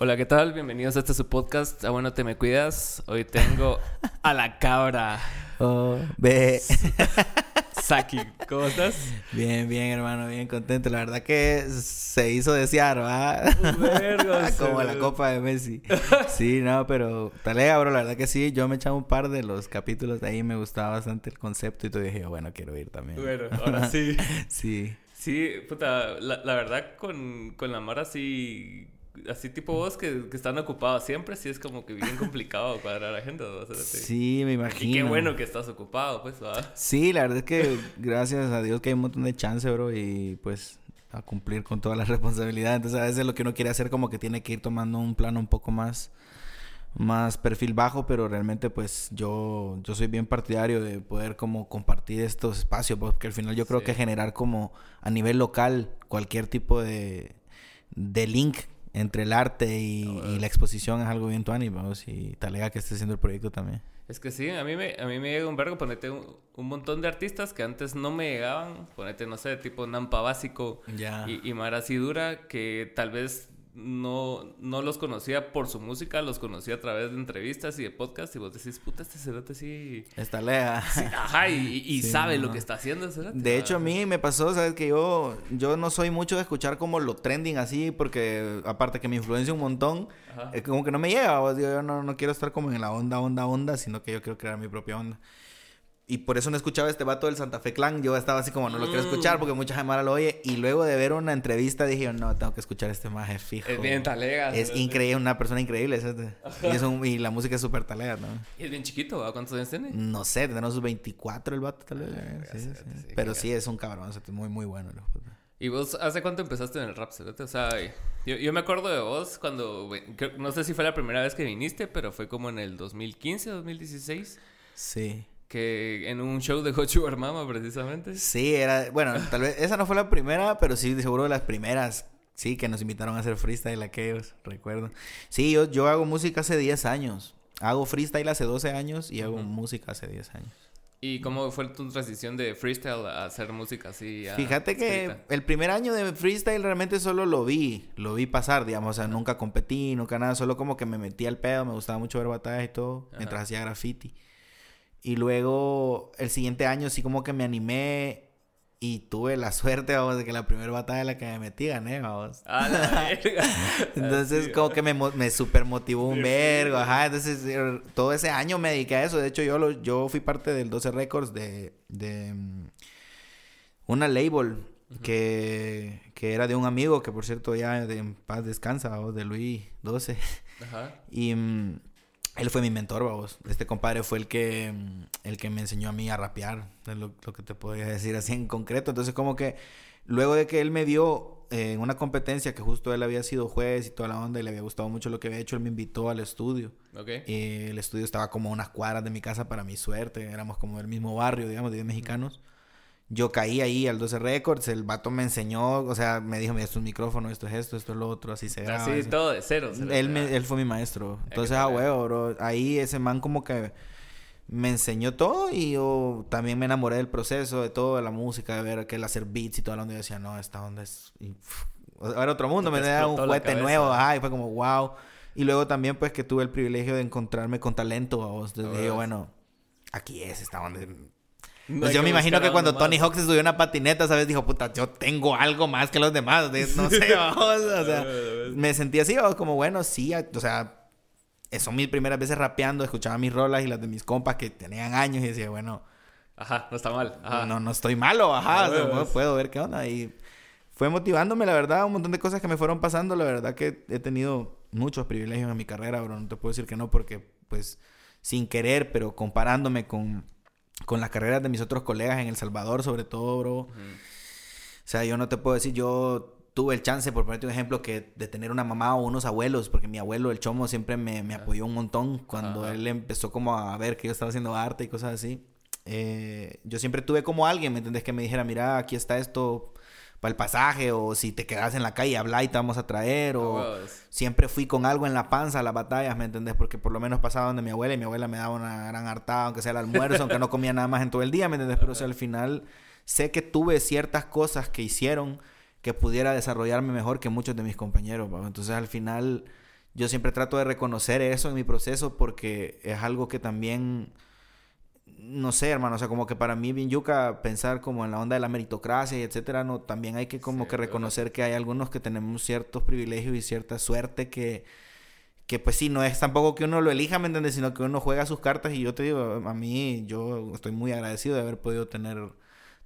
Hola, ¿qué tal? Bienvenidos a este su podcast. Ah, bueno, te me cuidas. Hoy tengo a la cabra. Oh, ve. Saki, ¿cómo estás? Bien, bien, hermano, bien contento. La verdad que se hizo desear, ¿va? Como la copa de Messi. Sí, no, pero talega, bro. La verdad que sí. Yo me echaba un par de los capítulos de ahí. Me gustaba bastante el concepto y todo dije, bueno, quiero ir también. Bueno, ahora sí. Sí. Sí, puta, la, la verdad con, con la Mara así, así tipo vos que, que están ocupados siempre, sí es como que bien complicado cuadrar agenda. ¿no? Sí. Me imagino. Y qué bueno que estás ocupado, pues, ¿va? Sí, la verdad es que gracias a Dios que hay un montón de chance, bro, y pues a cumplir con todas las responsabilidades. Entonces a veces lo que uno quiere hacer como que tiene que ir tomando un plano un poco más más perfil bajo, pero realmente pues yo yo soy bien partidario de poder como compartir estos espacios, porque al final yo creo Sí. que generar como a nivel local cualquier tipo de de link entre el arte y, y la exposición es algo bien tuani, vamos, y talega que esté haciendo el proyecto también. Es que sí, a mí me, a mí me llega un vergo, ponete un, un montón de artistas que antes no me llegaban, ponete, no sé, tipo Nampa Básico Ya. y, y Mara así dura, que tal vez no, no los conocía por su música, los conocía a través de entrevistas y de podcast y vos decís, puta, este cerote sí... Está sí, ajá, y, y Sí, sabe no. lo que está haciendo el cerote. De hecho, a mí me pasó, ¿sabes? Que yo, yo no soy mucho de escuchar como lo trending así, porque aparte que me influencia un montón, Ajá. es como que no me llega. o sea, yo no, no quiero estar como en la onda, onda, onda, sino que yo quiero crear mi propia onda. Y por eso no escuchaba este vato del Santa Fe Clan. Yo estaba así como, no lo quiero Mm. escuchar porque mucha gente lo oye. Y luego de ver una entrevista dije, yo, no, tengo que escuchar este maje fijo. Es bien talega. Es increíble, una persona increíble. ¿sabes? Y, es un- y la música es súper talega, ¿no? Y es bien chiquito. ¿Cuántos años tiene? No sé, tendrá sus 24 el vato, tal vez. verga, Sí, sí, cerote, sí. sí, Pero sí, es un cabrón, o sea, muy, muy bueno. ¿Y vos hace cuánto empezaste en el rap, cerote? O sea, yo, yo me acuerdo de vos cuando, no sé si fue la primera vez que viniste, pero fue como en el 2015, 2016, Sí. Que en un show de Sugar Mama, precisamente. Sí, era, bueno, tal vez esa no fue la primera, pero sí, seguro de las primeras. Sí, que nos invitaron a hacer freestyle aquellos, recuerdo. Sí, yo, yo hago música hace 10 años. Hago freestyle hace 12 años y hago Ujú. música hace 10 años. ¿Y cómo fue tu transición de freestyle a hacer música así? Fíjate que escrita? el primer año de freestyle realmente solo lo vi, lo vi pasar, digamos, o sea, nunca competí, nunca nada, solo como que me metí al pedo, me gustaba mucho ver batallas y todo, Ajá. mientras hacía graffiti. Y luego el siguiente año sí como que me animé y tuve la suerte, vamos, de que la primera batalla en la que me metí gané, vamos. A la verga. Entonces Así, como que me, me super motivó un vergo, ajá. Entonces eh, todo ese año me dediqué a eso. De hecho yo, lo, yo fui parte del 12 Records de, de mm, una label que, que era de un amigo que por cierto ya de, en paz descansa, vamos, de Luis 12. Ajá. Y mm, él fue mi mentor, vamos. Este compadre fue el que, el que me enseñó a mí a rapear. Es lo, lo que te podría decir así en concreto. Entonces, como que luego de que él me vio eh, una competencia que justo él había sido juez y toda la onda y le había gustado mucho lo que había hecho, él me invitó al estudio. Ok. Y el estudio estaba como a unas cuadras de mi casa para mi suerte. Éramos como del mismo barrio, digamos, de 10 mexicanos. Yo caí ahí al 12 Records, el vato me enseñó, o sea, me dijo, mira, esto es un micrófono, esto es esto, esto es lo otro, así se graba. Así así". todo de cero. cerote. Él, me- él fue mi maestro. Entonces, que a tal, eh. huevo, bro. Ahí ese man como que me enseñó todo y yo también me enamoré del proceso, de todo, de la música, de ver que el hacer beats y toda la onda. Yo decía, no, esta onda es... y, pf, o sea, era otro mundo, me da un juguete nuevo, ajá, y fue como, wow. Y luego también, pues, que tuve el privilegio de encontrarme con talento, vos. Entonces, Ah, dije, bueno, aquí es esta onda. No Pues yo me imagino que cuando Tony. Hawk se subió una patineta, ¿sabes? Dijo, puta, yo tengo algo más que los demás. de- No sé, vamos, o sea, me sentí así, vamos, como bueno, sí, o sea, son mis primeras veces rapeando, escuchaba mis rolas y las de mis compas que tenían años y decía, bueno, Ajá, no está mal. Ajá. no, no estoy malo, ajá, Ah, o sea, puedo- puedo ver qué onda. Y fue motivándome, la verdad, un montón de cosas que me fueron pasando, la verdad que he tenido muchos privilegios en mi carrera, bro, no te puedo decir que no porque, pues, sin querer, pero comparándome con, con las carreras de mis otros colegas en El Salvador, sobre todo, bro. O sea, yo no te puedo decir, yo tuve el chance, por ponerte un ejemplo, que de tener una mamá o unos abuelos, porque mi abuelo, el Chomo, siempre me, me apoyó un montón cuando él empezó como a ver que yo estaba haciendo arte y cosas así. Eh, yo siempre tuve como alguien, ¿me entendés? Que me dijera, mira, aquí está esto para el pasaje, o si te quedas en la calle, habla y te vamos a traer, o siempre fui con algo en la panza a las batallas, ¿me entendés? Porque por lo menos pasaba donde mi abuela y mi abuela me daba una gran hartada, aunque sea el almuerzo, aunque no comía nada más en todo el día, ¿me entendés? Pero o sea, al final sé que tuve ciertas cosas que hicieron que pudiera desarrollarme mejor que muchos de mis compañeros, ¿va? Entonces al final yo siempre trato de reconocer eso en mi proceso porque es algo que también no sé, hermano, o sea, como que para mí bien yuca pensar como en la onda de la meritocracia y etcétera, no, también hay que como que reconocer que hay algunos que tenemos ciertos privilegios y cierta suerte que, que pues sí, no es tampoco que uno lo elija, ¿me entiendes? Sino que uno juega sus cartas y yo te digo, a mí yo estoy muy agradecido de haber podido tener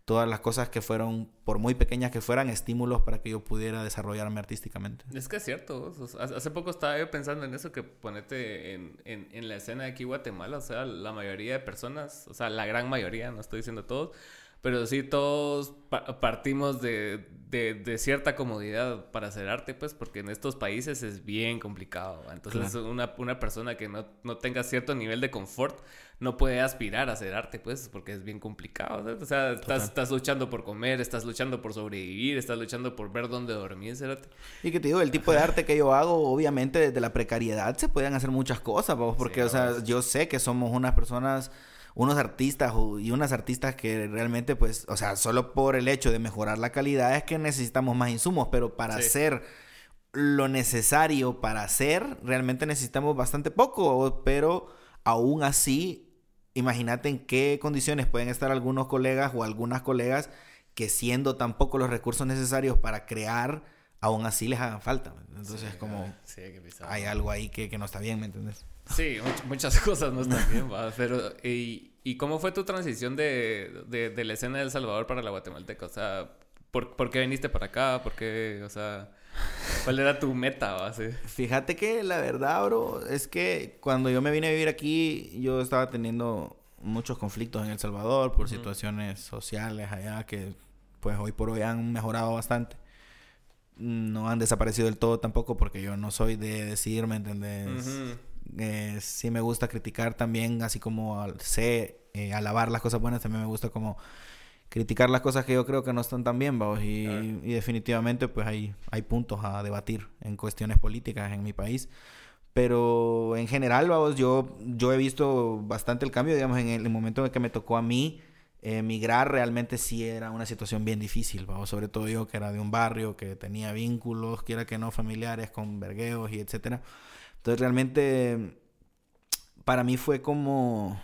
todas las cosas que fueron, por muy pequeñas que fueran, estímulos para que yo pudiera desarrollarme artísticamente. Es que es cierto. hace poco estaba yo pensando en eso, que ponete en, en, en, la escena de aquí Guatemala, o sea, la mayoría de personas, o sea, la gran mayoría, no estoy diciendo todos, pero sí todos partimos de, de, cierta comodidad para hacer arte, pues, porque en estos países es bien complicado. Entonces, una, una, persona que no, no, tenga cierto nivel de confort no puede aspirar a hacer arte, pues, porque es bien complicado. O sea, estás, estás, luchando por comer, estás luchando por sobrevivir, estás luchando por ver dónde dormir. Y que te digo, el tipo de arte que yo hago, obviamente, desde la precariedad se pueden hacer muchas cosas, porque, o sea, yo sé que somos unas personas unos artistas y unas artistas que realmente, pues, o sea, solo por el hecho de mejorar la calidad es que necesitamos más insumos, pero para hacer lo necesario para hacer, realmente necesitamos bastante poco, pero aún así, imagínate en qué condiciones pueden estar algunos colegas o algunas colegas que siendo tan pocos los recursos necesarios para crear, aún así les hagan falta. Entonces, como hay algo ahí que, que no está bien, ¿me entiendes? Sí, muchas cosas no están bien, pero ¿y, ¿y, cómo fue tu transición de, de, la escena de El Salvador para la guatemalteca? O sea, ¿por, ¿por, qué viniste para acá? ¿Por qué, o sea, cuál era tu meta? Base? Fíjate que la verdad, bro, es que cuando yo me vine a vivir aquí, yo estaba teniendo muchos conflictos en El Salvador por situaciones sociales allá que pues hoy por hoy han mejorado bastante no han desaparecido del todo tampoco porque yo no soy de decir, ¿me entendés? Eh, sí me gusta criticar también, así como sé eh, alabar las cosas buenas, también me gusta como criticar las cosas que yo creo que no están tan bien, vamos. Y, definitivamente pues hay, hay puntos a debatir en cuestiones políticas en mi país. Pero en general, vamos, yo, yo he visto bastante el cambio, digamos, en el momento en que me tocó a mí emigrar realmente sí era una situación bien difícil, vamos, sobre todo yo que era de un barrio, que tenía vínculos, quiera que no familiares, con vergueos y etcétera. Entonces realmente para mí fue como...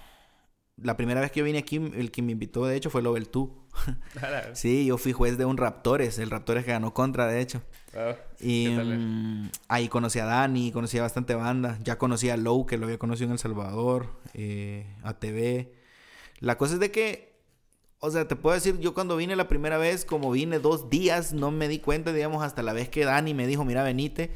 La primera vez que yo vine aquí, el que me invitó de hecho fue Lobel Tú. sí, yo fui juez de un Raptores, el Raptores que ganó contra, de hecho. Ah, y mm, ahí conocí a Dani, conocí a bastante banda. Ya conocí a Low, que lo había conocido en El Salvador, eh, a TV. La cosa es de que o sea, te puedo decir, yo cuando vine la primera vez, como vine dos días, no me di cuenta, digamos, hasta la vez que Dani me dijo, mira, venite.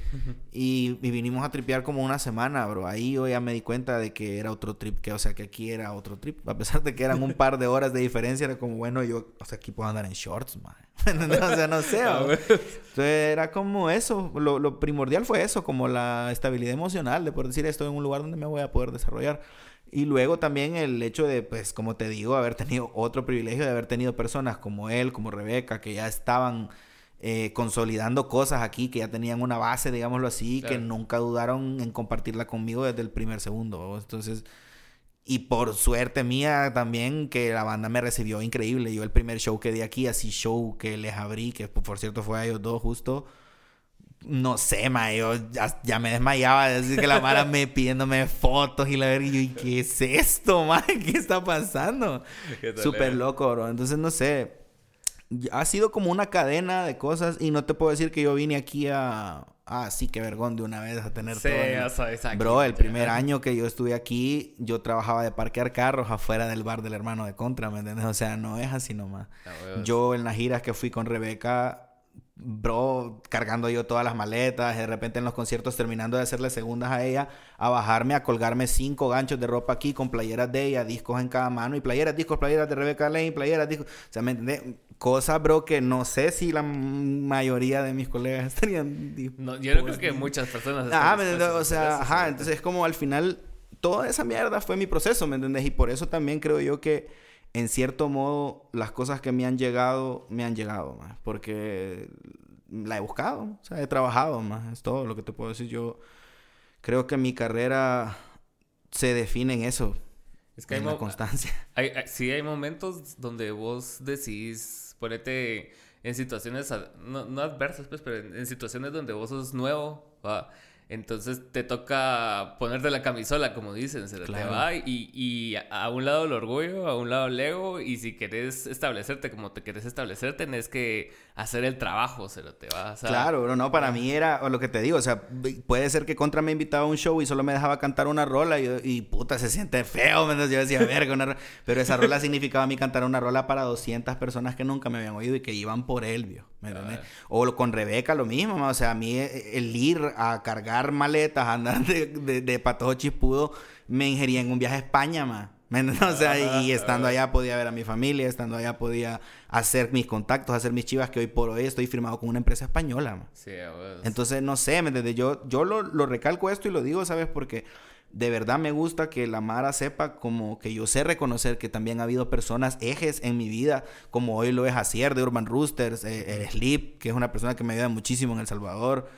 y, vinimos a tripear como una semana, bro. Ahí yo ya me di cuenta de que era otro trip, que, o sea, que aquí era otro trip. A pesar de que eran un par de horas de diferencia, era como, bueno, yo, o sea, aquí puedo andar en shorts, man. o sea, no sé. Entonces era como eso. Lo, lo primordial fue eso, como la estabilidad emocional de poder decir, estoy en un lugar donde me voy a poder desarrollar. Y luego también el hecho de, pues, como te digo, haber tenido otro privilegio de haber tenido personas como él, como Rebeca, que ya estaban eh, consolidando cosas aquí, que ya tenían una base, digámoslo así, que nunca dudaron en compartirla conmigo desde el primer segundo. Entonces, y por suerte mía también que la banda me recibió increíble. Yo el primer show que di aquí, así show que les abrí, que por cierto fue a ellos dos justo no sé, ma, yo ya, me desmayaba de decir que la Mara me pidiéndome fotos y la verga. Y yo, ¿qué es esto, ma? ¿Qué está pasando? Súper loco, bro. Entonces, no sé. Ha sido como una cadena de cosas y no te puedo decir que yo vine aquí a... Ah, sí, qué vergón de una vez a tener sí, todo. Eso, Bro, el primer año que yo estuve aquí, yo trabajaba de parquear carros afuera del bar del hermano de Contra, ¿me entiendes? O sea, no es así nomás. yo en las giras que fui con Rebeca, bro, cargando yo todas las maletas, de repente en los conciertos terminando de hacerle segundas a ella, a bajarme, a colgarme cinco ganchos de ropa aquí con playeras de ella, discos en cada mano, y playeras, discos, playeras de Rebecca Lane, playeras, discos, o sea, ¿me entiendes? Cosas, bro, que no sé si la mayoría de mis colegas estarían... No, yo no creo que muchas personas... Ah, o sea, ajá, entonces es como al final, toda esa mierda fue mi proceso, ¿me entiendes? Y por eso también creo yo que en cierto modo, las cosas que me han llegado, me han llegado, más. Porque la he buscado, o sea, he trabajado, más. Es todo lo que te puedo decir. Yo creo que mi carrera se define en eso. Es que en hay la constancia. Hay, sí, hay momentos donde vos decís, ponete en situaciones, no, no adversas, pues, pero en, situaciones donde vos sos nuevo, ¿va? Entonces te toca ponerte la camisola, como dicen, se te va. Y, y, a un lado el orgullo, a un lado el ego. Y si querés establecerte como te querés establecer, tenés que hacer el trabajo, se te va. claro, no, no, para mí era lo que te digo. O sea, puede ser que Contra me invitaba a un show y solo me dejaba cantar una rola. Y, y puta, se siente feo. Yo decía, verga, una Pero esa rola significaba a mí cantar una rola para 200 personas que nunca me habían oído y que iban por él, vio. O con Rebeca lo mismo, o sea, a mí eh, el ir a cargar maletas, andar de, de, de patojo chispudo, me ingería en un viaje a España, más. O sea, y estando allá podía ver a mi familia, estando allá podía hacer mis contactos, hacer mis chivas, que hoy por hoy estoy firmado con una empresa española. Sí, Entonces, no sé, ¿me Yo, yo lo, lo, recalco esto y lo digo, ¿sabes? Porque de verdad me gusta que la Mara sepa como que yo sé reconocer que también ha habido personas, ejes en mi vida, como hoy lo es Asier de Urban Roosters, eh, Sleep, que es una persona que me ayuda muchísimo en El Salvador,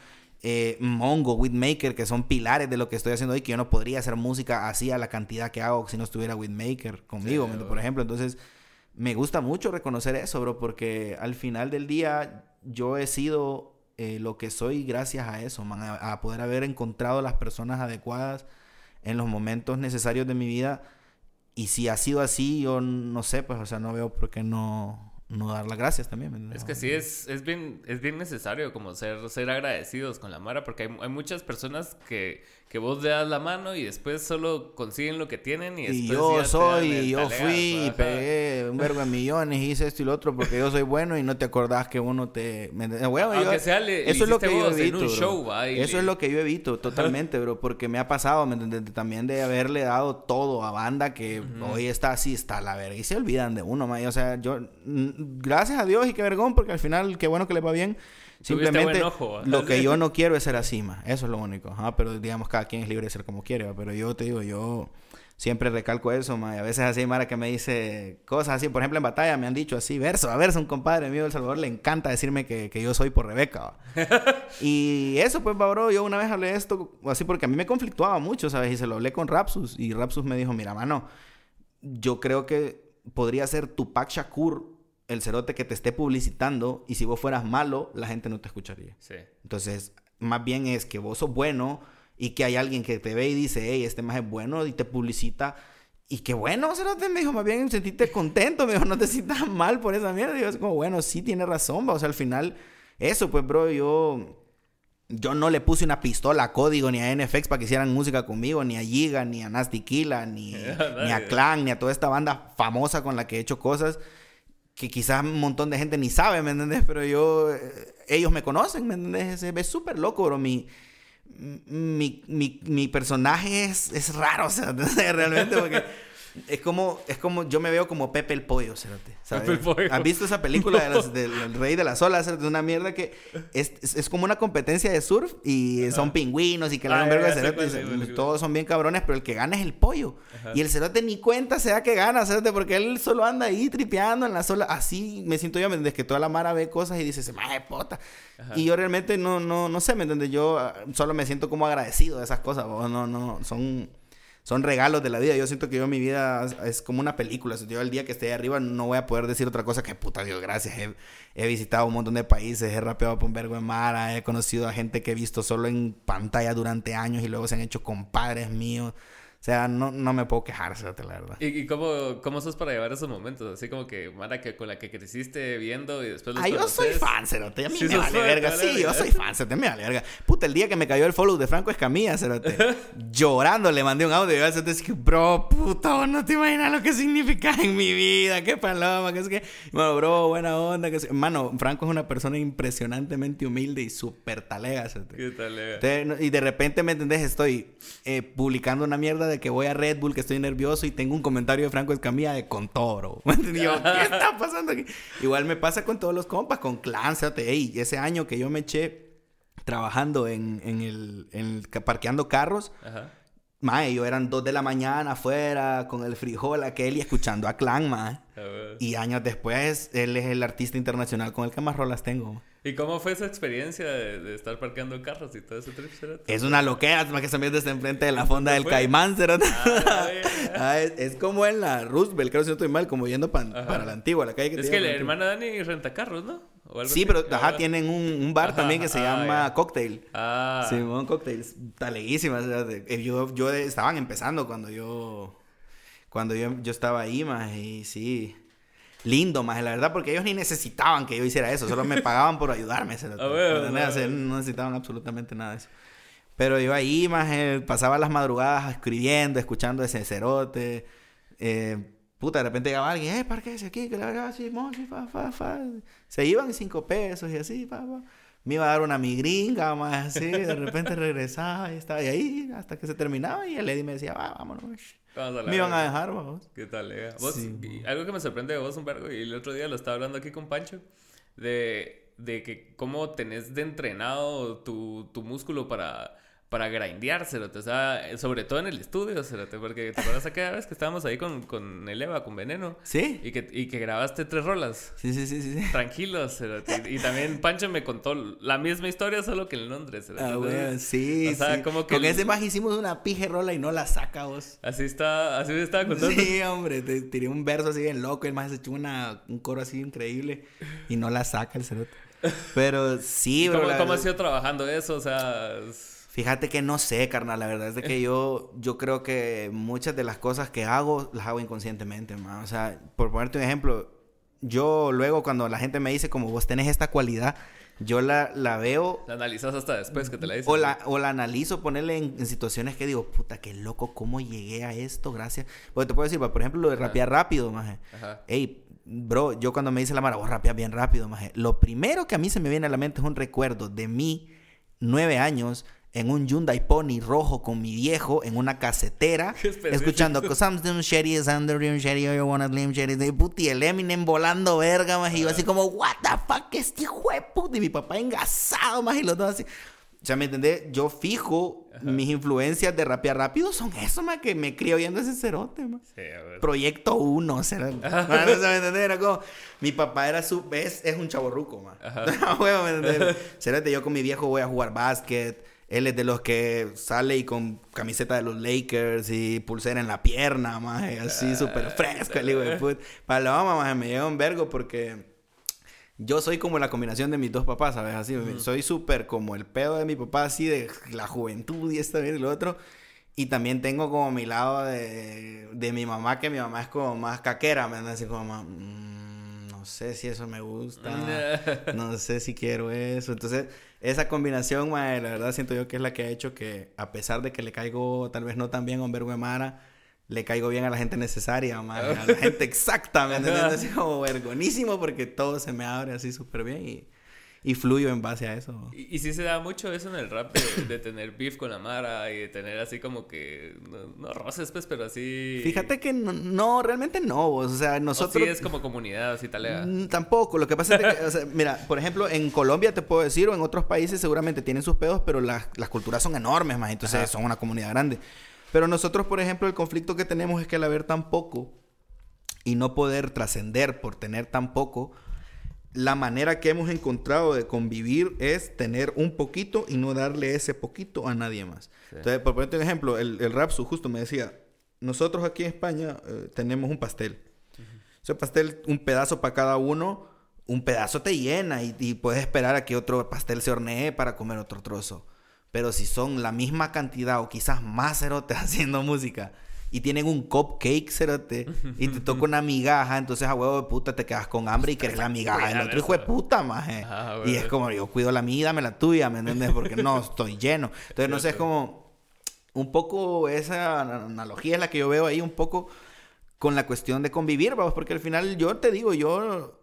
eh, Mongo, Whitmaker, que son pilares de lo que estoy haciendo hoy, que yo no podría hacer música así a la cantidad que hago si no estuviera Whitmaker conmigo, por ejemplo. Entonces, me gusta mucho reconocer eso, bro, porque al final del día yo he sido eh, lo que soy gracias a eso, man, a poder haber encontrado las personas adecuadas en los momentos necesarios de mi vida. Y si ha sido así, yo no sé, pues, o sea, no veo por qué no, no dar las gracias también. Es que sí, es, es, bien, es bien necesario como ser, ser agradecidos con la Mara, porque hay, hay muchas personas que, que vos le das la mano y después solo consiguen lo que tienen y, y yo soy, y yo fui y pegué un verbo de millones y hice esto y lo otro porque yo soy bueno y no te acordás que uno te... Aunque sea, eso es lo que yo evito, show, Eso es lo que yo evito totalmente, bro, porque me ha pasado también de haberle dado todo a banda que hoy está así, está la verga y se olvidan de uno, O sea, yo... Gracias a Dios y qué vergón porque al final qué bueno que le va bien. Simplemente lo que yo no quiero es ser así, más. Eso es lo único. Pero digamos, cada quien es libre de ser como quiere. Pero yo te digo, yo siempre recalco eso, ma. a veces así, Mara, que me dice cosas así. Por ejemplo, en batalla me han dicho así, verso, a verso, un compadre mío del Salvador le encanta decirme que, que yo soy por Rebeca. y eso, pues, bro, yo una vez hablé esto así porque a mí me conflictuaba mucho, ¿sabes? Y se lo hablé con Rapsus. Y Rapsus me dijo, mira, mano, yo creo que podría ser Tupac Shakur el cerote que te esté publicitando y si vos fueras malo, la gente no te escucharía. Sí. Entonces, más bien es que vos sos bueno y que hay alguien que te ve y dice, hey, este más es bueno y te publicita. Y qué bueno, cerote, me dijo, más bien sentiste contento, me dijo, no te sientas mal por esa mierda. Y yo, es como, bueno, sí, tiene razón, o sea, al final, eso, pues, bro, yo... Yo no le puse una pistola a Código ni a NFX para que hicieran música conmigo, ni a Giga, ni a Nasty Killa, ni, ni a Clan, ni a toda esta banda famosa con la que he hecho cosas que quizás un montón de gente ni sabe, ¿me entendés? Pero yo, eh, ellos me conocen, ¿me entendés? Se ve súper loco, bro. Mi, mi, mi, mi personaje es, es raro, o sea, realmente, porque es como, es como, yo me veo como Pepe el Pollo, ¿sabes? Pepe el Pollo. ¿Has visto esa película del Rey de las Olas? Es una mierda que es, es, como una competencia de surf y son pingüinos y que la ah, de Todos son bien cabrones, pero el que gana es el pollo. Y el cerote ni cuenta se da que gana, cerote, porque él solo anda ahí tripeando en la sola. Así me siento yo, ¿me entiendes? Que toda la mara ve cosas y dice, se me pota. Y yo realmente no, no, no sé, ¿me entiendes? Yo ah, solo me siento como agradecido de esas cosas. No, no, son son regalos de la vida. Yo siento que yo mi vida es como una película. Yo el día que esté ahí arriba no voy a poder decir otra cosa que puta Dios, gracias. He, visitado un montón de países, he rapeado por un vergo de mara, he conocido a gente que he visto solo en pantalla durante años y luego se han hecho compadres míos. O sea, no, no me puedo quejar, la verdad. ¿Y, y cómo, cómo sos para llevar esos momentos? Así como que, Mara, que con la que creciste viendo y después los Ah, yo soy fan, cerote. A mí me vale verga. sí, yo soy fan, cerote. Me vale verga. Puta, el día que me cayó el follow de Franco Escamilla, cerote. llorando le mandé un audio y yo cerote dije, bro, puta, no te imaginas lo que significa en mi vida. Qué paloma, que es que... Bueno, bro, buena onda. Que Mano, Franco es una persona impresionantemente humilde y súper talega, cerote. Qué talega. y de repente, ¿me entendés? Estoy eh, publicando una mierda de que voy a Red Bull, que estoy nervioso y tengo un comentario de Franco Escamilla de con todo, ¿Me ¿qué está pasando aquí? Igual me pasa con todos los compas, con Ey, ese año que yo me eché trabajando en, en el, en parqueando carros. Ajá. Mae, yo eran dos de la mañana afuera con el frijol aquel y escuchando a Clan, mae. Y años después, él es el artista internacional con el que más rolas tengo. ¿Y cómo fue esa experiencia de, estar parqueando carros y todo ese trip? Es una loquera, más que también desde enfrente de la fonda del Caimán, ah, ah, es, como en la Roosevelt, creo que si no estoy mal, como yendo para la antigua, la calle que Es que la hermana Dani renta carros, ¿no? O algo Sí, así. pero ajá, tienen un, un bar Ajá, también que se ah, llama ya. Cocktail. Ah. Simón Cocktails, taleguísimas. o sea, de- eh, Yo, yo estaban empezando cuando yo, cuando yo, yo estaba ahí, más y sí. Lindo, más la verdad, porque ellos ni necesitaban que yo hiciera eso, solo me pagaban por ayudarme. O sea, bueno. no necesitaban absolutamente nada de eso. Pero yo ahí, más pasaba las madrugadas escribiendo, escuchando ese cerote. Eh, puta, de repente llegaba alguien, eh, parquese aquí, que la verdad, sí, mon, sí, fa, fa, fa. Se iban cinco pesos y así, pa, pa. Me iba a dar una migringa, más así, de repente regresaba y estaba ahí hasta que se terminaba y el Eddie me decía, va, vámonos. Vamos a la Me iban a dejar, vamos. ¿Qué tal, eh? Vos, Sí. algo que me sorprende de vos un vergo, y el otro día lo estaba hablando aquí con Pancho, de, de que cómo tenés de entrenado tu, tu músculo para, para grindear, cerote. O sea, sobre todo en el estudio, cerote, porque te acuerdas aquella vez que estábamos ahí con, con el Eva, con Veneno, ¿Sí? y que, y que grabaste tres rolas. Sí, sí, sí, sí. Tranquilos, cerote. Y, y también Pancho me contó la misma historia, solo que en Londres, cerote. Ah, bueno, sí, o sea, sí. como que Con el- ese más hicimos una pije rola y no la saca vos. Así está, así me estaba contando. Sí, hombre, te tiré un verso así bien loco, el más se echó una, un coro así increíble y no la saca el cerote. Pero sí, bro. ¿Cómo, la cómo has verdad- ido trabajando eso? O sea, es- Fíjate que no sé, carnal, la verdad es de que yo, yo creo que muchas de las cosas que hago las hago inconscientemente, man. O sea, por ponerte un ejemplo, yo luego cuando la gente me dice como vos tenés esta cualidad, yo la, la veo la analizas hasta después que te la dicen. o la, o la analizo, ponerle en, en situaciones que digo, puta, qué loco, cómo llegué a esto, gracias. Porque te puedo decir, por ejemplo, lo de Ajá. rapear rápido, maje. Ajá. Ey, bro, yo cuando me dice la mara, vos rapeas bien rápido, maje. Lo primero que a mí se me viene a la mente es un recuerdo de mí, nueve años, en un Hyundai Pony rojo con mi viejo en una casetera, escuchando Slim Shady, is under Slim Shady, you wanna Slim Shady, de puti, el Eminem volando verga, maje. Y yo así como, what the fuck, este hijo de puta. Y mi papá engasado, más y los dos así. O sea, ¿me entendés? Yo fijo mis influencias de rapear rápido son eso, más que me crié oyendo ese cerote, más. Sí. Proyecto 1, será. No, no se me entiende, era como. Mi papá era su. Es, es un chaborruco, man. Ajá. Huevo, ¿me? Cerote, yo con mi viejo voy a jugar básquet. Él es de los que sale y con camiseta de los Lakers y pulsera en la pierna, más así súper fresco, el hijo de puta. Paloma, más me llega un vergo porque yo soy como la combinación de mis dos papás, ¿sabes? Así, soy súper como el pedo de mi papá, así de la juventud y esta vez y lo otro. Y también tengo como mi lado de, de mi mamá, que mi mamá es como más caquera, ¿me entiendes? Así como, más, "Mm, no sé si eso me gusta, no sé si quiero eso. Entonces, esa combinación, mae, la verdad siento yo que es la que ha hecho que, a pesar de que le caigo tal vez no tan bien a un vergo de Mara, le caigo bien a la gente necesaria, mae, a la gente exacta, ¿me entiendes? Así como vergonísimo porque todo se me abre así súper bien y, y fluyo en base a eso. Y, y sí se da mucho eso en el rap de, de tener beef con la Mara y de tener así como que. No, no roces, pues, pero así. Fíjate que no, no, realmente no, vos, o sea, O nosotros... sí es como comunidad, así talega. Mm, Tampoco, lo que pasa es que, o sea, mira, por ejemplo, en Colombia te puedo decir, o en otros países seguramente tienen sus pedos, pero las, las culturas son enormes, más, entonces Ajá. son una comunidad grande. Pero nosotros, por ejemplo, el conflicto que tenemos es que al haber tan poco y no poder trascender por tener tan poco, la manera que hemos encontrado de convivir es tener un poquito y no darle ese poquito a nadie más. Sí. Entonces, por ponerte un ejemplo, el, el Rapsu justo me decía, nosotros aquí en España eh, tenemos un pastel. Ese pastel, un pedazo para cada uno, un pedazo te llena y, y puedes esperar a que otro pastel se hornee para comer otro trozo. Pero si son la misma cantidad o quizás más cerotes haciendo música y tienen un cupcake cerote y te toca una migaja, entonces a huevo de puta te quedas con hambre y querés la migaja del otro hijo de puta, maje. Y es como, yo cuido la mía, dame la tuya, ¿me entiendes? Porque no, estoy lleno. Entonces, no sé, es como un poco esa analogía es la que yo veo ahí un poco con la cuestión de convivir, vamos, porque al final yo te digo, yo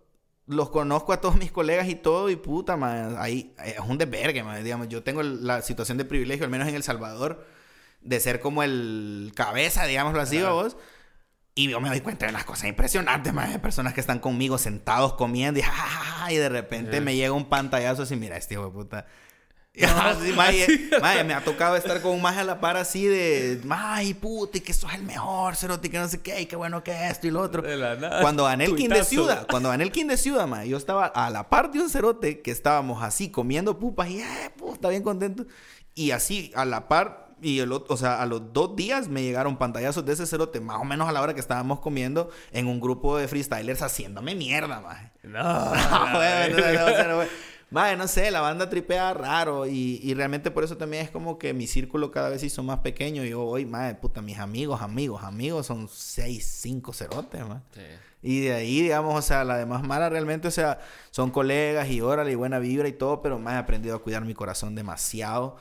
los conozco a todos mis colegas y todo, y puta, man, ahí es un desvergue, man, digamos, yo tengo la situación de privilegio, al menos en El Salvador, de ser como el cabeza, digámoslo así, vos. Y yo me doy cuenta de unas cosas impresionantes, man, de personas que están conmigo sentados comiendo y, y de repente me llega un pantallazo así, mira, este hijo de puta. Y así, maje, maje, me ha tocado estar con un maje a la par así de, ay, puta, y que sos el mejor, cerote, que no sé qué, y qué bueno que esto y lo otro. De la nada. Cuando gané el King de. Ciudad, cuando gané el King de Ciudad, maje, yo estaba a la par de un cerote que estábamos así comiendo pupas y, eh, puta, bien contento. Y así, a la par, Y el, o sea, a los dos días me llegaron pantallazos de ese cerote, más o menos a la hora que estábamos comiendo en un grupo de freestylers haciéndome mierda, maje. No, no, no, no sé, la banda tripea raro y, y, realmente por eso también es como que mi círculo cada vez hizo más pequeño. Yo hoy, madre, puta, mis amigos, amigos, amigos son seis, cinco cerotes, man. Sí. Y de ahí, digamos, o sea, la demás mala realmente, o sea, son colegas y órale y buena vibra y todo, pero más he aprendido a cuidar mi corazón demasiado.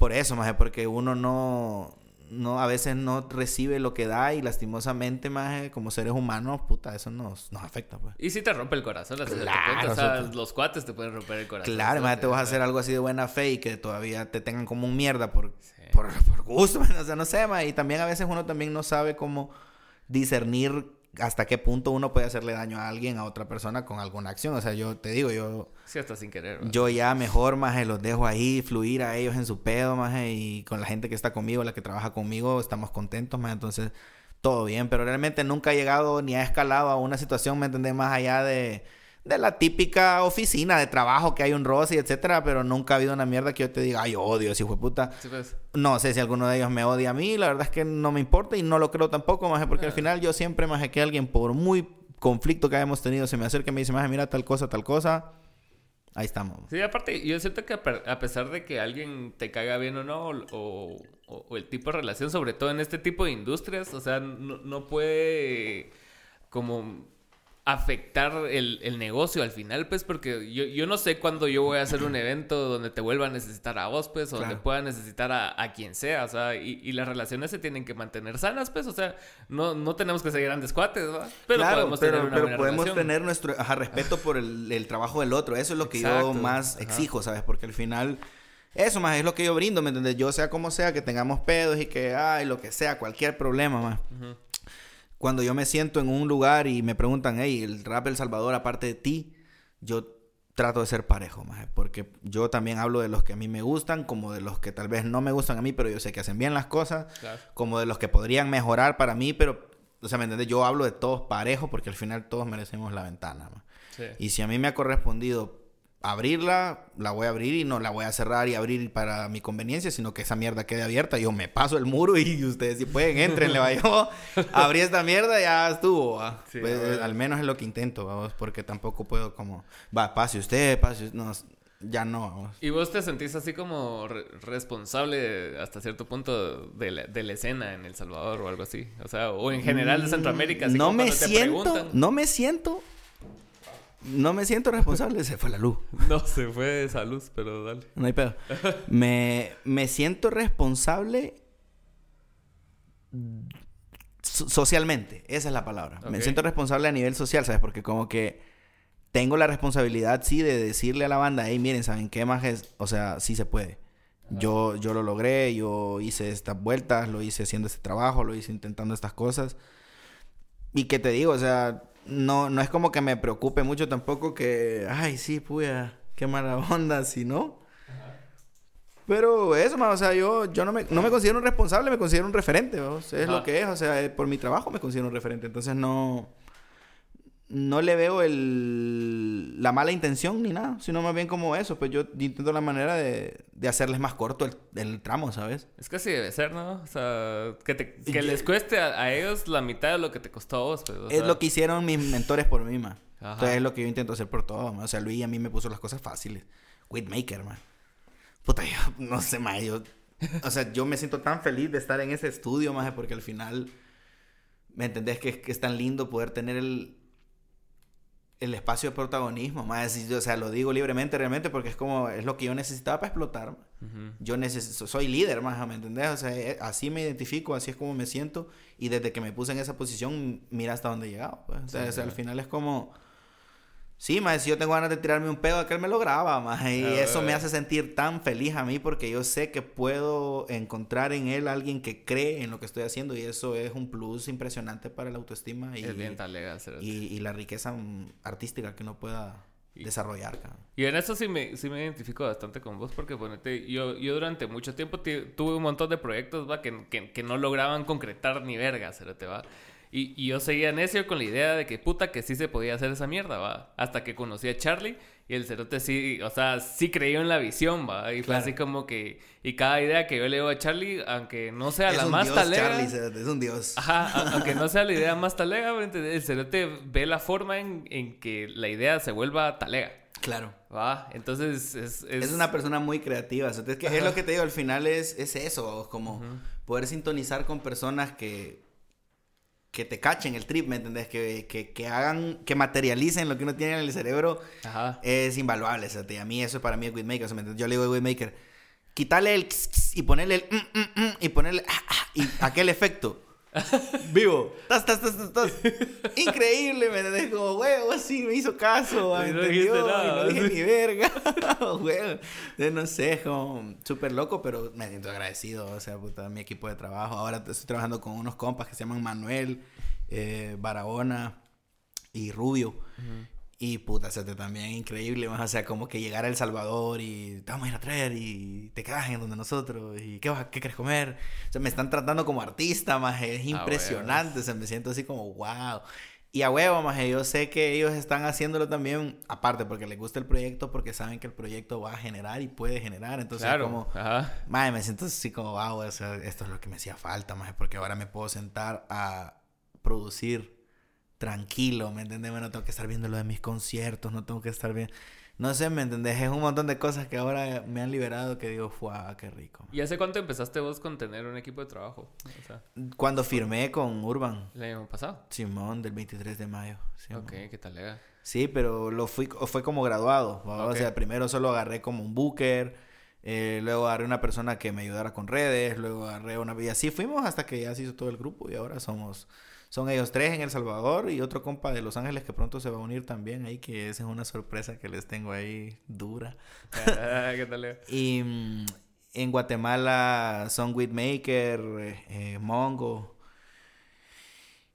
Por eso, más porque uno no, no, a veces no recibe lo que da y lastimosamente, más como seres humanos, puta, eso nos, nos afecta, pues. Y si te rompe el corazón, claro, o sea, los cuates te pueden romper el corazón. Claro, más te vas a hacer algo así de buena fe y que todavía te tengan como un mierda por, por, por, gusto, o sea, no sé, más. Y también a veces uno también no sabe cómo discernir hasta qué punto uno puede hacerle daño a alguien, a otra persona con alguna acción. O sea, yo te digo, yo... Sí, hasta sin querer. Yo ya mejor, más los dejo ahí, fluir a ellos en su pedo, más y con la gente que está conmigo, la que trabaja conmigo, estamos contentos, más entonces todo bien. Pero realmente nunca he llegado ni ha escalado a una situación, ¿me entendés? Más allá de de la típica oficina de trabajo que hay un roce, etcétera, pero nunca ha habido una mierda que yo te diga, ay, odio, si fue puta. Pues. No sé si alguno de ellos me odia a mí, la verdad es que no me importa y no lo creo tampoco, más porque al final yo siempre, más que alguien, por muy conflicto que hayamos tenido, se me acerca y me dice, más mira tal cosa, tal cosa. Ahí estamos. Sí, aparte, yo siento que a pesar de que alguien te caiga bien o no, o, o, el tipo de relación, sobre todo en este tipo de industrias, o sea, no, no puede como afectar el, el, negocio al final, pues, porque yo, yo no sé cuándo yo voy a hacer un evento donde te vuelva a necesitar a vos, pues, o donde pueda necesitar a, a, quien sea, o sea, y, y, las relaciones se tienen que mantener sanas, pues, o sea, no, no tenemos que ser grandes cuates, ¿verdad? Pero podemos tener una pero podemos tener nuestro respeto por el, el, trabajo del otro, eso es lo que yo más exijo, ¿sabes? Porque al final... Eso más es lo que yo brindo, ¿me entiendes? Yo sea como sea, que tengamos pedos y que, ay, lo que sea, cualquier problema, más cuando yo me siento en un lugar y me preguntan, hey, el rap El Salvador, aparte de ti, yo trato de ser parejo, porque yo también hablo de los que a mí me gustan, como de los que tal vez no me gustan a mí, pero yo sé que hacen bien las cosas, como de los que podrían mejorar para mí, pero, o sea, ¿me entiendes? Yo hablo de todos parejo porque al final todos merecemos la ventana. Y si a mí me ha correspondido abrirla, la voy a abrir y no la voy a cerrar y abrir para mi conveniencia, sino que esa mierda quede abierta. Yo me paso el muro y ustedes si pueden, entren, le yo abrí esta mierda y ya estuvo. Pues, al menos es lo que intento, vamos, porque tampoco puedo como, va, pase usted, pase no, ya no. Vamos. ¿Y vos te sentís así como responsable hasta cierto punto de la, de la, escena en El Salvador o algo así? O sea, o en general de Centroamérica. Así no me siento, no me siento no me siento responsable, se fue la luz. No, se fue esa luz, pero dale. No hay pedo. me, me siento responsable socialmente, esa es la palabra. Me siento responsable a nivel social, ¿sabes? Porque como que tengo la responsabilidad, sí, de decirle a la banda, hey, miren, ¿saben qué más es? O sea, sí se puede. Yo, yo lo logré, yo hice estas vueltas, lo hice haciendo este trabajo, lo hice intentando estas cosas. Y que te digo, o sea, no, no es como que me preocupe mucho tampoco que, ay, sí, puya, qué mala onda, si no. Pero eso, o sea, yo, yo no, me, no me considero un responsable, me considero un referente, es lo que es, o sea, por mi trabajo me considero un referente, entonces no, no le veo el, la mala intención ni nada, sino más bien como eso, pues yo intento la manera de, de hacerles más corto el, el, tramo, ¿sabes? Es que así debe ser, ¿no? O sea, que, te, que les cueste a, ellos la mitad de lo que te costó a vos. Pues, es lo que hicieron mis mentores por mí, man. Entonces es lo que yo intento hacer por todo, man. O sea, Luis a mí me puso las cosas fáciles. Whitmaker, man. Puta, yo no sé, más yo... O sea, yo me siento tan feliz de estar en ese estudio, más porque al final... ¿Me entendés? Que, que es tan lindo poder tener el, el espacio de protagonismo, más o sea, lo digo libremente realmente porque es como, es lo que yo necesitaba para explotar. Yo necesito, soy líder, más, ¿me entendés? O sea, eh, así me identifico, así es como me siento y desde que me puse en esa posición, mira hasta dónde he llegado. Pues. O sea, al final es como Sí, más si yo tengo ganas de tirarme un pedo, aquel me lo graba, más. Y eso me hace sentir tan feliz a mí porque yo sé que puedo encontrar en él alguien que cree en lo que estoy haciendo y eso es un plus impresionante para la autoestima y, y, la riqueza artística que uno pueda desarrollar. Y en eso sí me, sí me identifico bastante con vos porque ponete, yo, yo durante mucho tiempo tuve un montón de proyectos ¿va? Que, que, que no lograban concretar ni verga, te va. Y, yo seguía necio con la idea de que puta que sí se podía hacer esa mierda, va. Hasta que conocí a Charlie Y el cerote sí, o sea, sí creyó en la visión, va. Y fue así como que. Y cada idea que yo le digo a Charlie, aunque no sea la más talega. es un dios. Ajá, aunque no sea la idea más talega, el cerote ve la forma en, en que la idea se vuelva talega. Claro. Va, entonces es, es... una persona muy creativa. es, que es lo que te digo, al final es, es eso, como poder sintonizar con personas que que te cachen el trip, ¿me entendés? Que, que, que, hagan, que materialicen lo que uno tiene en el cerebro es invaluable. O sea, a mí eso para mí es Widmaker. O sea, yo le digo a Widmaker, quítale el y ponerle el mm, mm, mm, y ponerle ah, ah, y aquel efecto. Vivo. Tas, tas, tas, tas, Increíble, me entendés como, huevo, así me hizo caso. Y no dijiste nada. no dije ni verga. huevo. No sé, como súper loco, pero me siento agradecido. O sea, puta, mi equipo de trabajo. Ahora estoy trabajando con unos compas que se llaman Manuel, eh, Barahona y Rubio. Y puta, se te también increíble, o sea, como que llegar a El Salvador y te vamos a ir a traer y te quedas en donde nosotros y qué, vas, qué quieres comer. O sea, me están tratando como artista, más es impresionante, o sea, me siento así como wow. Y a huevo, más yo sé que ellos están haciéndolo también, aparte porque les gusta el proyecto, porque saben que el proyecto va a generar y puede generar. Entonces, como, más me siento así como, wow, o sea, esto es lo que me hacía falta, más porque ahora me puedo sentar a producir tranquilo, ¿me entiendes? no tengo que estar viendo lo de mis conciertos, no tengo que estar bien... No sé, ¿me entendés? Es un montón de cosas que ahora me han liberado que digo, ¡fua! ¡Qué rico! ¿Y hace cuánto empezaste vos con tener un equipo de trabajo? Cuando firmé con Urban. ¿El año pasado? Simón, del 23 de mayo. ok, ¿qué tal lega? Sí, pero lo fui, fue como graduado. O sea, primero solo agarré como un booker, eh, luego agarré una persona que me ayudara con redes, luego agarré una... Y así fuimos hasta que ya se hizo todo el grupo y ahora somos son ellos tres en El Salvador y otro compa de Los Ángeles que pronto se va a unir también ahí, que esa es una sorpresa que les tengo ahí dura. Ah, ¿Qué tal? y mm, en Guatemala son Whitmaker, eh, Mongo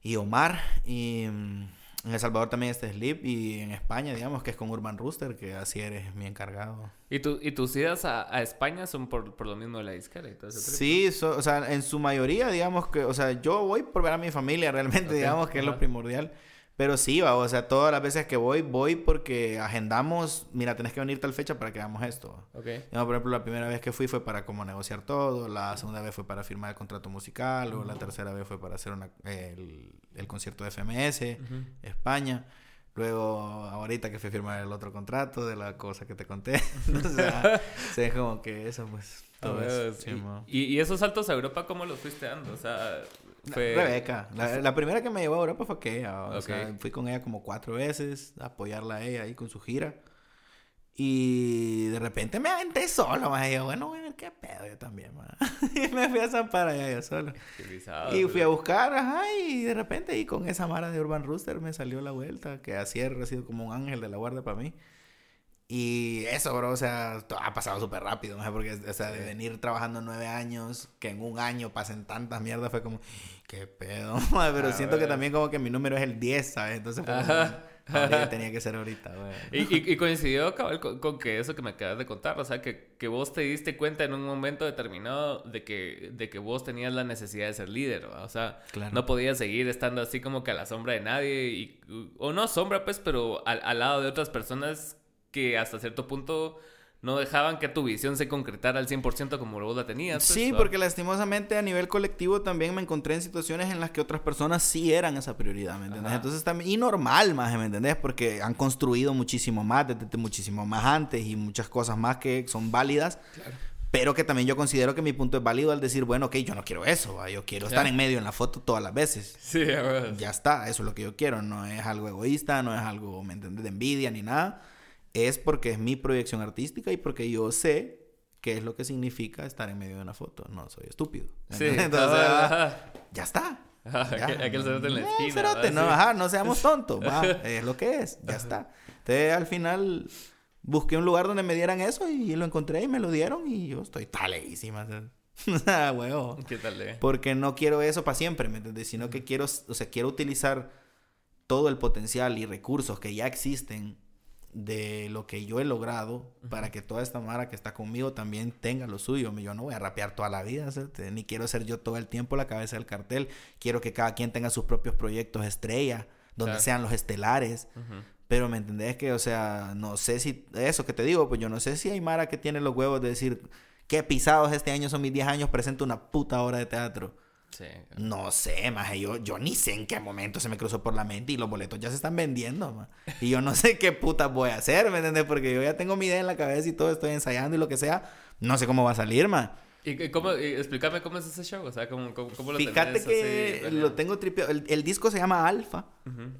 y Omar. Y mm, en El Salvador también está Sleep y en España, digamos, que es con Urban Rooster, que así eres mi encargado. ¿Y, tu, y tus idas a, a España son por, por, lo mismo de la disquera y todo eso? Sí, o sea, en su mayoría, digamos que, o sea, yo voy por ver a mi familia realmente, digamos, que es lo primordial. Pero sí, va, o sea, todas las veces que voy, voy porque agendamos, mira, tenés que venir tal fecha para que hagamos esto. Ok. por ejemplo, la primera vez que fui fue para como negociar todo, la segunda vez fue para firmar el contrato musical, o la tercera vez fue para hacer una, el, el, concierto de FMS, España. Luego, ahorita que fui a firmar el otro contrato de la cosa que te conté. o sea, se como que eso, pues, todo eso. ¿Y, y, esos saltos a Europa, ¿cómo los fuiste dando? O sea, Rebeca. La, primera que me llevó a Europa fue que ella. O sea, fui con ella como cuatro veces a apoyarla a ella ahí con su gira. Y de repente me aventé solo, más. Yo, bueno, bueno, qué pedo, yo también, y me fui a zampar allá yo solo. y fui a buscar, ajá, y de repente, y con esa mara de Urban Rooster me salió la vuelta, que así ha sido como un ángel de la guardia para mí. Y eso, bro, o sea, ha pasado súper rápido, ¿no? Porque, o sea, de venir trabajando nueve años, que en un año pasen tantas mierdas, fue como, qué pedo, pero siento que también como que mi número es el 10, ¿sabes? Entonces, fue tenía que ser ahorita, güey. Y, y, coincidió, cabal, con, que eso que me acabas de contar, o sea, que, que, vos te diste cuenta en un momento determinado de que, de que vos tenías la necesidad de ser líder, o sea, no podías seguir estando así como que a la sombra de nadie, y, o no sombra, pues, pero al, al lado de otras personas que hasta cierto punto no dejaban que tu visión se concretara al 100% como vos la tenías. Pues, sí, porque lastimosamente a nivel colectivo también me encontré en situaciones en las que otras personas sí eran esa prioridad, ¿me entiendes? Entonces también, y normal más, ¿me entendés? Porque han construido muchísimo más, desde, muchísimo más antes y muchas cosas más que son válidas. Pero que también yo considero que mi punto es válido al decir, bueno, ok, yo no quiero eso, yo quiero estar en medio en la foto todas las veces. Sí, Ya está, eso es lo que yo quiero, no es algo egoísta, no es algo, ¿me entiendes? De envidia ni nada es porque es mi proyección artística y porque yo sé qué es lo que significa estar en medio de una foto. No soy estúpido. Sí, entonces ya está. Aquel cerote en la esquina. Cerote, no, ajá, no seamos tontos. Va, es lo que es, ya está. Entonces al final busqué un lugar donde me dieran eso y lo encontré y me lo dieron y yo estoy taleísima. huevo. ¿Qué tal? Eh? Porque no quiero eso para siempre, ¿me entiendes? Sino que quiero, o sea, quiero utilizar todo el potencial y recursos que ya existen de lo que yo he logrado para que toda esta mara que está conmigo también tenga lo suyo. Yo no voy a rapear toda la vida, ni quiero ser yo todo el tiempo la cabeza del cartel. Quiero que cada quien tenga sus propios proyectos estrella, donde sean los estelares, Pero me entendés que, o sea, no sé si, eso que te digo, pues yo no sé si hay Mara que tiene los huevos de decir, qué pisados este año son mis 10 años, presento una puta obra de teatro. Sí. No sé, más yo, yo ni sé en qué momento se me cruzó por la mente y los boletos ya se están vendiendo, ma. Y yo no sé qué puta voy a hacer, ¿me entiendes? Porque yo ya tengo mi idea en la cabeza y todo, estoy ensayando y lo que sea. No sé cómo va a salir, ma. ¿Y cómo, y explícame cómo es ese show? O sea, ¿cómo, cómo, cómo lo Fíjate que así lo tengo tripeado. El, el disco se llama Alfa.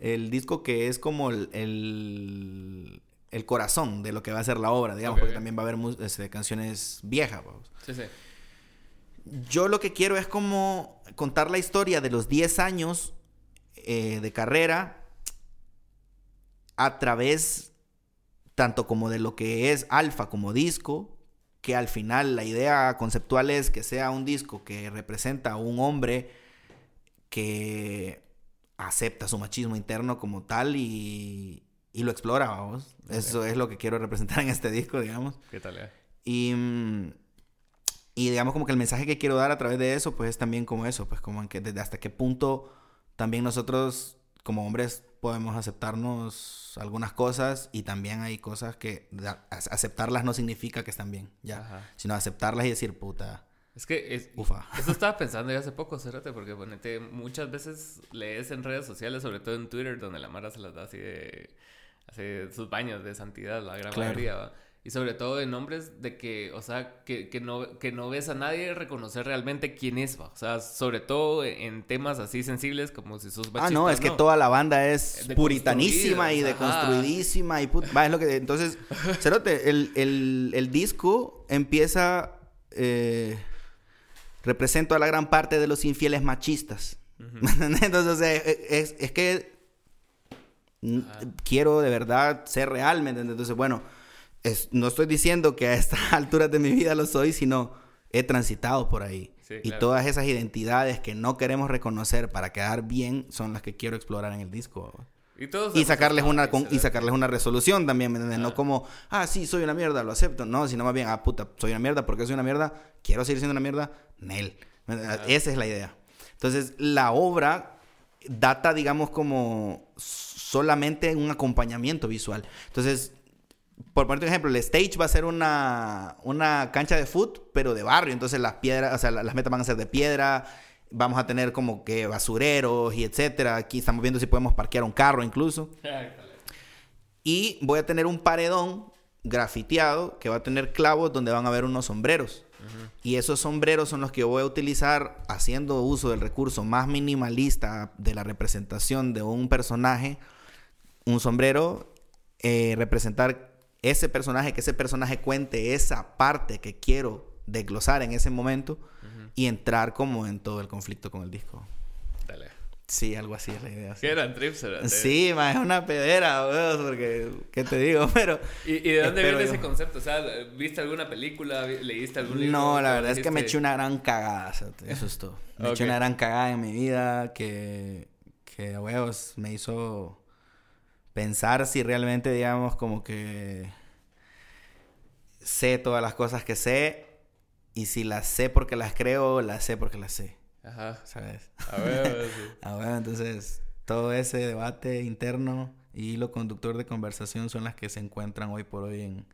El disco que es como el, el, el corazón de lo que va a ser la obra, digamos, porque también va a haber este, canciones viejas, vamos. Sí, sí. Yo lo que quiero es como contar la historia de los 10 años eh, de carrera a través tanto como de lo que es Alfa como disco, que al final la idea conceptual es que sea un disco que representa a un hombre que acepta su machismo interno como tal y, y lo explora, vamos. Eso es lo que quiero representar en este disco, digamos. ¿Qué tal? eh? Y, mm, y digamos como que el mensaje que quiero dar a través de eso, pues es también como eso, pues como en que desde hasta qué punto también nosotros como hombres podemos aceptarnos algunas cosas y también hay cosas que aceptarlas no significa que están bien, ya, Ajá. sino aceptarlas y decir, puta, Es que es, ufa. Eso estaba pensando yo hace poco, Cérate, porque ponete, muchas veces lees en redes sociales, sobre todo en Twitter, donde la Mara se las da así de, de sus baños de santidad, la gran Claro. mayoría, ¿va? Y sobre todo en hombres de que, o sea, que, que, no, que no ves a nadie reconocer realmente quién es, ¿va? O sea, sobre todo en temas así sensibles como si sos Ah, machista. no, es que toda la banda es puritanísima y deconstruidísima y put- va, es lo que entonces, Cerote, el, el, el disco empieza eh, represento a la gran parte de los infieles machistas. ¿Me entendés? Entonces, o sea, es, es que quiero de verdad ser real, ¿me entiendes? Entonces, bueno, es- no estoy diciendo que a estas alturas de mi vida lo soy, sino he transitado por ahí. Sí, y claro. todas esas identidades que no queremos reconocer para quedar bien son las que quiero explorar en el disco. Y, todos Y hemos sacarles una con- y sacarles una resolución también, ¿me entiendes? Ah. No como, ah, sí, soy una mierda, lo acepto. No, sino más bien, ah, puta, soy una mierda, ¿por qué soy una mierda? Quiero seguir siendo una mierda. Nel. Ah. Esa es la idea. Entonces, la obra data, digamos, como solamente un acompañamiento visual. Entonces, por ponerte un ejemplo, el stage va a ser una, una cancha de foot, pero de barrio. Entonces las piedras, o sea, la- las metas van a ser de piedra. Vamos a tener como que basureros y etcétera. Aquí estamos viendo si podemos parquear un carro incluso. Y voy a tener un paredón grafiteado que va a tener clavos donde van a haber unos sombreros. Y esos sombreros son los que yo voy a utilizar haciendo uso del recurso más minimalista de la representación de un personaje. Un sombrero, eh, representar ese personaje, que ese personaje cuente esa parte que quiero desglosar en ese momento y entrar como en todo el conflicto con el disco. Dale. Sí, algo así es la idea. sí. ¿Qué eran trips? cerote? Sí, ma, es una pedera, weón, porque, ¿qué te digo? Pero... ¿Y, y de dónde viene yo. ese concepto? O sea, ¿viste alguna película? ¿Leíste algún libro? No, la ¿O verdad es que me eché una gran cagada, o sea, eso es todo. Me eché una gran cagada en mi vida que, que huevos, me hizo pensar si realmente, digamos, como que sé todas las cosas que sé y si las sé porque las creo, las sé porque las sé, Ajá. ¿sabes? A ver, sí. Ah, bueno, entonces todo ese debate interno y hilo conductor de conversación son las que se encuentran hoy por hoy en,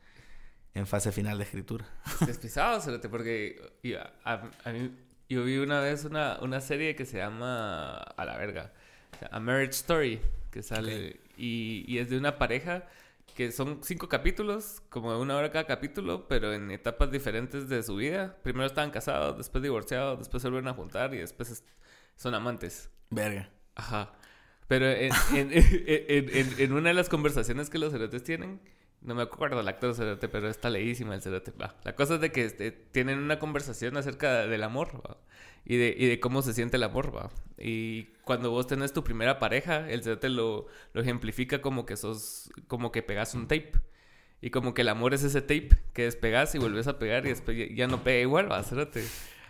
en fase final de escritura. Despistado, cerote, porque y a, a- a mí, yo vi una vez una, una serie que se llama A la verga, A Marriage Story, que sale y, y es de una pareja que son cinco capítulos, como de una hora cada capítulo, pero en etapas diferentes de su vida. Primero estaban casados, después divorciados, después se vuelven a juntar y después es- son amantes. Verga. Ajá. Pero en, en, en, en- en una de las conversaciones que los cerotes tienen, no me acuerdo el actor cerote, pero está leísima el cerote. Va. La cosa es de que este, tienen una conversación acerca del amor ¿va? Y, de, y de cómo se siente el amor. ¿va? Y cuando vos tenés tu primera pareja, el cerote lo, lo ejemplifica como que sos, como que pegas un tape. Y como que el amor es ese tape que despegas y vuelves a pegar y después ya, no pega igual, va.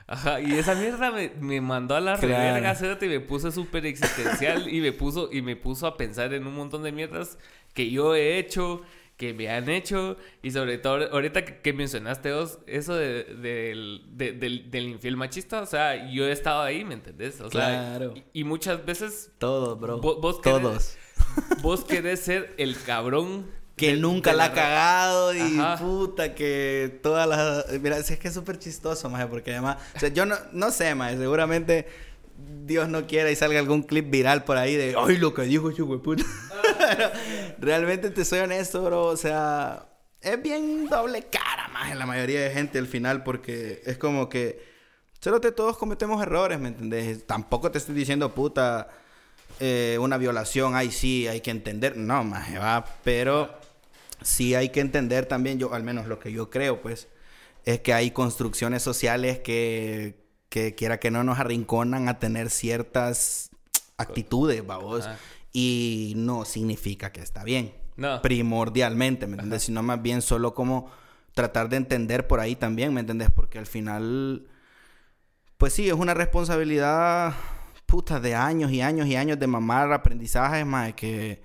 Ajá, y esa mierda me, me mandó a la Claro. reverga, y me puso súper existencial y me puso, y me puso a pensar en un montón de mierdas que yo he hecho, que me han hecho, y sobre todo ahorita que, que mencionaste vos, eso de- del, de- del, del infiel machista, o sea, yo he estado ahí, ¿me entendés? O sea, Claro. y, y muchas veces Todos, bro. Vos- vos querés- Todos. vos querés ser el cabrón que nunca la ha cagado y Ajá. puta que todas las mira si es que es súper chistoso maje porque además o sea yo no, no sé maje seguramente Dios no quiera y salga algún clip viral por ahí de ay lo que dijo ese Pero realmente te soy honesto bro o sea es bien doble cara más en la mayoría de gente al final porque es como que solo te todos cometemos errores ¿me entendés? tampoco te estoy diciendo puta eh, una violación, ay sí, hay que entender. No, maje, va, pero sí hay que entender también, yo, al menos lo que yo creo, pues, es que hay construcciones sociales que, que quiera que no nos arrinconan a tener ciertas actitudes, vamos. Ajá. Y no significa que está bien. No. Primordialmente, ¿me entiendes? Sino más bien solo como tratar de entender por ahí también, ¿me entiendes? Porque al final, pues sí, es una responsabilidad puta de años y años y años de mamar aprendizajes, más que,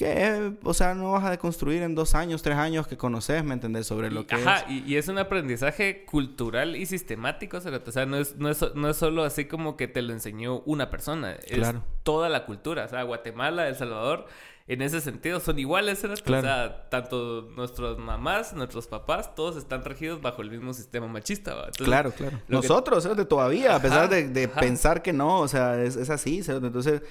que, o sea, no vas a deconstruir en dos años, tres años que conoces, ¿me entendés? Sobre lo que Ajá, es. y, y es un aprendizaje cultural y sistemático, o sea, no es, no, es, no es solo así como que te lo enseñó una persona, es Claro. toda la cultura, o sea, Guatemala, El Salvador, en ese sentido son iguales. Claro. o sea, tanto nuestras mamás, nuestros papás, todos están regidos bajo el mismo sistema machista. Entonces, Claro, claro. que- Nosotros, de todavía, a pesar de, de pensar que no, o sea, es, es así, ¿sabes? Entonces,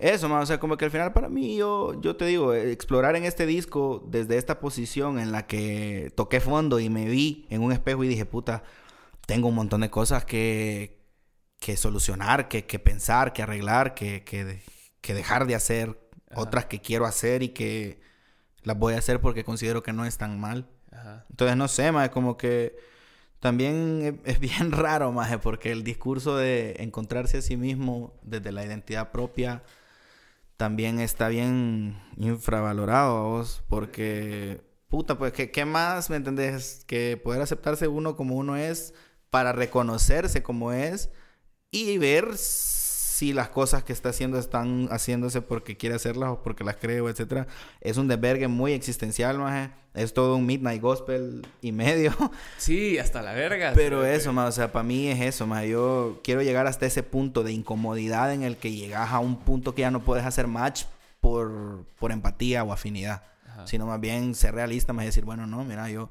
eso, man, o sea, como que al final para mí, yo, yo te digo, eh, explorar en este disco desde esta posición en la que toqué fondo y me vi en un espejo y dije, puta, tengo un montón de cosas que, que solucionar, que, que pensar, que arreglar, que, que, que dejar de hacer, Ajá. otras que quiero hacer y que las voy a hacer porque considero que no están mal. Ajá. Entonces, no sé, más como que también es, es bien raro, más porque el discurso de encontrarse a sí mismo desde la identidad propia también está bien infravalorado vos, porque, puta, pues, ¿qué, qué más, me entendés? Que poder aceptarse uno como uno es para reconocerse como es y ver si las cosas que está haciendo están haciéndose porque quiere hacerlas o porque las cree, o etcétera. Es un desvergue muy existencial, maje. Es todo un midnight gospel y medio. Sí, hasta la verga. Pero eso, ma, o sea, para mí es eso, ma. Yo quiero llegar hasta ese punto de incomodidad en el que llegas a un punto que ya no puedes hacer match por, por empatía o afinidad. Ajá. Sino más bien ser realista, más decir, bueno, no, mira, yo...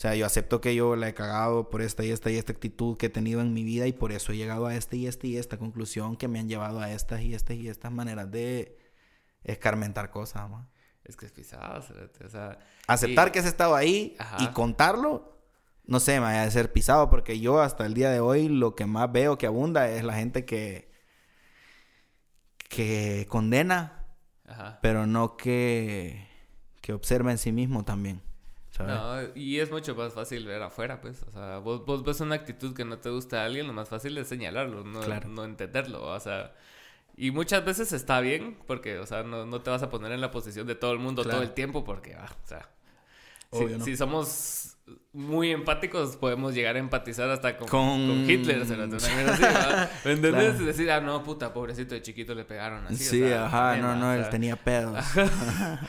O sea, yo acepto que yo la he cagado por esta y esta y esta actitud que he tenido en mi vida y por eso he llegado a esta y esta y esta conclusión que me han llevado a estas y estas y estas maneras de escarmentar cosas, ma. Es que es pisado, o sea... Aceptar y- que has estado ahí Ajá. y contarlo, no sé, me va a ser pisado porque yo hasta el día de hoy lo que más veo que abunda es la gente que que condena, Ajá. pero no que que observa en sí mismo también. ¿Sabes? No, y es mucho más fácil ver afuera, pues. O sea, vos, vos ves una actitud que no te gusta a alguien, lo más fácil es señalarlo, no, Claro. no entenderlo. O sea, y muchas veces está bien, porque, o sea, no, no te vas a poner en la posición de todo el mundo Claro. todo el tiempo, porque, ah, o sea, si, Obvio, ¿no? si somos muy empáticos, podemos llegar a empatizar hasta con, Con- con Hitler, se lo una mierda así, ¿verdad? ¿Me entendés? Claro. Decir, ah, no, puta, pobrecito de chiquito le pegaron así. o sí, sea, ajá, no, no, O él tenía pedos.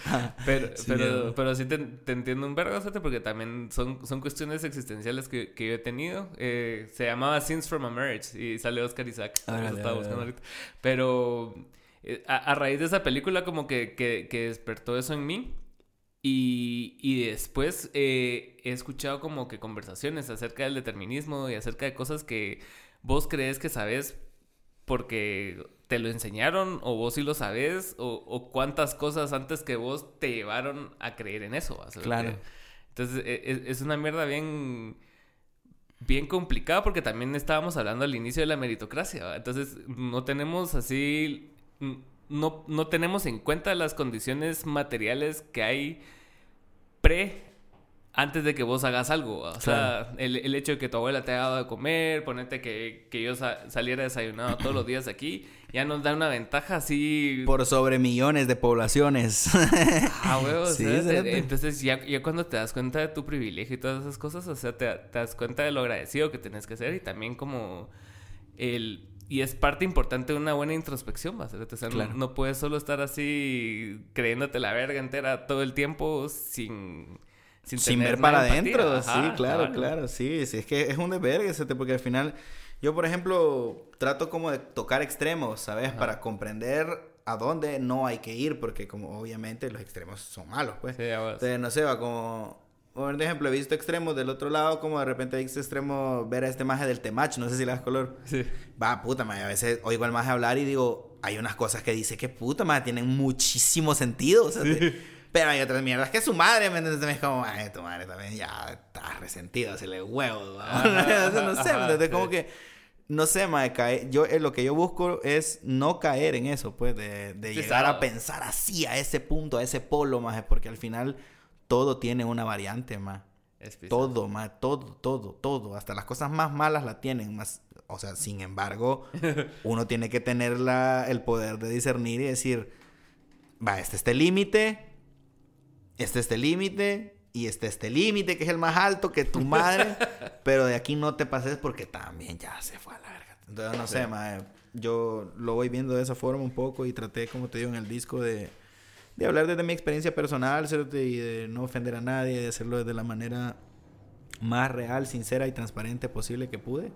pero, Sí, pero, sí te, te entiendo un vergo, porque también son, son cuestiones existenciales que, que yo he tenido. Eh, se llamaba Scenes from a Marriage y sale Oscar Isaac. Órale, lo estaba órale, buscando órale. ahorita. Pero eh, a, a raíz de esa película como que, que, que despertó eso en mí. Y, y después eh, he escuchado como que conversaciones acerca del determinismo y acerca de cosas que vos crees que sabes porque te lo enseñaron o vos sí lo sabes o, o cuántas cosas antes que vos te llevaron a creer en eso. Claro. Entonces e- es, es una mierda bien bien complicada porque también estábamos hablando al inicio de la meritocracia. ¿va? Entonces no tenemos así no, no tenemos en cuenta las condiciones materiales que hay pre antes de que vos hagas algo. O sea, el, el hecho de que tu abuela te haya dado de comer, ponete que, que yo sa- saliera desayunado todos los días aquí, ya nos da una ventaja así. Por sobre millones de poblaciones. Ah, huevos, Sí. Entonces, ya, ya cuando te das cuenta de tu privilegio y todas esas cosas, o sea, te, te das cuenta de lo agradecido que tenés que ser y también como el... Y es parte importante de una buena introspección, ¿va? O sea, no- Claro. no, puedes solo estar así creyéndote la verga entera todo el tiempo sin... Sin, ver para adentro, Ajá, sí, claro, claro, sí, sí, es que es un desvergue, porque al final, yo por ejemplo, trato como de tocar extremos, ¿sabes? Para comprender a dónde no hay que ir, porque como obviamente los extremos son malos, pues. Sí. Entonces, no sé, va como... Por ejemplo, he visto extremos del otro lado, como de repente he visto extremo ver a este maje del Temach, no sé si le das color. Sí. Va, puta, maje, a veces oigo al maje hablar y digo, hay unas cosas que dice que puta, maje, tienen muchísimo sentido, o sea, te- pero hay otras mierdas que su madre, ¿me entiendes? Es como, ay, tu madre también ya está resentido, se le huevos, ¿va? no sé, Ajá, entonces sí. como que, no sé, maje, cae- yo, eh, lo que yo busco es no caer en eso, pues, de, de Sí, llegar a sabe. pensar así, a ese punto, a ese polo, maje, porque al final todo tiene una variante, maje. Es. Todo, ma, todo, todo, todo. Hasta las cosas más malas la tienen. Más, o sea, sin embargo, uno tiene que tener la, el poder de discernir y decir, va, este este límite, este este límite, y este este límite, que es el más alto que tu madre, pero de aquí no te pases porque también ya se fue a la verga. Entonces, no sé, Sí. ma, yo lo voy viendo de esa forma un poco y traté, como te digo, en el disco de de hablar desde mi experiencia personal cerote, y de no ofender a nadie, de hacerlo desde la manera más real, sincera y transparente posible que pude.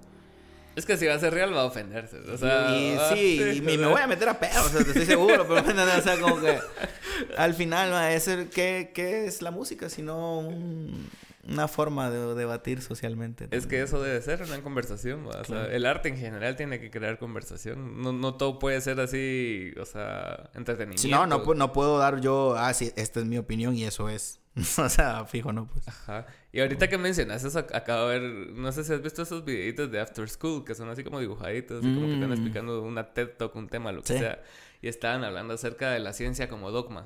Es que si va a ser real va a ofenderse. O sea, y va- sí, y me, me voy a meter a pedo, o sea, te estoy seguro, pero o sea, como que al final, ¿qué, qué es la música? Sino un- una forma de debatir socialmente. Es que eso debe ser una conversación, o sea, el arte en general tiene que crear conversación. No, no todo puede ser así, o sea, entretenimiento. Si no, no, no puedo dar yo, ah, sí, esta es mi opinión y eso es. o sea, fijo, no, pues. Ajá. Y ahorita que mencionas eso, ac- acabo de ver, no sé si has visto esos videitos de After School, que son así como dibujaditos, como que están Mm. explicando una TED Talk, un tema, lo que Sí. sea. Y estaban hablando acerca de la ciencia como dogma.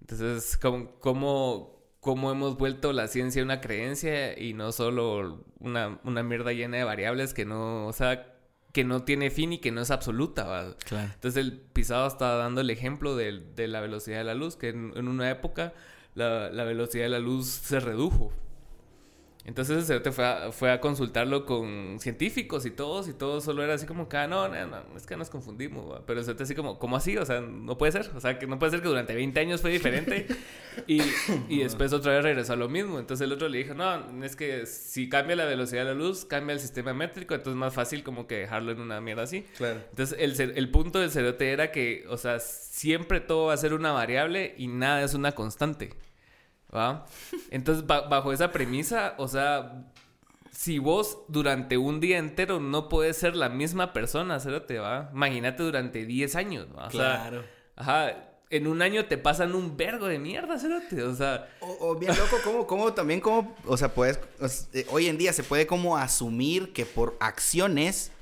Entonces, ¿cómo, cómo, cómo hemos vuelto la ciencia una creencia y no solo una, una mierda llena de variables que no, o sea, que no tiene fin y que no es absoluta, ¿va? Claro. Entonces el pisado estaba dando el ejemplo de, la velocidad de la luz, que en, en una época la, la velocidad de la luz se redujo. Entonces el cerote fue a, fue a consultarlo con científicos y todos, y todos solo era así como que, ah, no, no, no, es que nos confundimos, ¿va?". pero el cerote así como, ¿cómo así? O sea, no puede ser, o sea, que no puede ser que durante 20 años fue diferente y, y después otra vez regresó a lo mismo. Entonces el otro le dijo, no, es que si cambia la velocidad de la luz, cambia el sistema métrico, entonces es más fácil como que dejarlo en una mierda así. Claro. Entonces, el, el punto del cerote era que, o sea, siempre todo va a ser una variable y nada es una constante. ¿Va? Entonces, ba- bajo esa premisa, o sea, si vos durante un día entero no puedes ser la misma persona, cerote, ¿va? Imagínate durante 10 años, ¿va? O sea, Claro. ajá, en un año te pasan un vergo de mierda, cerote, o sea, O, o bien loco, como, como también como, o sea, puedes, o eh, hoy en día se puede como asumir que por acciones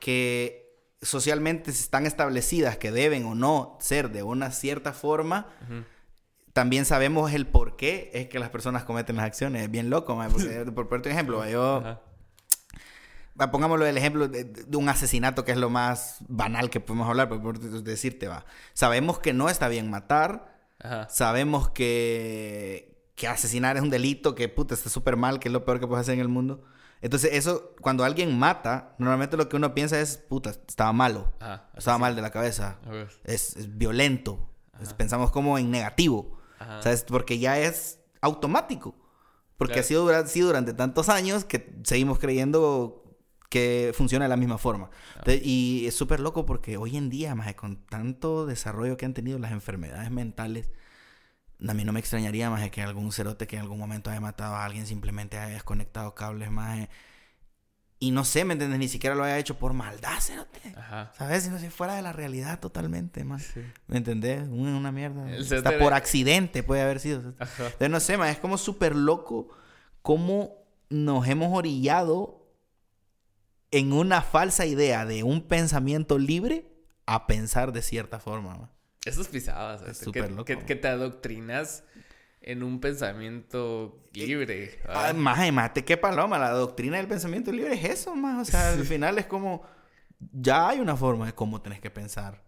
que socialmente están establecidas que deben o no ser de una cierta forma, también sabemos el por qué es que las personas cometen las acciones. Es bien loco, porque, por ponerte un ejemplo, yo, ajá, va, pongámoslo el ejemplo de, de un asesinato que es lo más banal que podemos hablar, pero por decirte va. Sabemos que no está bien matar, ajá, Sabemos que, que asesinar es un delito, que puta, está súper mal, que es lo peor que puedes hacer en el mundo. Entonces, eso, cuando alguien mata, normalmente lo que uno piensa es, puta, estaba malo, ajá, estaba mal de la cabeza, es, es violento. Pensamos como en negativo, ajá, ¿sabes? Porque ya es automático. Porque Claro. ha sido, dura- sido durante tantos años que seguimos creyendo que funciona de la misma forma. Entonces, y es súper loco porque hoy en día, más con tanto desarrollo que han tenido las enfermedades mentales, a mí no me extrañaría más que algún cerote que en algún momento haya matado a alguien simplemente haya desconectado cables más. Y no sé, ¿me entiendes? Ni siquiera lo haya hecho por maldad, cerote. ajá, ¿Sabes? Sino si fuera de la realidad totalmente, más. sí, ¿Me entendés? Una, una mierda. Hasta por accidente puede haber sido. ajá, Entonces, no sé, ma, es como súper loco cómo nos hemos orillado en una falsa idea de un pensamiento libre a pensar de cierta forma. ma. Eso es pisado, ¿sabes? Es súper loco. que- que te adoctrinas en un pensamiento libre. Ah, ¿verdad? Maje, mate, qué paloma. La doctrina del pensamiento libre es eso, más. O sea, al final es como. Ya hay una forma de cómo tenés que pensar.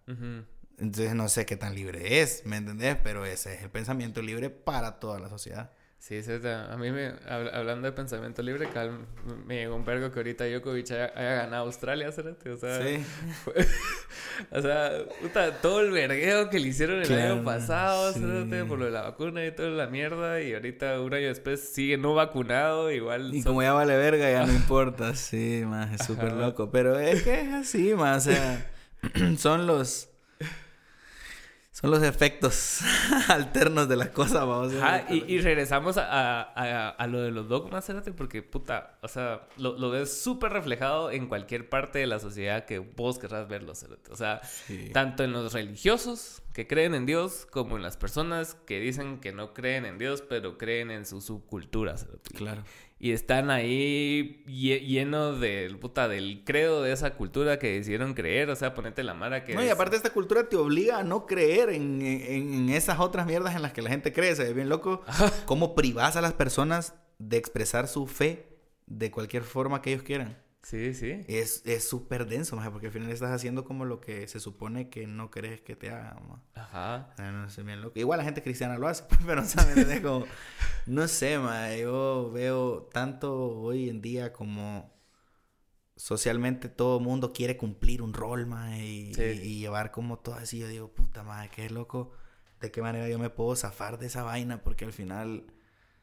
Entonces no sé qué tan libre es, ¿me entendés? Pero ese es el pensamiento libre para toda la sociedad. Sí, sí, a mí me, hab- hablando de pensamiento libre, cal- me llegó un vergo que ahorita Djokovic haya, haya ganado Australia, ¿cierto? O sea, fue- o sea, puta, todo el vergueo que le hicieron el Claro, año pasado, sí. Por lo de la vacuna y toda la mierda, y ahorita un año después sigue no vacunado, igual. Y son- como ya vale verga, ya no importa. Sí, más es súper loco. Pero es que es así, más. O sea, son los. Son los efectos alternos de las cosas, vamos a y, y, regresamos a, a, a, lo de los dogmas, fíjate, porque puta, o sea, lo, lo ves súper reflejado en cualquier parte de la sociedad que vos querrás verlo, O sea, tanto en los religiosos que creen en Dios, como en las personas que dicen que no creen en Dios, pero creen en su subcultura, Claro. y están ahí llenos del puta del credo de esa cultura que decidieron creer, o sea, ponete la mara que No, y aparte esta cultura te obliga a no creer en, en, esas otras mierdas en las que la gente cree, se ve bien loco cómo privas a las personas de expresar su fe de cualquier forma que ellos quieran. Sí, sí. Es súper denso, maje, porque al final estás haciendo como lo que se supone que no crees que te haga, Ajá. no sé, bien loco. Igual la gente cristiana lo hace, pues, pero ¿sabes? como, no sé, maje, yo veo tanto hoy en día como socialmente todo mundo quiere cumplir un rol, maje, y, y, llevar como todo así. Yo digo, puta, maje, qué loco. ¿De qué manera yo me puedo zafar de esa vaina? Porque al final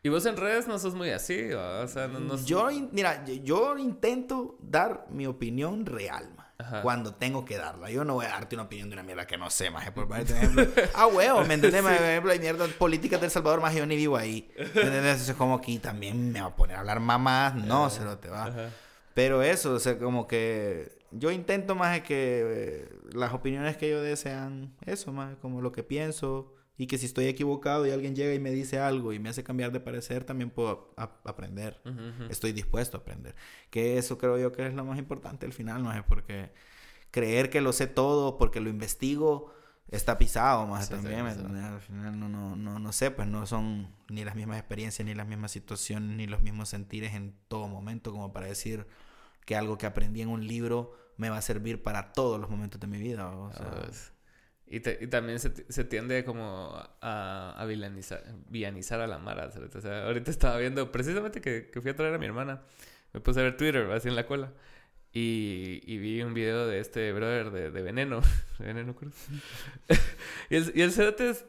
y vos en redes no sos muy así, o sea, no, no... Yo, mira, yo intento dar mi opinión real, Cuando tengo que darla. Yo no voy a darte una opinión de una mierda que no sé, más Por ejemplo, ah, huevo, ¿me entiendes? Por ejemplo, hay mierda política del Salvador, más yo ni vivo ahí. ¿Me entiendes? es como aquí también me va a poner a hablar mamás. No, se lo te va. Pero eso, o sea, como que yo intento más que eh, las opiniones que yo dé sean eso, más como lo que pienso y que si estoy equivocado y alguien llega y me dice algo y me hace cambiar de parecer, también puedo aprender. Estoy dispuesto a aprender. Que eso creo yo que es lo más importante al final, no es porque creer que lo sé todo, porque lo investigo, está pisado más también. al final no, no, no, no sé, pues no son ni las mismas experiencias, ni las mismas situaciones, ni los mismos sentires en todo momento como para decir que algo que aprendí en un libro me va a servir para todos los momentos de mi vida. O sea, ah, y, y también se, se, tiende como a, a villanizar, a la Mara. O sea, ahorita estaba viendo, precisamente que, que, fui a traer a mi hermana, me puse a ver Twitter así en la cola. Y, y vi un video de este brother de, de Veneno. Veneno Cruz. y el, y el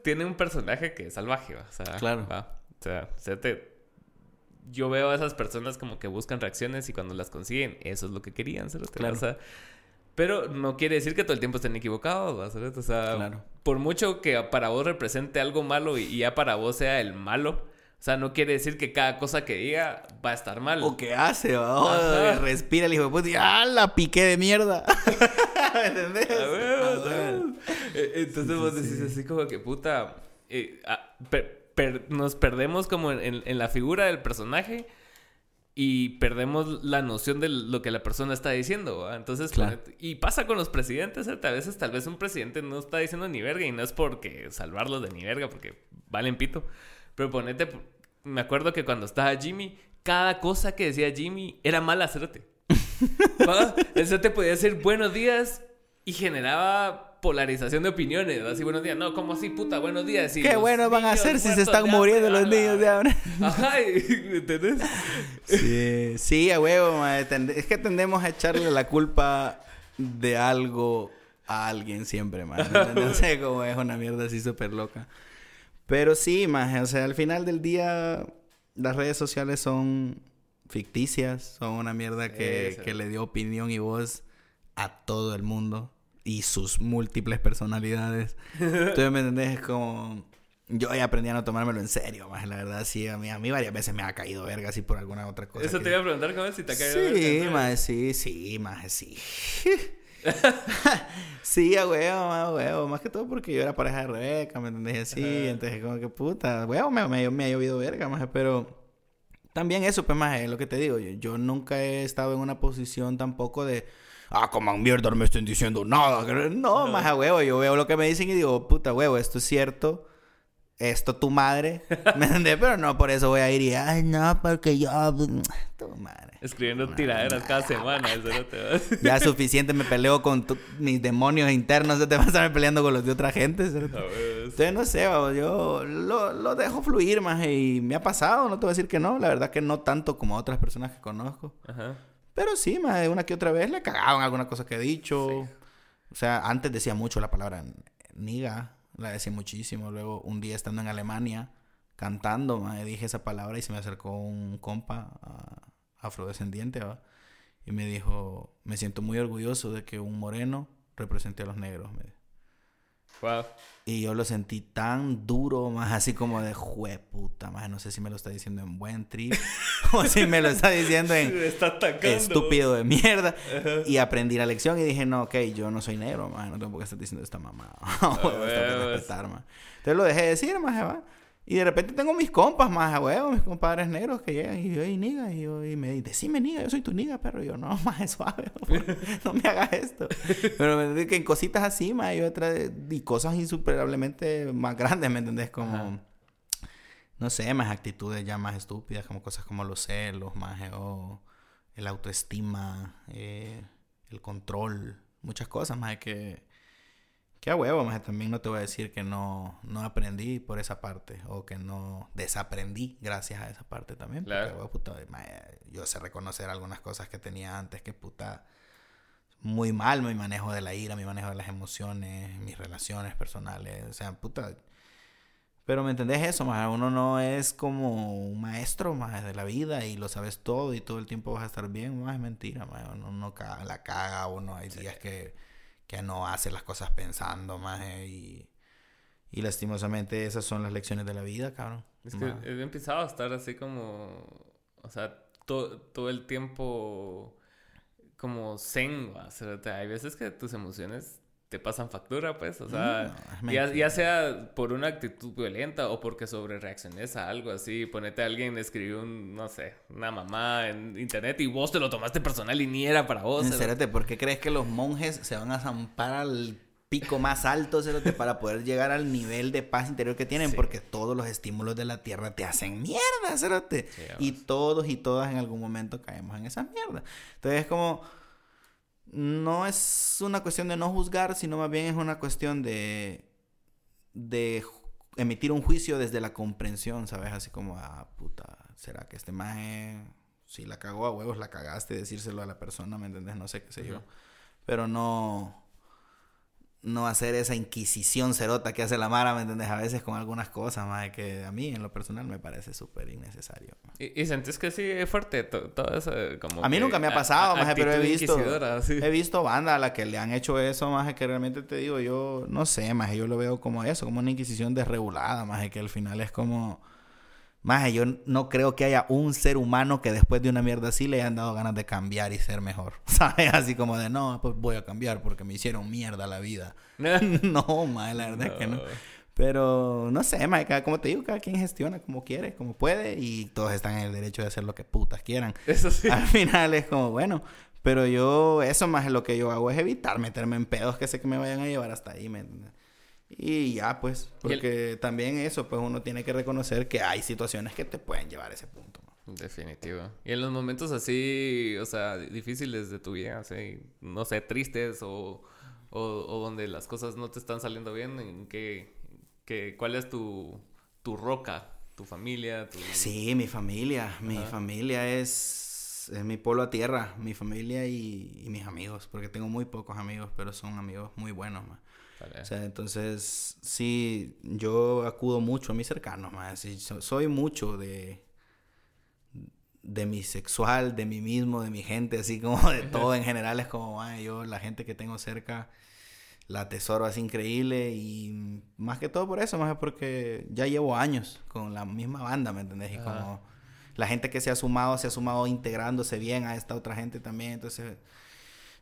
tiene un personaje que es salvaje, o sea, claro. O sea, Cerote yo veo a esas personas como que buscan reacciones y cuando las consiguen, eso es lo que querían, Claro. O sea, pero no quiere decir que todo el tiempo estén equivocados, O sea, por mucho que para vos represente algo malo y ya para vos sea el malo, o sea, no quiere decir que cada cosa que diga va a estar mal. O que hace, ¿va? respira el hijo de puta y ¡ah, la piqué de mierda! ¿Entendés? E, entonces vos decís así como que puta, eh, ah, nos perdemos como en, en la figura del personaje y perdemos la noción de lo que la persona está diciendo. Entonces, y pasa con los presidentes, ¿eh? a veces tal vez un presidente no está diciendo ni verga y no es porque salvarlos de ni verga, porque valen pito. Pero ponete, me acuerdo que cuando estaba Jimmy, cada cosa que decía Jimmy era mala hacerte. Eso te podía decir buenos días y generaba polarización de opiniones. Así, buenos días. No, como así, puta, buenos días. Qué bueno van a hacer si se están muriendo los niños de ahora. Ajá, ¿entendés? Sí, sí, a huevo, Es que tendemos a echarle la culpa de algo a alguien siempre, man. No sé cómo es una mierda así súper loca. Pero sí, más, o sea, al final del día, las redes sociales son ficticias, son una mierda que, que le dio opinión y voz a todo el mundo y sus múltiples personalidades. Entonces, ¿me entendés? Es como... Yo ya aprendí a no tomármelo en serio, más la verdad, sí, a mí, a mí varias veces me ha caído verga así por alguna otra cosa. Eso te iba a preguntar, ¿cómo si te ha caído verga? Sí, más, sí, sí, más, sí. sí, a huevo, a huevo. Más que todo porque yo era pareja de Rebeca, ¿me entendés? Así, entonces como que puta, huevo, me, me, me ha llovido verga, más, pero... También eso, pues, más, es lo que te digo. Yo, yo nunca he estado en una posición tampoco de ah, como mierda, no me estén diciendo nada. No, más a huevo, yo veo lo que me dicen y digo, puta huevo, esto es cierto. Esto tu madre, ¿me entendés? Pero no por eso voy a ir y, ay, no, porque yo, tu madre. Escribiendo tiraderas cada semana, eso no te vas. Ya suficiente me peleo con mis demonios internos, te vas a estar peleando con los de otra gente. Entonces, no sé, yo lo, lo, dejo fluir más y me ha pasado, no te voy a decir que no, la verdad que no tanto como otras personas que conozco. Ajá. Pero sí, más una que otra vez le cagaban alguna cosa que he dicho. O sea, antes decía mucho la palabra niga, la decía muchísimo. Luego, un día estando en Alemania, cantando, me dije esa palabra y se me acercó un compa afrodescendiente, Y me dijo, me siento muy orgulloso de que un moreno represente a los negros. Wow. Y yo lo sentí tan duro, más así como de jue puta, más no sé si me lo está diciendo en buen trip o si me lo está diciendo en estúpido de mierda. Y aprendí la lección y dije, no, ok, yo no soy negro, más no tengo por qué estar diciendo esta mamá. respetar, más. Entonces lo dejé de decir, más. Y de repente tengo mis compas más a huevo, mis compadres negros que llegan y yo, y niga, y yo, y me dicen, decime niga, yo soy tu niga, pero yo, no, más suave, no me hagas esto. pero me entendí que en cositas así, más hay otras, y cosas insuperablemente más grandes, ¿me entendés? Como, no sé, más actitudes ya más estúpidas, como cosas como los celos, más, o el autoestima, eh, el control, muchas cosas más que Qué huevo, más también no te voy a decir que no, no aprendí por esa parte o que no desaprendí gracias a esa parte también. Claro. Porque, yo sé reconocer algunas cosas que tenía antes que puta muy mal mi manejo de la ira, mi manejo de las emociones, mis relaciones personales, o sea, puta. Pero me entendés eso, más uno no es como un maestro más de la vida y lo sabes todo y todo el tiempo vas a estar bien, más es mentira, más uno no la caga, uno hay días que que no hace las cosas pensando más y, y lastimosamente esas son las lecciones de la vida, cabrón. Es que he empezado a estar así como, o sea, todo el tiempo como zen, o sea, hay veces que tus emociones te pasan factura, pues, o sea, ya, ya, sea por una actitud violenta o porque sobre reacciones a algo así, ponete a alguien escribió un, no sé, una mamá en internet y vos te lo tomaste personal y ni era para vos. Espérate, ¿por qué crees que los monjes se van a zampar al pico más alto, para poder llegar al nivel de paz interior que tienen? Porque todos los estímulos de la tierra te hacen mierda, Cérate. y todos y todas en algún momento caemos en esa mierda. Entonces es como no es una cuestión de no juzgar, sino más bien es una cuestión de, de emitir un juicio desde la comprensión, ¿sabes? Así como, ah, puta, ¿será que este maje, si la cagó a huevos, la cagaste, decírselo a la persona, ¿me entiendes? No sé qué sé yo. Pero no, no hacer esa inquisición cerota que hace la Mara, ¿me entiendes? A veces con algunas cosas, más que a mí en lo personal me parece súper innecesario. ¿Y, ¿Y, sentís que sí es fuerte todo eso? Como a mí nunca me ha pasado, más pero he visto, he visto banda a la que le han hecho eso, más que realmente te digo, yo no sé, más yo lo veo como eso, como una inquisición desregulada, más que al final es como más, yo no creo que haya un ser humano que después de una mierda así le hayan dado ganas de cambiar y ser mejor. ¿Sabes? Así como de, no, pues voy a cambiar porque me hicieron mierda la vida. no, más, la verdad es que no. Pero no sé, más, como te digo, cada quien gestiona como quiere, como puede y todos están en el derecho de hacer lo que putas quieran. Eso sí. Al final es como, bueno, pero yo, eso más lo que yo hago es evitar meterme en pedos que sé que me vayan a llevar hasta ahí, ¿me entiendes? Y ya, pues, porque también eso, pues uno tiene que reconocer que hay situaciones que te pueden llevar a ese punto. Definitivo. Y en los momentos así, o sea, difíciles de tu vida, así, no sé, tristes o, o, donde las cosas no te están saliendo bien, ¿en qué, qué, ¿cuál es tu, tu roca? ¿Tu familia? Tu... Sí, mi familia. Mi familia es, es mi polo a tierra. Mi familia y, y, mis amigos, porque tengo muy pocos amigos, pero son amigos muy buenos. Man. O sea, entonces, sí, yo acudo mucho a mis cercanos, más. soy mucho de, de mi sexual, de mí mismo, de mi gente, así como de todo en general. Es como, yo, la gente que tengo cerca, la tesoro así increíble. Y más que todo por eso, más porque ya llevo años con la misma banda, ¿me entendés? Y como la gente que se ha sumado, se ha sumado integrándose bien a esta otra gente también. Entonces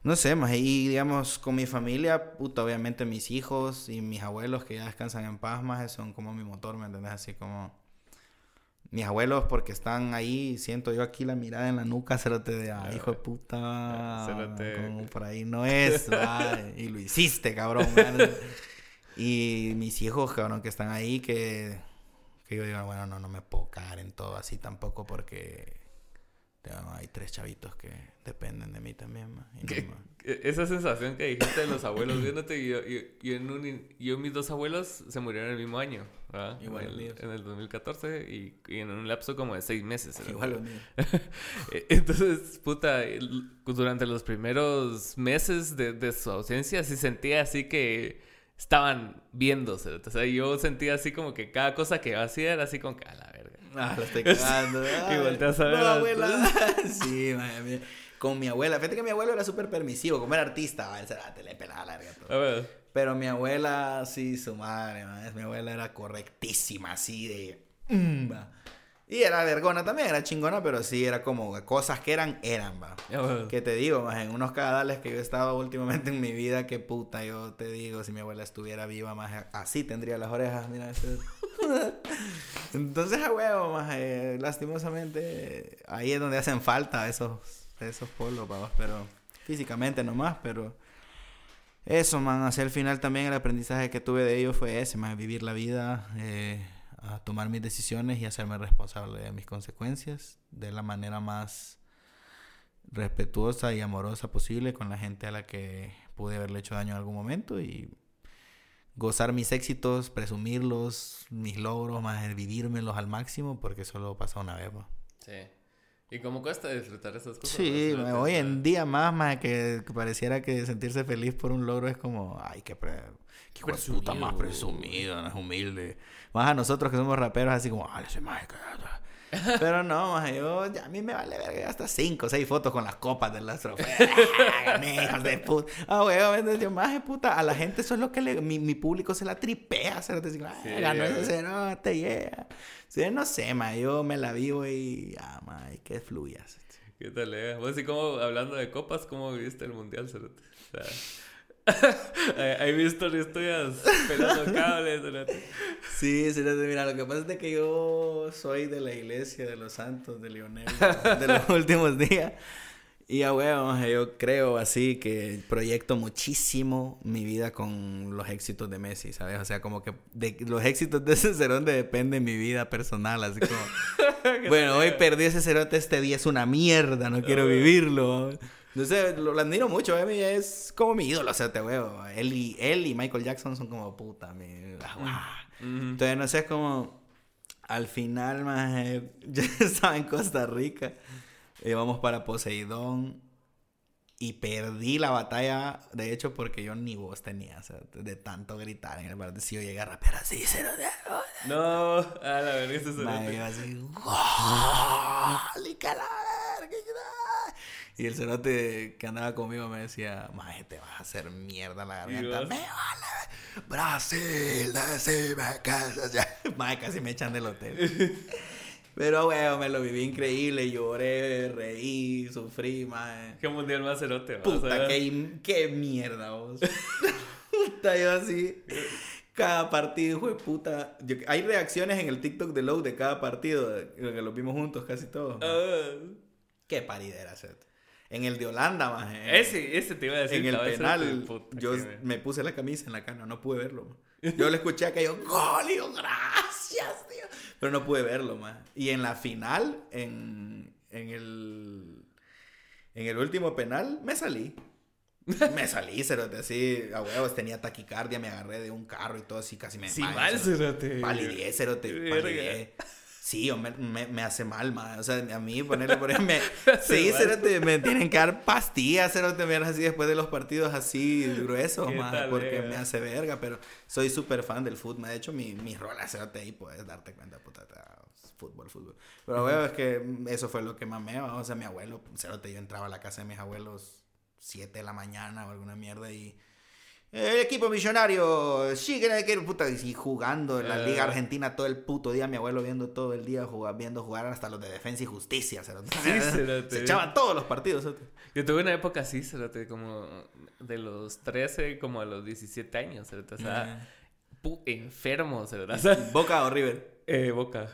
no sé, más y digamos, con mi familia, puta, obviamente mis hijos y mis abuelos que ya descansan en paz, más son como mi motor, ¿me entendés? Así como mis abuelos porque están ahí, siento yo aquí la mirada en la nuca, cerote de, ah, hijo de puta, como por ahí no es, y lo hiciste, cabrón. y mis hijos, cabrón, que están ahí, que, que yo digo, bueno, no, no me puedo caer en todo así tampoco porque hay tres chavitos que dependen de mí también. E, esa sensación que dijiste de los abuelos viéndote, yo, yo, en un, yo, mis dos abuelos se murieron el mismo año. Igual en el, en el 2014 y, y, en un lapso como de seis meses. Igual los e, Entonces, puta, durante los primeros meses de, de su ausencia sí sentía así que estaban viéndose. O sea, yo sentía así como que cada cosa que hacía era así como que a la verga. Ah, lo estoy cagando. y volteas a ver. No, abuela. sí, madre Con mi abuela. Fíjate que mi abuelo era súper permisivo, como era artista, él se la, le pelaba la verga todo. A ver. Pero mi abuela, sí, su madre, mi abuela era correctísima, así de... Mm, va. Y era vergona también, era chingona, pero sí, era como cosas que eran, eran, va. Que te digo, más en unos cadales que yo estaba últimamente en mi vida, qué puta, yo te digo, si mi abuela estuviera viva, más así tendría las orejas, mira. Entonces, a huevo, más eh, lastimosamente, ahí es donde hacen falta esos, esos polos, vamos, pero físicamente nomás, pero eso, man, hacia el final también el aprendizaje que tuve de ellos fue ese, más vivir la vida, eh, a tomar mis decisiones y hacerme responsable de mis consecuencias de la manera más respetuosa y amorosa posible con la gente a la que pude haberle hecho daño en algún momento y gozar mis éxitos, presumirlos, mis logros, más vivírmelos al máximo porque solo pasa una vez. Sí. ¿Y cómo cuesta disfrutar esas cosas? Sí, hoy en día más, más que, pareciera que sentirse feliz por un logro es como, ay, qué, pre qué puta más presumido, no es humilde. Más a nosotros que somos raperos, así como, ay, ese más pero no, más yo, ya a mí me vale verga hasta cinco o seis fotos con las copas de las trofeos. hijos de puta. Ah, weón, yo, más de puta, a la gente eso es lo que le, mi, mi público se la tripea, se te digo, sí, ganó ese cerote, yeah. Sí, no sé, ma, yo me la vivo y ya, ma, y que fluyas. ¿Qué tal, eh? Vos sí, como, hablando de copas, ¿cómo viviste el mundial, cerote? O sea... Hay visto historias pelando cables. Sí, sí, mira, lo que pasa es que yo soy de la iglesia de los santos de Lionel de los últimos días. Y a huevo, yo creo así que proyecto muchísimo mi vida con los éxitos de Messi, ¿sabes? O sea, como que de los éxitos de ese cerote depende mi vida personal, así como... bueno, hoy perdí ese cerote, este día es una mierda, no quiero vivirlo. No sé, lo, admiro mucho, eh, es como mi ídolo, o sea, te veo. Él y, él y Michael Jackson son como puta, mi, ah, Entonces, no sé, es como al final, más yo estaba en Costa Rica, íbamos para Poseidón y perdí la batalla, de hecho, porque yo ni voz tenía, o sea, de tanto gritar en el bar, si yo llegué a rapear así, se lo No, a la verga, eso se así, y el cerote que andaba conmigo me decía, maje, te vas a hacer mierda la garganta. Me vale, Brasil, decime que... Maje, casi me echan del hotel. Pero, weón, me lo viví increíble. Lloré, reí, sufrí, maje. ¿Qué mundial más cerote? Puta, qué, qué mierda, vos. Puta, yo así... Cada partido, hijo de puta. hay reacciones en el TikTok de Low de cada partido, que lo vimos juntos casi todos. Ah. Qué paridera, ¿cierto? En el de Holanda, más. Ese, ese te iba a decir. En el penal, yo me puse la camisa en la cana, no pude verlo. Yo le escuché que yo, gol, y yo, gracias, tío. Pero no pude verlo, más. Y en la final, en, en el. En el último penal, me salí. me salí, cerote, así, a huevos, tenía taquicardia, me agarré de un carro y todo así, casi me... Sí, mal, cerote. Palidé, cerote. Sí, me, me, me, hace mal, ma. O sea, a mí ponerle por ejemplo, me, sí, cérate, me tienen que dar pastillas, cérate, ver así después de los partidos así gruesos, ma, porque me hace verga, pero soy súper fan del fútbol. De hecho, mi, mi rol es cérate ahí, puedes darte cuenta, puta, fútbol, fútbol. Pero, bueno, es que eso fue lo que me O sea, mi abuelo, cérate, yo entraba a la casa de mis abuelos 7 de la mañana o alguna mierda y el equipo millonario sigue que puta y jugando en la Liga eh. Argentina todo el puto día. Mi abuelo viendo todo el día jugar, viendo jugar hasta los de defensa y justicia. Se, se echaban todos los partidos. Yo tuve una época así, como de los 13 como a los 17 años. O sea, enfermo. Boca o River. Eh, Boca.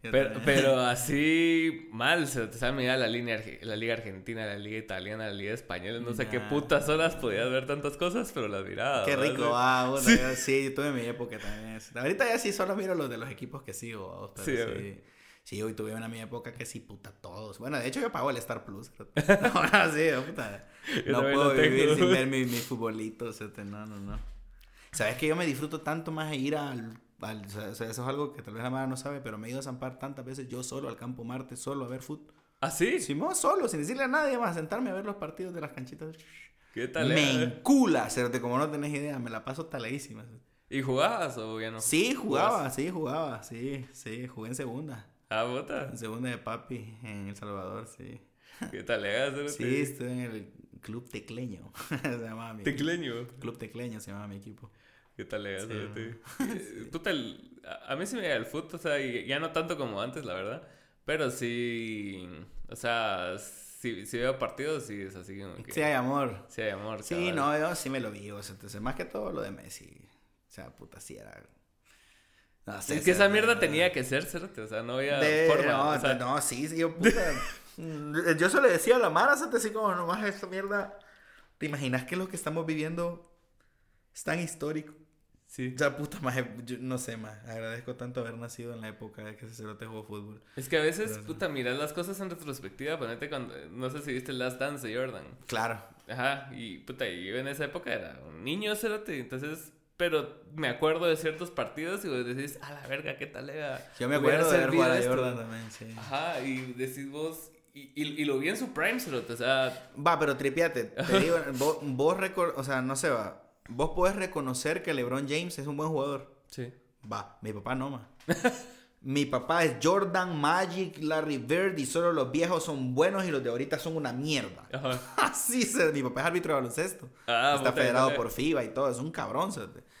pero, pero, así mal, se te sabe mirar la, línea, la Liga Argentina, la Liga Italiana, la Liga Española. No sé qué putas horas podías ver tantas cosas, pero las miraba. Qué rico, ah, bueno, sí. sí, yo tuve mi época también. Ahorita ya sí solo miro los de los equipos que sigo. Pero sí, sí. hoy tuve una mi época que sí, puta, todos. Bueno, de hecho yo pago el Star Plus. Ahora sí, puta. no puedo vivir sin ver mi, mi futbolito. no, no, no. ¿Sabes que yo me disfruto tanto más de ir al eso es algo que tal vez la madre no sabe, pero me he ido a zampar tantas veces yo solo al campo Marte, solo a ver fútbol. ¿Ah, sí? Simón, solo, sin decirle a nadie más, sentarme a ver los partidos de las canchitas. ¿Qué tal? Me encula, hacerte como no tenés idea, me la paso taladísima. ¿Y jugabas o ya no? Sí, jugaba, sí, jugaba, sí, sí, jugué en segunda. Ah, bota. En segunda de papi, en El Salvador, sí. ¿Qué tal, Sí, estuve en el Club Tecleño. se llamaba mi Tecleño. equipo. Club Tecleño se llamaba mi equipo. ¿Qué tal le Sí, sí, el- a, mí sí me da el fútbol, o sea, ya no tanto como antes, la verdad. Pero sí, o sea, si, si veo partidos, sí es así como que... Sí, hay amor. Sí hay amor, Sí, cabal. no, yo sí me lo vi. O sea, entonces, más que todo lo de Messi. O sea, puta, sí era. No sé, Es que esa mierda tenía que ser, cerote, o sea, no había De- forma. no, o sea, no, sí, sí, yo, puta. yo se le decía a la Mara, ¿sabes? así como nomás esta mierda. ¿Te imaginas que lo que estamos viviendo es tan histórico? Sí. O sea, puta, más, yo no sé, más. Agradezco tanto haber nacido en la época de que cerote jugó fútbol. Es que a veces, Pero- puta, miras las cosas en retrospectiva, ponete cuando, no sé si viste Last Dance de Jordan. Claro. Ajá, y puta, yo en esa época era un niño, cerote, entonces, pero me acuerdo de ciertos partidos y vos decís, a la verga, ¿qué tal era? Yo me acuerdo de ver jugar a esto". Jordan también, sí. Ajá, y decís vos, y, y, y lo vi en su prime, o sea, Va, pero tripiate. Te digo, vos, vos recor- o sea, no sé, va. Vos podés reconocer que LeBron James es un buen jugador. sí. Va, mi papá no, ma. mi papá es Jordan, Magic, Larry Bird y solo los viejos son buenos y los de ahorita son una mierda. Ajá. Así se, mi papá es árbitro de baloncesto. Ah, Está federado dale. por FIBA y todo, es un cabrón.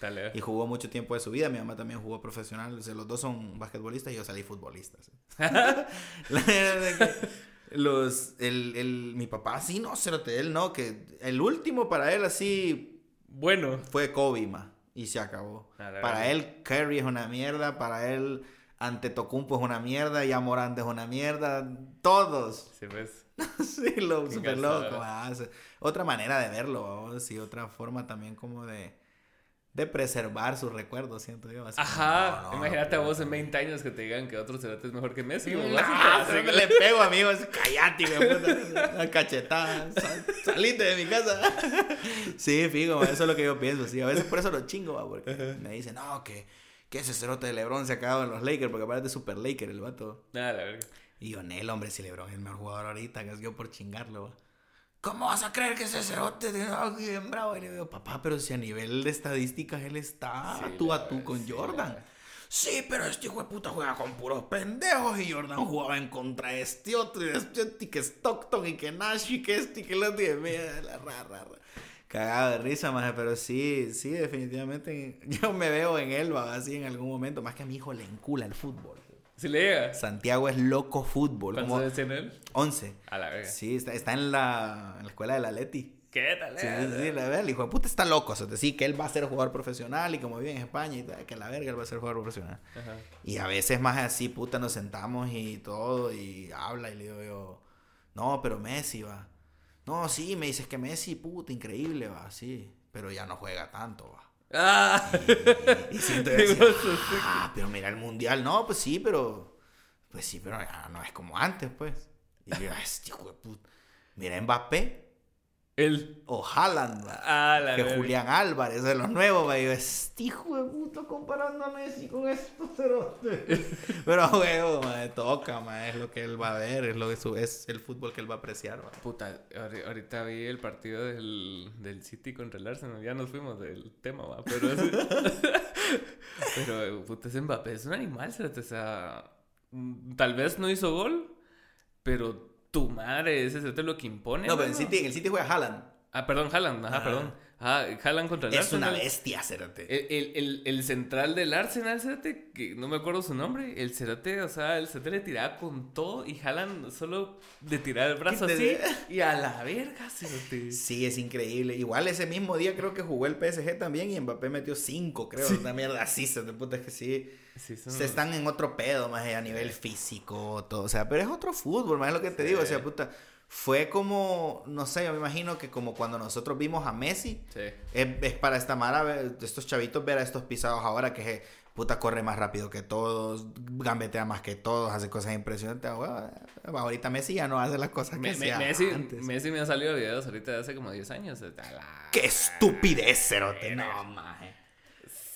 Dale. Y jugó mucho tiempo de su vida. Mi mamá también jugó profesional. O sea, los dos son basquetbolistas y yo salí futbolista. ¿sí? Los, el, el, mi papá sí, no, cerote, él no, que el último para él así Bueno. fue Kobe, ma, y se acabó. Para él Curry es una mierda, para él Antetokounmpo es una mierda, y Morant es una mierda, todos. Sí, pues. sí, lo super loco. ah, Otra manera de verlo, sí, otra forma también como de, de preservar sus recuerdos, siento yo. así como, Ajá, no, no, imagínate a vos en 20 años que te digan que otro cerote es mejor que Messi. No, haces- pero me le pego, hijo de puta. Una cachetada. Sal- salite de mi casa. Sí, fijo, eso es lo que yo pienso. Sí, a veces por eso lo chingo, va, porque me dicen, no, que, que ese cerote de LeBron se ha quedado en los Lakers, porque parece super Laker el vato. Ah, la verga. Y yo, Nel, hombre, si LeBron es el mejor jugador ahorita, que es yo por chingarlo, va. ¿Cómo vas a creer que ese cerote de algo bien bravo? Y le digo, papá, pero si a nivel de estadísticas él está Sí, tú a tú con sí, Jordan. Sí, pero este hijo de puta juega con puros pendejos y Jordan jugaba en contra de este otro y de este otro y que Stockton y que Nash y que este y que el otro y mira, la ra, ra, ra. Cagado de risa, maje, pero sí, sí, definitivamente yo me veo en él, va, así en algún momento, más que a mi hijo le encula el fútbol. Si le llega. Santiago es loco fútbol, ¿Cuántos años tiene él? 11. A la verga. Sí, está, está en, la, en la escuela de la Leti. ¿Qué tal? Sí, eh? sí, la verdad, el hijo de puta está loco. O sea, sí, que él va a ser jugador profesional y como vive en España y tal, que la verga él va a ser jugador profesional. Ajá. Y a veces más así, puta, nos sentamos y todo y habla y le digo yo, no, pero Messi va. No, sí, me dices que Messi, puta, increíble va, sí, pero ya no juega tanto va. Ah. Y, siento así, ah, pero mira el mundial, no, pues sí, pero, pues sí, pero ya no es como antes, pues. Y yo, este hijo de puta, mira Mbappé Él. o Haaland. Ah, que verga. Julián Álvarez de los nuevos, yo, este hijo de puta comparando a Messi con estos cerotes. Pero, huevo, me toca, ma, es lo que él va a ver, es, lo que su- es el fútbol que él va a apreciar. Puta, ahori- ahorita vi el partido del, del City contra el Arsenal. Ya nos fuimos del tema. Pero, es- pero puta, ese Mbappé es un animal, cerote, O sea, mm, tal vez no hizo gol, pero tu madre, ese es lo que impone. No, pero en mano. City, en el City juega Haaland. Ah, perdón, Haaland, ajá, Ajá. perdón. Ah, Haaland contra el Es una Arsenal. bestia, cerote. El, el, el, el central del Arsenal, Cerote, que no me acuerdo su nombre, el Cerote, o sea, el Cerote le tiraba con todo y Haaland solo le tiraba el brazo ¿Qué así te- y a la verga, Cerote. Sí, es increíble. Igual ese mismo día creo que jugó el PSG también y Mbappé metió 5, creo. Una mierda así, de puta es que sí. Sí, son- Se están en otro pedo, más a nivel físico, todo. O sea, pero es otro fútbol, más es lo que te digo. O sea, puta, fue como, no sé, yo me imagino que como cuando nosotros vimos a Messi, Sí. es, es para esta mara, estos chavitos ver a estos pisados ahora que puta corre más rápido que todos, gambetea más que todos, hace cosas impresionantes. Ah, huevo, ahorita Messi ya no hace las cosas que Me- me- hacía Messi, antes. Messi me han salido videos ahorita de hace como 10 años. La- ¡Qué estupidez, cerote! No, maje.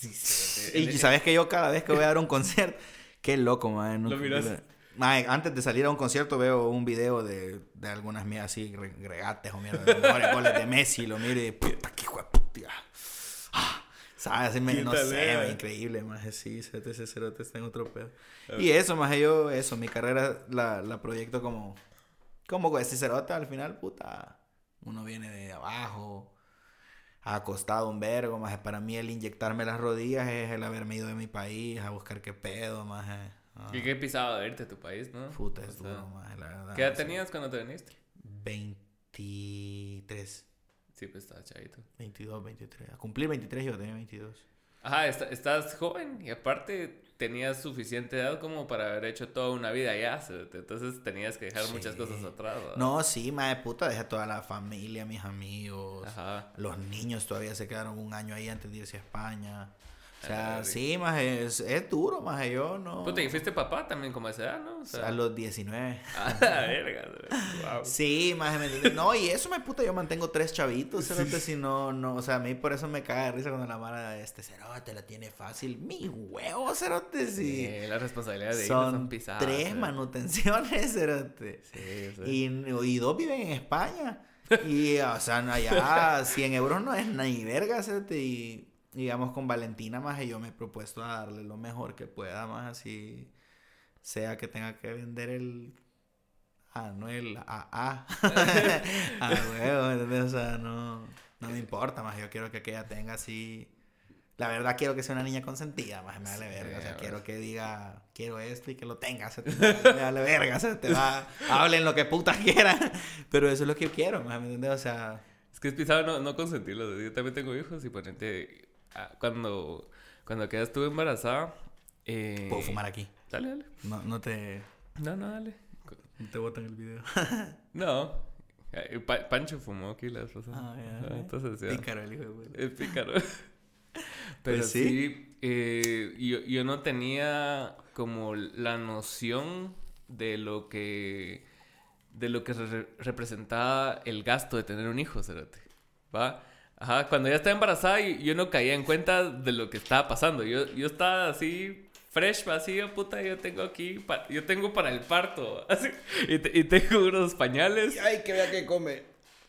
Sí. Y sabes que yo cada vez que voy a dar un concierto, qué loco, man. ¿Lo miras? Mae, antes de salir a un concierto veo un video de, de algunas mías así, re- regates o mierda, de mejores goles de Messi, lo miro y puta, qué hijo de puta. Ah, ¿Sabes? Así me- ¿Qué no sé, mae, increíble, más sí, ese cerote está en otro pedo. Y eso, más yo, eso, mi carrera la, la proyecto como, como ese cerote al final, puta, Uno viene de abajo, acostado un vergo, más para mí el inyectarme las rodillas es el haberme ido de mi país a buscar qué pedo, más. Ah. ¿Y qué pisado de irte a tu país, no? Puta, es duro, más, la verdad. ¿Qué edad tenías cuando te viniste? 23. Sí, pues estaba chavito. 22, 23. A cumplir 23 yo tenía 22. Ajá, estás joven y aparte tenías suficiente edad como para haber hecho toda una vida allá. Entonces tenías que dejar muchas cosas atrás. No, sí, madre puta, dejé toda la familia, mis amigos. Ajá. Los niños todavía se quedaron un año ahí antes de irse a España. O sea, sí, más es, es duro, más yo no. Puta, y fuiste papá también como a esa edad, ¿no? O sea, a los 19. Ah, verga, wow. Sí, más me No, y eso me puta, yo mantengo tres chavitos, cerote, si no, no, o sea, a mí por eso me cae de risa cuando la mala este cerote la tiene fácil. Mi huevo, cerote, sí. sí la responsabilidad de son, son pisadas. Tres manutenciones, cerote. Sí, sí. Y, y dos viven en España. Y, o sea, allá 100 euros no es ni verga, cerote, y digamos, con Valentina más yo me he propuesto a darle lo mejor que pueda más así, sea que tenga que vender el ah, no el AA, a huevo, o sea, no, no me importa más, yo quiero que aquella tenga así, la verdad quiero que sea una niña consentida, más me vale verga, o sea, quiero que diga, quiero esto y que lo tenga, se te, me vale verga, se te va, hablen lo que putas quieran, pero eso es lo que yo quiero, más, ¿me entiendes? O sea... Es que es pisado no, no consentirlo, yo también tengo hijos y ponente Ah, cuando, cuando quedas estuve embarazada. Eh... Puedo fumar aquí. Dale, dale. No, no te. No, no, dale. No te botan el video. no. Pancho fumó aquí las cosas. Ah, ya. Ah, entonces, ya. Pícaro el hijo de Es pícaro. Pero pues sí, eh, yo, yo no tenía como la noción de lo que de lo que representaba el gasto de tener un hijo, ¿va? Ajá, cuando ya estaba embarazada yo no caía en cuenta de lo que estaba pasando. Yo, yo estaba así, fresh, vacío, puta, yo tengo aquí, yo tengo para el parto. Así, y, tengo unos pañales. Ay, que vea que come.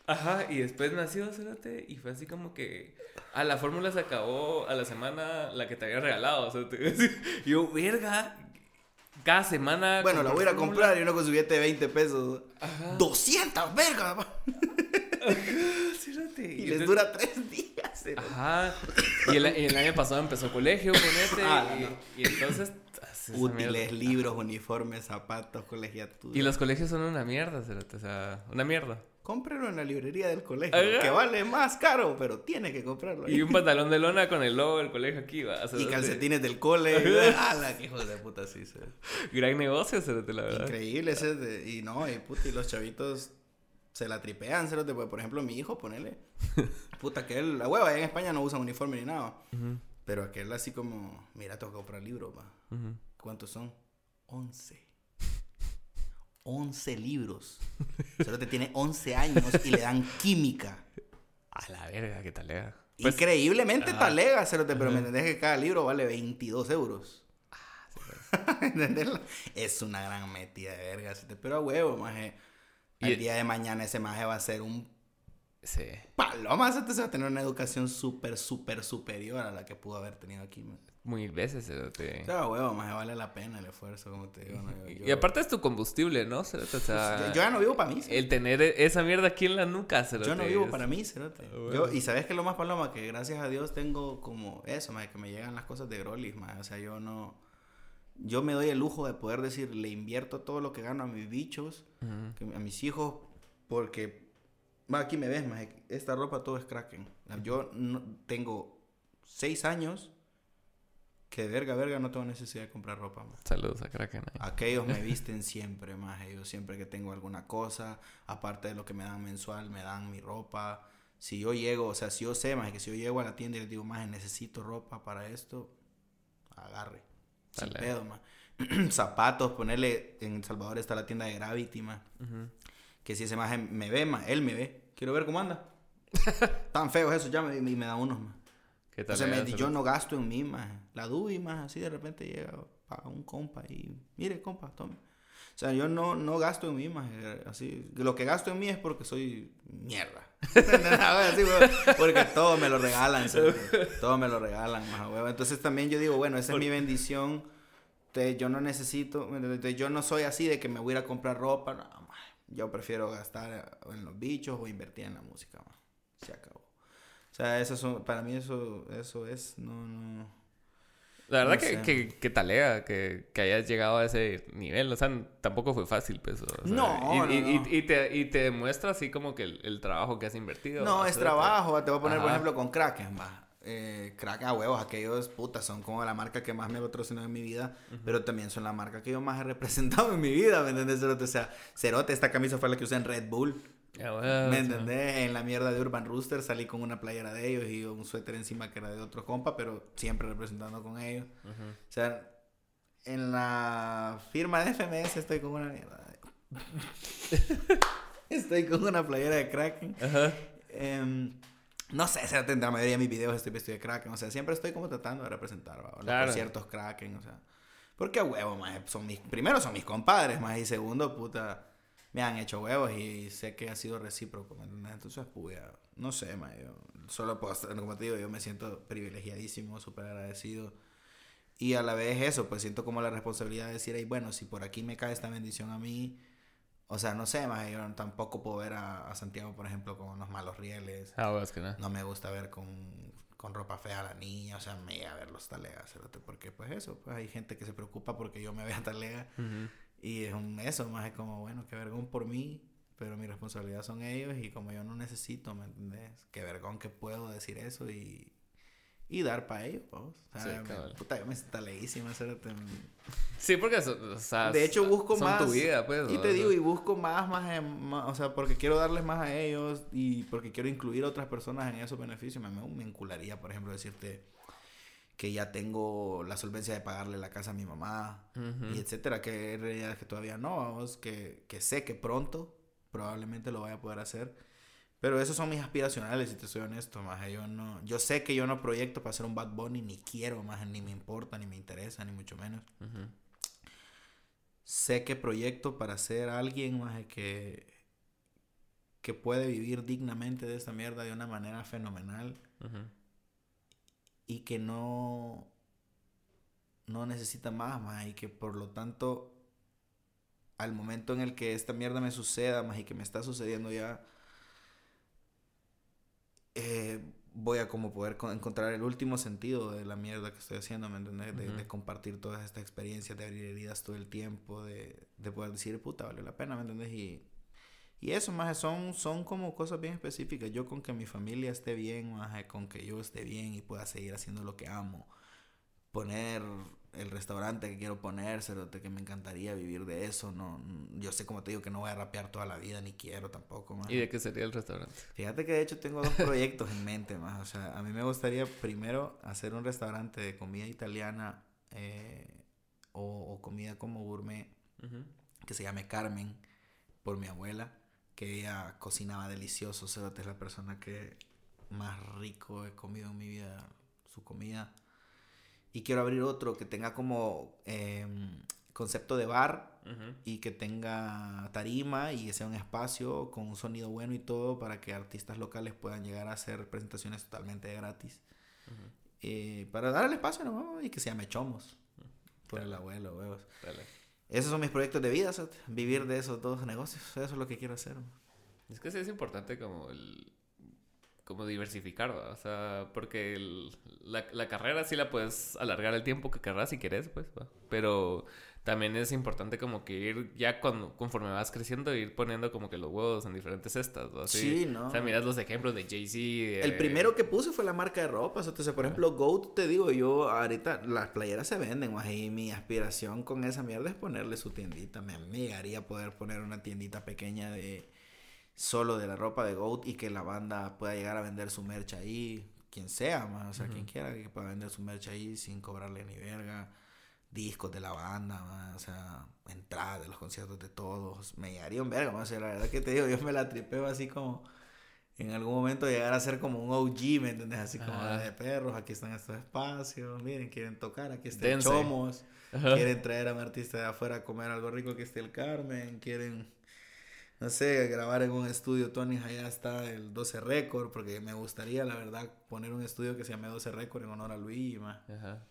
Ajá, y después nació, cérate, y fue así como que... A la fórmula se acabó a la semana la que te había regalado. O sea, yo, verga, cada semana. Bueno, la voy a ir a comprar y uno con su billete de 20 pesos. Ajá. ¡200, verga! Y, les dura tres días. Ajá. Y el, el, año pasado empezó colegio con este. Ah, y, entonces. Útiles, libros, uniformes, zapatos, colegiaturas. Y los colegios son una mierda, O sea, una mierda. Cómprelo en la librería del colegio, que vale más caro, pero tiene que comprarlo. Y un pantalón de lona con el logo del colegio aquí, va. y calcetines del cole. ¡Hala, qué hijo de puta sí! Gran negocio, la verdad. Increíble ese. De, y no, y puta, y los chavitos se la tripean, se por ejemplo, mi hijo, ponele. Puta, que él, la hueva, en España no usan uniforme ni nada. Pero aquel así como, mira, tengo que comprar libros, va. ¿Cuántos son? 11. 11 libros. Solo te tiene 11 años y le dan química. A la verga, qué talega. Pues, Increíblemente uh talega, pero me entendés que cada libro vale 22 euros. Ah, pues. Es una gran metida de verga. Pero a huevo, maje el día de mañana ese maje va a ser un sí. paloma. Se va a tener una educación súper, súper superior a la que pudo haber tenido aquí. Muy veces, te... Claro, huevo, más vale la pena el esfuerzo, como te digo. Y aparte es tu combustible, ¿no? O sea, yo ya no vivo para mí. El tener esa mierda aquí en la nuca, Yo no vivo para mí, ah, y sabes que lo más paloma, que gracias a Dios tengo como eso, más que me llegan las cosas de Grolis, más. O sea, yo no yo me doy el lujo de poder decir, le invierto todo lo que gano a mis bichos, a mis hijos, porque, va, aquí me ves, más esta ropa todo es Kraken. Yo no, tengo seis años que verga, verga, no tengo necesidad de comprar ropa. Saludos a Kraken. Aquellos me visten siempre, más ellos siempre que tengo alguna cosa, aparte de lo que me dan mensual, me dan mi ropa. Si yo llego, o sea, si yo sé, más que si yo llego a la tienda y les digo, más necesito ropa para esto, agarre. Sin pedo, Zapatos, ponerle. En El Salvador está la tienda de Gravity, ma. Que si ese más me ve, ma, él me ve. Quiero ver cómo anda. Tan feos esos ya me, y me da unos, ma. ¿Qué tal? Sea, yo no gasto en mí, ma. La dubi, ma, así de repente llega para un compa y. Mire, compa, tome. O sea, yo no, no gasto en mí, más así. Lo que gasto en mí es porque soy mierda. porque todo me lo regalan, todo me lo regalan, más Entonces también yo digo, bueno, esa es mi bendición. yo no necesito, yo no soy así de que me voy a ir a comprar ropa. Yo prefiero gastar en los bichos o invertir en la música, ma. Se acabó. O sea, eso son, para mí eso, eso es, no, no. La verdad No que, que, que talea que, que hayas llegado a ese nivel. O sea, tampoco fue fácil, pues. o sea, No, y, no, y- no. y te, y te demuestra así como que el, el trabajo que has invertido. No, es trabajo. Te voy a poner, por Ajá. ejemplo, con Kraken, va. Eh, Kraken a huevos, aquellos putas son como la marca que más me patrocinó en mi vida, pero también son la marca que yo más he representado en mi vida, ¿me entiendes? Cerote? O sea, Cerote, esta camisa fue la que usé en Red Bull, bueno, ¿me entendés? En la mierda de Urban Rooster salí con una playera de ellos y un suéter encima que era de otro compa, pero siempre representando con ellos. ujú. O sea, en la firma de FMS estoy con una mierda. de- estoy con una playera de Kraken. Ajá. Em, no sé, o sea, la mayoría de mis videos estoy vestido de Kraken. O sea, siempre estoy como tratando de representar, Claro. conciertos Kraken, o sea. Porque a huevo, más son mis, primero son mis compadres, más y segundo, puta, me han hecho huevos y sé que ha sido recíproco, ¿me entiendes? Entonces, puya, no sé, más yo solo puedo estar, como te digo, yo me siento privilegiadísimo, súper agradecido. Y a la vez eso, pues siento como la responsabilidad de decir, "Ey, bueno, si por aquí me cae esta bendición a mí, o sea, no sé, más yo tampoco puedo ver a, a Santiago, por ejemplo, con unos malos rieles. Ah, bueno, es que no. No me gusta ver con, con ropa fea a la niña, o sea, me llega a ver los talegas, porque pues eso, pues hay gente que se preocupa porque yo me vea talega Ujú. Y es un eso, más es como, bueno, que vergón por mí, pero mi responsabilidad son ellos y como yo no necesito, ¿me entendés? Que vergón que puedo decir eso y, y dar para ellos, vamos. O sea, Sí, me- puta, yo me siento taleguísima, cerote. Sí, porque o sea, De hecho, busco son más. tu vida, pues. Y te digo, y busco más, más, en- más, o sea, porque quiero darles más a ellos y porque quiero incluir a otras personas en esos beneficios. Me, me encularía, por ejemplo, decirte que ya tengo la solvencia de pagarle la casa a mi mamá Ujú. y etcétera, que en realidad que todavía no, vamos, que, que sé que pronto probablemente lo vaya a poder hacer. Pero esos son mis aspiracionales, si te soy honesto, más yo no, yo sé que yo no proyecto para ser un Bad Bunny, ni quiero, más ni me importa, ni me interesa, ni mucho menos sé que proyecto para ser alguien más que que puede vivir dignamente de esta mierda de una manera fenomenal Ujú. Y que no no necesita más más y que por lo tanto al momento en el que esta mierda me suceda más y que me está sucediendo ya eh, voy a como poder co- encontrar el último sentido de la mierda que estoy haciendo, ¿me entendés? De, de compartir todas estas experiencias, de abrir heridas todo el tiempo, de, de poder decir, puta, valió la pena, ¿me entendés? Y, y eso, más son, son como cosas bien específicas. Yo con que mi familia esté bien, más con que yo esté bien y pueda seguir haciendo lo que amo. Poner el restaurante que quiero poner, que me encantaría vivir de eso. No, yo sé, como te digo, que no voy a rapear toda la vida, ni quiero tampoco, más. ¿Y de qué sería el restaurante? Fíjate que de hecho tengo dos proyectos en mente más. O sea, a mí me gustaría primero hacer un restaurante de comida italiana eh, o, o comida como gourmet que se llame Carmen por mi abuela, que ella cocinaba delicioso. Cerote es la persona que más rico he comido en mi vida, su comida. Y quiero abrir otro que tenga como em, concepto de bar y que tenga tarima y que sea un espacio con un sonido bueno y todo para que artistas locales puedan llegar a hacer presentaciones totalmente gratis. Eh, para dar el espacio y que se llame Chomos. Por el abuelo, huevos. Dale. Esos son mis proyectos de vida, vivir de esos dos negocios. Eso es lo que quiero hacer. Es que sí es importante como el... Como diversificar. O sea, porque la, la carrera sí la puedes alargar el tiempo que querrás si quieres, pues. Pero también es importante como que ir, ya cuando, conforme vas creciendo, ir poniendo como que los huevos en diferentes cestas, ¿va? Así, Sí, ¿no? O sea, miras los ejemplos de Jay-Z. de- El primero que puse fue la marca de ropa. O sea, por ejemplo, Goat, te digo yo, ahorita las playeras se venden, más y mi aspiración con esa mierda es ponerle su tiendita. Me, me llegaría a poder poner una tiendita pequeña de solo de la ropa de Goat y que la banda pueda llegar a vender su merch ahí. Quien sea, más, o sea, quien quiera que pueda vender su merch ahí sin cobrarle ni verga. Discos de la banda, más, o sea, entradas de los conciertos de todos. Me llegaría un verga, o sea, la verdad que te digo, yo me la tripeo así como en algún momento llegar a ser como un OG, ¿me entiendes? Así como Ajá. de perros, aquí están estos espacios, miren, quieren tocar, aquí está Dense. el Chomos, Ajá. quieren traer a un artista de afuera a comer algo rico, aquí está el Carmen, quieren, no sé, grabar en un estudio, Tony, allá está el 12 Record, porque me gustaría, la verdad, poner un estudio que se llame 12 Record en honor a Luis, y más. Ajá.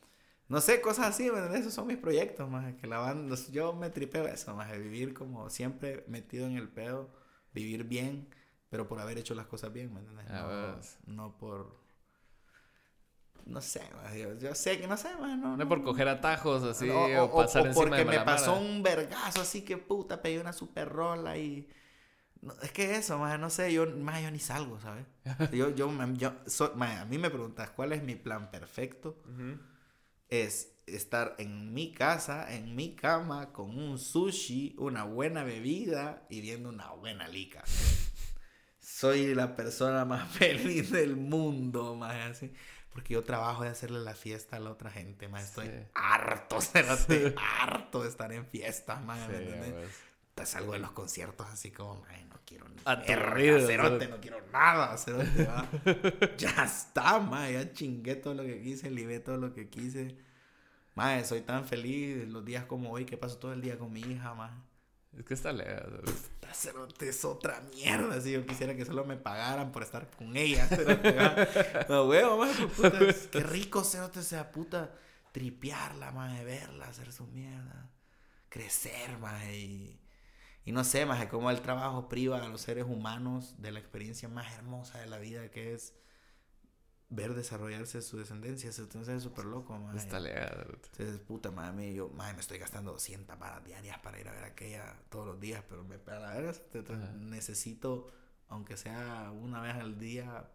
No sé, cosas así, Esos son mis proyectos, más que la banda, yo me tripeo eso, más vivir como siempre metido en el pedo, vivir bien, pero por haber hecho las cosas bien, ¿me entiendes? Ah, no, por no sé, yo, sé que no sé, man, no, no, por coger atajos así o, pasar encima porque me pasó un vergazo así que puta, pedí una super rola y es que eso, más no sé, yo, más yo ni salgo, ¿sabes? yo, yo, yo a mí me preguntas cuál es mi plan perfecto. Es estar en mi casa, en mi cama, con un sushi, una buena bebida y viendo una buena lica. Soy la persona más feliz del mundo, más así. Porque yo trabajo de hacerle la fiesta a la otra gente, más estoy harto, harto de estar en fiestas, más. Sí, salgo de los conciertos así como, no quiero ni cerote, no quiero nada, cerote, va. ya está, ma, ya chingué todo lo que quise, libré todo lo que quise. Ma, soy tan feliz los días como hoy que paso todo el día con mi hija, ma. Es que está lejos. Cerote es otra mierda. Si yo quisiera que solo me pagaran por estar con ella. no, huevo, más puta. Qué rico, Cerote, sea puta. Tripearla, más verla, hacer su mierda. Crecer, más y, y no sé, más como el trabajo priva a los seres humanos de la experiencia más hermosa de la vida que es ver desarrollarse su descendencia. Entonces es súper loco, madre. Está legal. Entonces, puta, madre, yo, madre, me estoy gastando 200 para diarias para ir a ver a aquella todos los días, pero me para la verga, necesito, aunque sea una vez al día,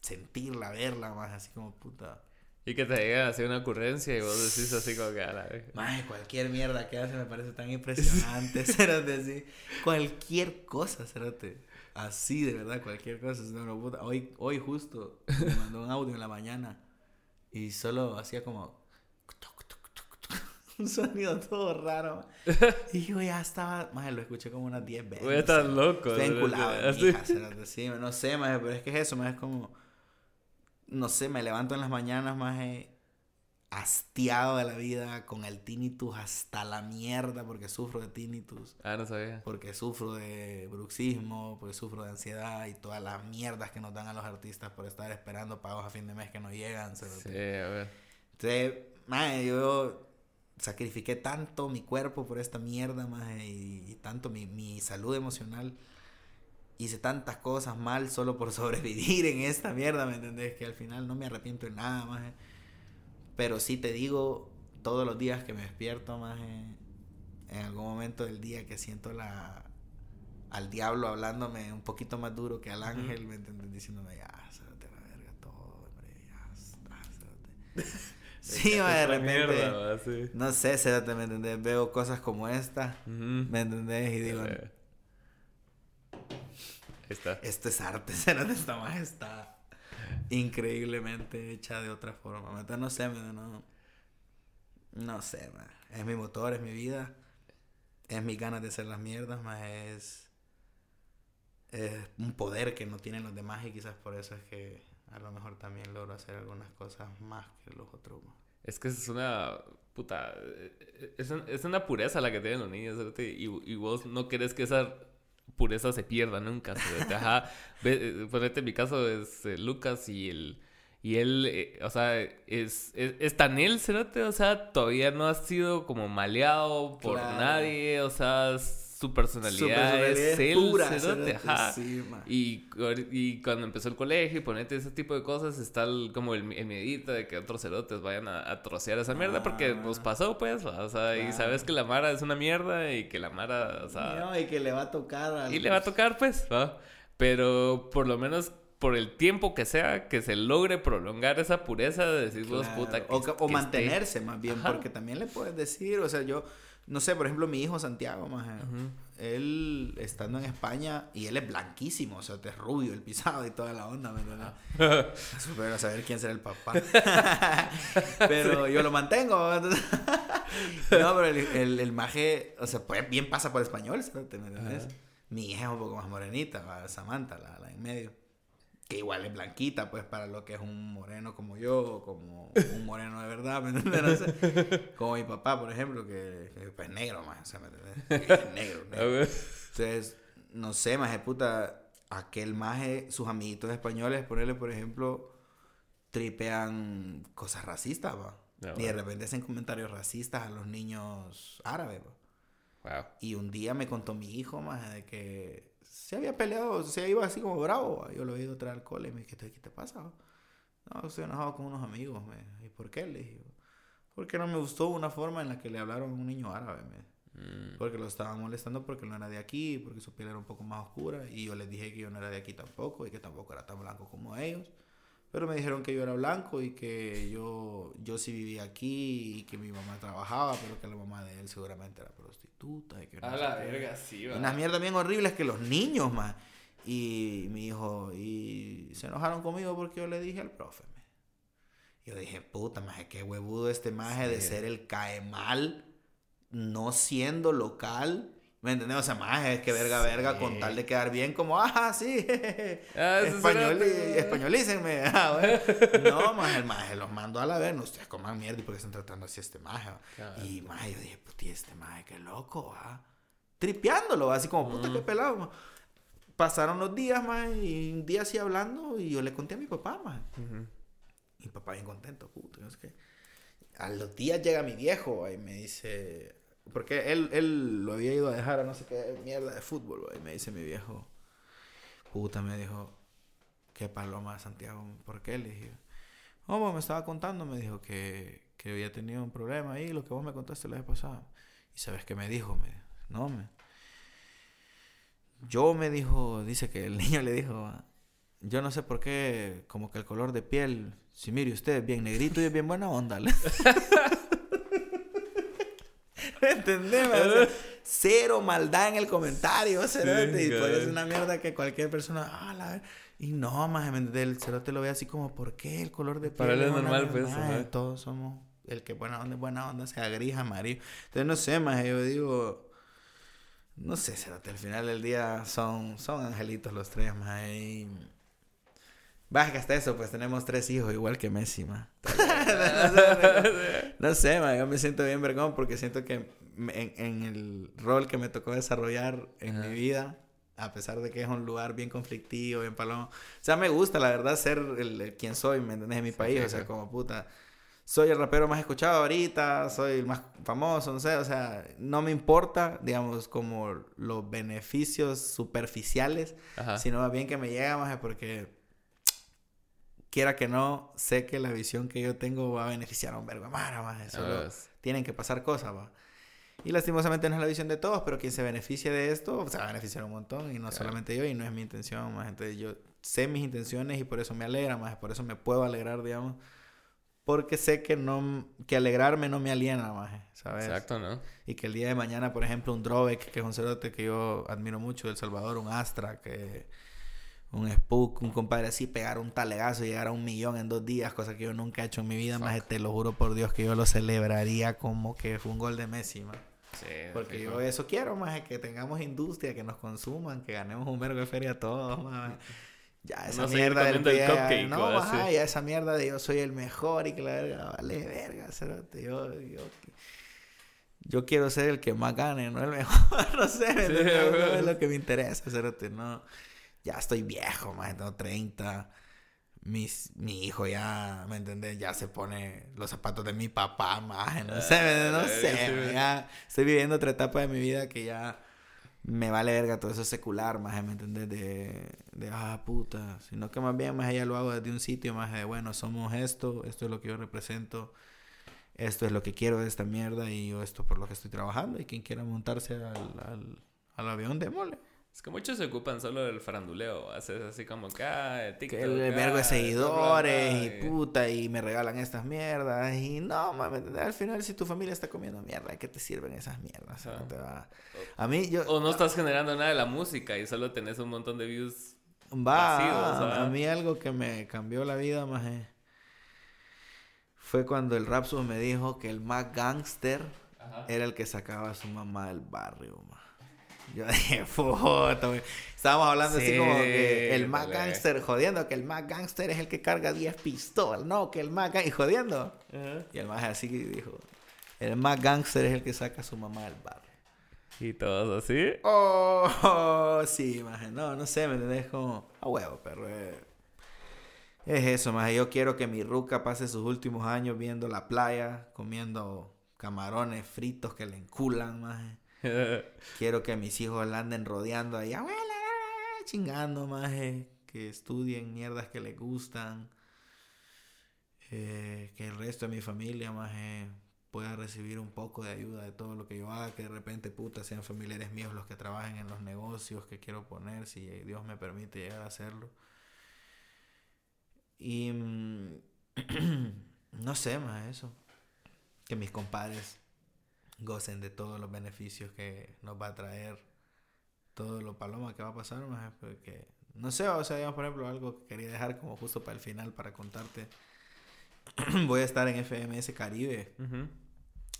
sentirla, verla, más así como puta. Y que te llega así una ocurrencia y vos decís así como que a la vez. Madre, cualquier mierda que hace me parece tan impresionante, Cérate, así. Cualquier cosa, Cérate. Así, de verdad, cualquier cosa. Hoy, hoy justo me mandó un audio en la mañana y solo hacía como un sonido todo raro. Y yo ya estaba, más lo escuché como unas 10 veces. Voy a estar loco. Estoy enculado. sí, no sé, más pero es que es eso, más es como, no sé, me levanto en las mañanas, más hastiado de la vida, con el tinnitus hasta la mierda, porque sufro de tinnitus. Ah, no sabía. Porque sufro de bruxismo, porque sufro de ansiedad y todas las mierdas que nos dan a los artistas por estar esperando pagos a fin de mes que no llegan. Sí, a ver. Entonces, madre, yo sacrifiqué tanto mi cuerpo por esta mierda, madre, y, tanto mi, mi salud emocional hice tantas cosas mal solo por sobrevivir en esta mierda, ¿me entendés? Que al final no me arrepiento de nada, más. Pero sí te digo, todos los días que me despierto, más en algún momento del día que siento la al diablo hablándome un poquito más duro que al ángel, ¿me entiendes? Diciéndome, ya, te la verga todo, hombre, ya, Sí, de repente. No sé, cérate, ¿me entendés? Veo cosas como esta, ¿me entendés? Y digo. Está. Esto es arte, esta más está increíblemente hecha de otra forma. No sé, no, no sé, es mi motor, es mi vida, es mi ganas de hacer las mierdas, más es, es un poder que no tienen los demás y quizás por eso es que a lo mejor también logro hacer algunas cosas más que los otros. Es que es una puta. Es, es una pureza la que tienen los niños, y, y vos no querés que esa pureza se pierda nunca. Ajá. Eh, ponete en mi caso es eh, Lucas y el y él, eh, o sea, es, es, tan él, cerote, o sea, todavía no ha sido como maleado por nadie, o sea, su personalidad, es él, pura, ajá. y, y cuando empezó el colegio y ponete ese tipo de cosas, está como el, medita de que otros cerotes vayan a, trocear esa mierda, porque nos ah. pasó, pues, o sea, y sabes que la Mara es una mierda y que la Mara, o sea... No, y que le va a tocar. Y le va a tocar, pues, ¿no? Pero por lo menos por el tiempo que sea, que se logre prolongar esa pureza de decir vos, puta. Que, o, mantenerse más bien, porque también le puedes decir, o sea, yo, no sé, por ejemplo, mi hijo Santiago, más, él estando en España, y él es blanquísimo, o sea, es rubio, el pisado y toda la onda, ¿verdad? Super a saber quién será el papá. pero yo lo mantengo. no, pero el, el, el, maje, o sea, pues bien pasa por español, ¿sabes? ¿Me entiendes? Mi hija es un poco más morenita, Samantha, la, la en medio que igual es blanquita, pues, para lo que es un moreno como yo, como un moreno de verdad, ¿me entiendes? como mi papá, por ejemplo, que, es pues, negro, más, o sea, ¿me entiendes? Es negro, negro. Entonces, no sé, más de puta, aquel maje, sus amiguitos españoles, ponerle, por ejemplo, tripean cosas racistas, va. Ah, Y de repente hacen comentarios racistas a los niños árabes. bro. Wow. Y un día me contó mi hijo, más de que se había peleado, se iba así como bravo. Yo lo he ido a traer al cole y me dije, ¿qué te pasa? No, estoy enojado con unos amigos. Me. ¿Y por qué? Le dije, porque no me gustó una forma en la que le hablaron a un niño árabe. Me. Mm. Porque lo estaban molestando porque no era de aquí, porque su piel era un poco más oscura. Y yo les dije que yo no era de aquí tampoco y que tampoco era tan blanco como ellos. Pero me dijeron que yo era blanco y que yo, yo sí vivía aquí y que mi mamá trabajaba, pero que la mamá de él seguramente era prostituta. Y que no A la verga, sí, va. Unas mierdas bien horribles que los niños, más. Y mi hijo, y se enojaron conmigo porque yo le dije al profe. me. Yo dije, puta, maje, qué huevudo este maje de ser el cae mal, no siendo local. ¿Me entendés? O sea, maje, es que verga, verga, con tal de quedar bien, como, ah, sí, Ah, español, será- españolícenme. Ah, bueno. No, maje, el maje los mandó a la vez, no ustedes coman mierda y porque están tratando así a este maje. Claro. Y maje, yo dije, puti, este maje, qué loco, ah. Tripeándolo, así como, puta, qué pelado. ma. Pasaron los días, maje, y un día así hablando, y yo le conté a mi papá. Ujú. Mi papá bien contento, puto, no sé qué. A los días llega mi viejo y me dice, porque él, él lo había ido a dejar a no sé qué mierda de fútbol, y me dice mi viejo, puta, me dijo, qué paloma Santiago, ¿por qué? Le dije, oh, me estaba contando, me dijo que, que había tenido un problema ahí, lo que vos me contaste la vez pasada. Y sabes qué me dijo, me dijo, no, me. Yo me dijo, dice que el niño le dijo, "Ah, yo no sé por qué, como que el color de piel, si mire usted es bien negrito y es bien buena onda. ¿le? ¿Me entendés? cero maldad en el comentario, cerote, y por eso es una mierda que cualquier persona, ah, la Y no, más. El cerote lo ve así como, ¿por qué el color de piel? Para él es normal, mierda?" pues. Todos somos, el que buena onda es buena onda, sea gris, amarillo. Entonces, no sé, más, yo digo... No sé, cerote, al final del día son, son angelitos los tres, más. Y... Que hasta eso, pues tenemos tres hijos, igual que Messi, ma. no sé, ma, yo me siento bien vergón porque siento que en, en el rol que me tocó desarrollar en Ajá. mi vida, a pesar de que es un lugar bien conflictivo, bien palomo, o sea, me gusta, la verdad, ser el, el quien soy, ¿me entendés? En mi país, o sea, sí. como puta. Soy el rapero más escuchado ahorita, soy el más famoso, no sé, o sea, no me importa, digamos, como los beneficios superficiales, Ajá. sino más bien que me llega más porque quiera que no, sé que la visión que yo tengo va a beneficiar a un vergo más. Solo Ah, tienen que pasar cosas, va. Y lastimosamente no es la visión de todos, pero quien se beneficie de esto se va a beneficiar un montón y no solamente yo y no es mi intención, más. Entonces yo sé mis intenciones y por eso me alegra, más. Por eso me puedo alegrar, digamos. Porque sé que no que alegrarme no me aliena, más, ¿sabes? Exacto, ¿no? Y que el día de mañana, por ejemplo, un Drovek, que es un cerote que yo admiro mucho El Salvador, un Astra, que un Spook, un compadre así, pegar un talegazo y llegar a un millón en dos días, cosa que yo nunca he hecho en mi vida, más te lo juro por Dios que yo lo celebraría como que fue un gol de Messi, más. Sí. Porque fijo. yo eso quiero, más que tengamos industria, que nos consuman, que ganemos un vergo de feria todos, más. Ya esa No mierda del pie, cupcake, no, ya esa mierda de yo soy el mejor y que la verga, vale verga, cerote, yo, yo, yo quiero ser el que más gane, no el mejor, no sé, ¿me Sí, no, es lo que me interesa, cerote, no, ya estoy viejo, más tengo 30, mis, mi hijo ya, ¿me entiendes? Ya se pone los zapatos de mi papá, más, no sé, ¿me entiendes? no Ah, sé, ya estoy viviendo otra etapa de mi vida que ya me vale verga todo eso secular, más, ¿me entiendes? De, de, ah, puta, sino que más bien, más allá lo hago desde un sitio más de, bueno, somos esto, esto es lo que yo represento, esto es lo que quiero de esta mierda y yo esto por lo que estoy trabajando y quien quiera montarse al, al, al avión, démosle. Es que muchos se ocupan solo del faranduleo. Haces así como que, ah, TikTok. Que el vergo de ah, seguidores y puta y me regalan estas mierdas y no, mames, al final si tu familia está comiendo mierda, ¿de qué te sirven esas mierdas? No te va- A mí yo... O no estás generando nada de la música y solo tenés un montón de views. Va, vacíos, ¿ah? a mí algo que me cambió la vida, más fue cuando el Rapsus me dijo que el más gangster Ajá. era el que sacaba a su mamá del barrio, ma. Yo dije, güey. Estábamos hablando así Sí, como que el más gangster, jodiendo, que el más gangster es el que carga 10 pistolas, no, que el más gangster, y jodiendo. Y el más así dijo, el más gangster es el que saca a su mamá del barrio. Y todos así. Oh, sí, maje. No, no sé, me entendés como a huevo, pero eh, Es eso, más yo quiero que mi ruca pase sus últimos años viendo la playa, comiendo camarones fritos que le enculan, más. quiero que mis hijos la anden rodeando ahí, abuela, chingando, más. Que estudien mierdas que les gustan. Eh, que el resto de mi familia, más pueda recibir un poco de ayuda de todo lo que yo haga, que de repente puta sean familiares míos los que trabajen en los negocios que quiero poner, si Dios me permite llegar a hacerlo. Y mm, no sé más eso, que mis compadres gocen de todos los beneficios que nos va a traer todo lo paloma que va a pasar, más porque no sé, o sea, digamos, por ejemplo, algo que quería dejar como justo para el final para contarte. Voy a estar en FMS Caribe.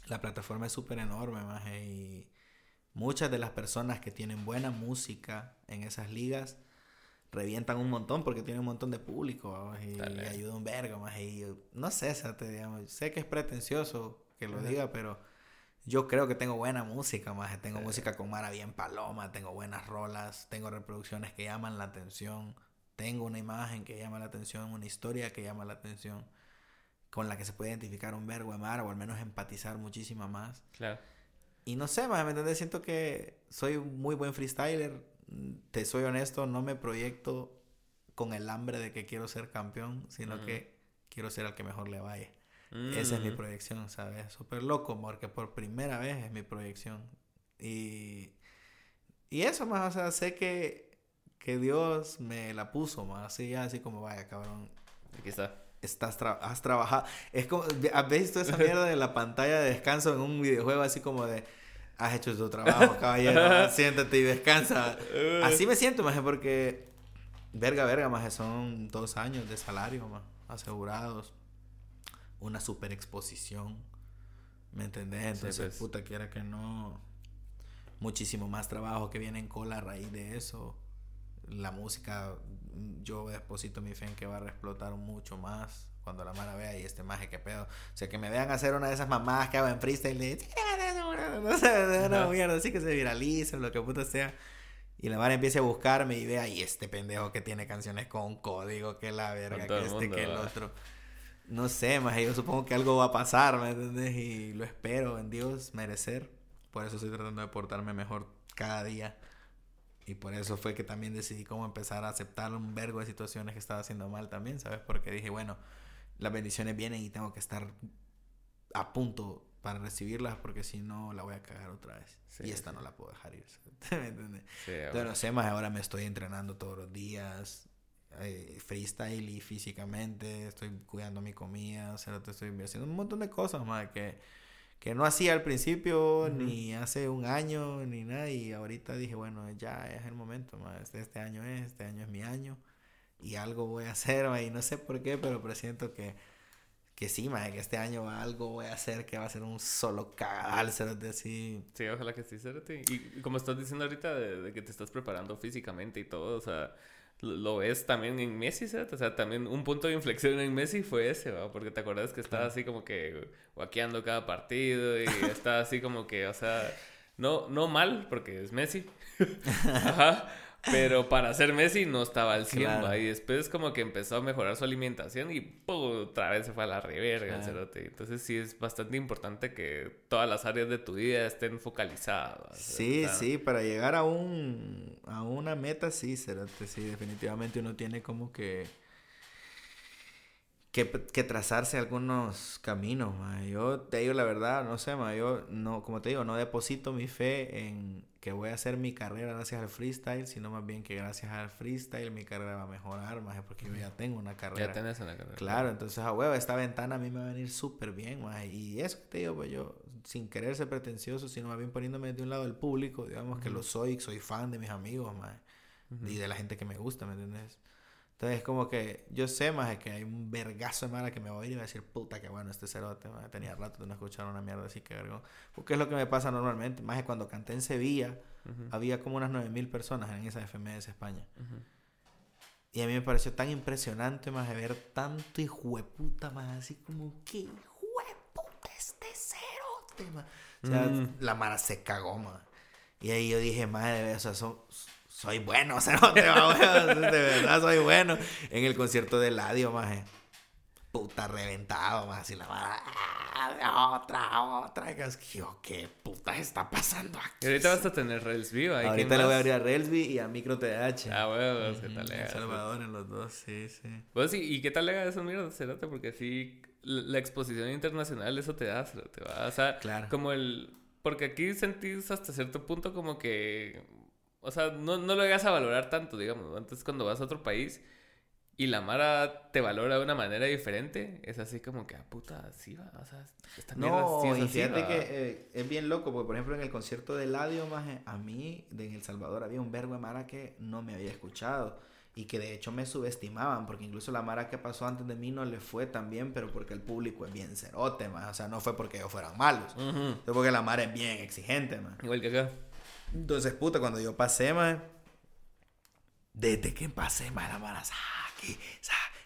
La plataforma es súper enorme, más y muchas de las personas que tienen buena música en esas ligas revientan un montón porque tienen un montón de público y, ayuda un vergo más y no sé, digamos, sé que es pretencioso que lo diga, pero yo creo que tengo buena música, más tengo música con Mara bien paloma, tengo buenas rolas, tengo reproducciones que llaman la atención, tengo una imagen que llama la atención, una historia que llama la atención con la que se puede identificar un verbo de mar o al menos empatizar muchísimo más. Claro. Y no sé, ¿me entiendes? Siento que soy un muy buen freestyler. Te soy honesto, no me proyecto con el hambre de que quiero ser campeón, sino que quiero ser el que mejor le vaya. Esa es mi proyección, ¿sabes? Súper loco, porque por primera vez es mi proyección. Y, y eso más, o sea, sé que, que Dios me la puso más, así, así como vaya, cabrón. Aquí está estás has trabajado. Es como, ¿has visto esa mierda de la pantalla de descanso en un videojuego así como de, has hecho tu trabajo, caballero, siéntate y descansa? Así me siento, más porque, verga, verga, más son dos años de salario, más asegurados, una super exposición, ¿me entendés? Entonces, pues. puta, quiera que no, muchísimo más trabajo que viene en cola a raíz de eso la música, yo deposito mi fe en que va a explotar mucho más cuando la mala vea y este maje que pedo. O sea, que me vean hacer una de esas mamadas que hago en freestyle de... No sé, una mierda así que se viralice o lo que puta sea. Y la mara empiece a buscarme y vea, y este pendejo que tiene canciones con código, que la verga, que este, que el otro. No sé, más yo supongo que algo va a pasar, ¿me entiendes? Y lo espero en Dios merecer. Por eso estoy tratando de portarme mejor cada día. Y por eso fue que también decidí cómo empezar a aceptar un vergo de situaciones que estaba haciendo mal también, ¿sabes? Porque dije, bueno, las bendiciones vienen y tengo que estar a punto para recibirlas porque si no la voy a cagar otra vez. y esta no la puedo dejar ir. ¿Me entiendes? Entonces, no sé, más ahora me estoy entrenando todos los días, eh, freestyle y físicamente, estoy cuidando mi comida, o sea, estoy haciendo un montón de cosas más que que no hacía al principio, ni hace un año, ni nada. Y ahorita dije, bueno, ya es el momento, este, este año es, este año es mi año. Y algo voy a hacer, y no sé por qué, pero presiento que, que sí, que este año algo voy a hacer que va a ser un solo cagadal, de así. Sí, ojalá que sí, Cérate. Y como estás diciendo ahorita de, que te estás preparando físicamente y todo, o sea lo ves también en Messi, ¿sabes? O sea, también un punto de inflexión en Messi fue ese, ¿va? Porque te acuerdas que estaba así como que guaqueando cada partido y estaba así como que, o sea, no, no mal, porque es Messi. Ajá. Pero para ser Messi no estaba al 100, Y después como que empezó a mejorar su alimentación y otra vez se fue a la reverga el cerote. Entonces sí es bastante importante que todas las áreas de tu vida estén focalizadas. Sí, sí, para llegar a un a una meta sí, cerote, sí, definitivamente uno tiene como que que, que trazarse algunos caminos, Yo te digo la verdad, no sé, ma, yo no, como te digo, no deposito mi fe en que voy a hacer mi carrera gracias al freestyle, sino más bien que gracias al freestyle mi carrera va a mejorar, más porque yo ya tengo una carrera. Ya tenés una carrera. Claro, entonces a huevo, esta ventana a mí me va a venir súper bien, más y eso te digo, pues yo, sin querer ser pretencioso, sino más bien poniéndome de un lado del público, digamos que lo soy, soy fan de mis amigos, más, y de la gente que me gusta, ¿me entiendes? Entonces es como que yo sé más que hay un vergazo de mala que me va a ir y va a decir, puta, que bueno este cerote, tenía rato de no escuchar una mierda así que vergón. Porque es lo que me pasa normalmente, más que cuando canté en Sevilla, había como unas 9000 personas en esa FMS España. Y a mí me pareció tan impresionante más de ver tanto hijo de puta más así como, ¿qué hijo de puta este cerote, más? O sea, mm. la mara se cagó, más. Y ahí yo dije, madre, o sea, son soy bueno, cerote, va, de verdad soy bueno. En el concierto de Ladio, maje. Puta reventado, más y la ah, otra, otra. Y yo, ¿qué puta está pasando aquí? Y ahorita vas a tener Railsby, ¿va? ¿Y Ahorita le voy a abrir a Railsby y a Micro TH. Ah, huevos, qué tal, El lega, Salvador en los dos, sí, sí. Pues sí, ¿y qué tal lega eso, mierda, Cerote? Porque sí, la exposición internacional eso te da, Cerote, ¿va? O sea, Claro. como el... Porque aquí sentís hasta cierto punto como que... O sea, no, no lo llegas a valorar tanto, digamos. Antes cuando vas a otro país y la Mara te valora de una manera diferente, es así como que, ah, puta, sí va, o sea, esta mierda No, sí es y así, fíjate va. que eh, es bien loco, porque por ejemplo en el concierto de Ladio, maje, a mí de en El Salvador había un verbo de Mara que no me había escuchado y que de hecho me subestimaban, porque incluso la Mara que pasó antes de mí no le fue tan bien, pero porque el público es bien cerote, más, o sea, no fue porque ellos fueran malos, Ujú. fue porque la Mara es bien exigente, más. Igual que acá. Entonces, puta, cuando yo pasé, más, desde que pasé, más la Mara, sa-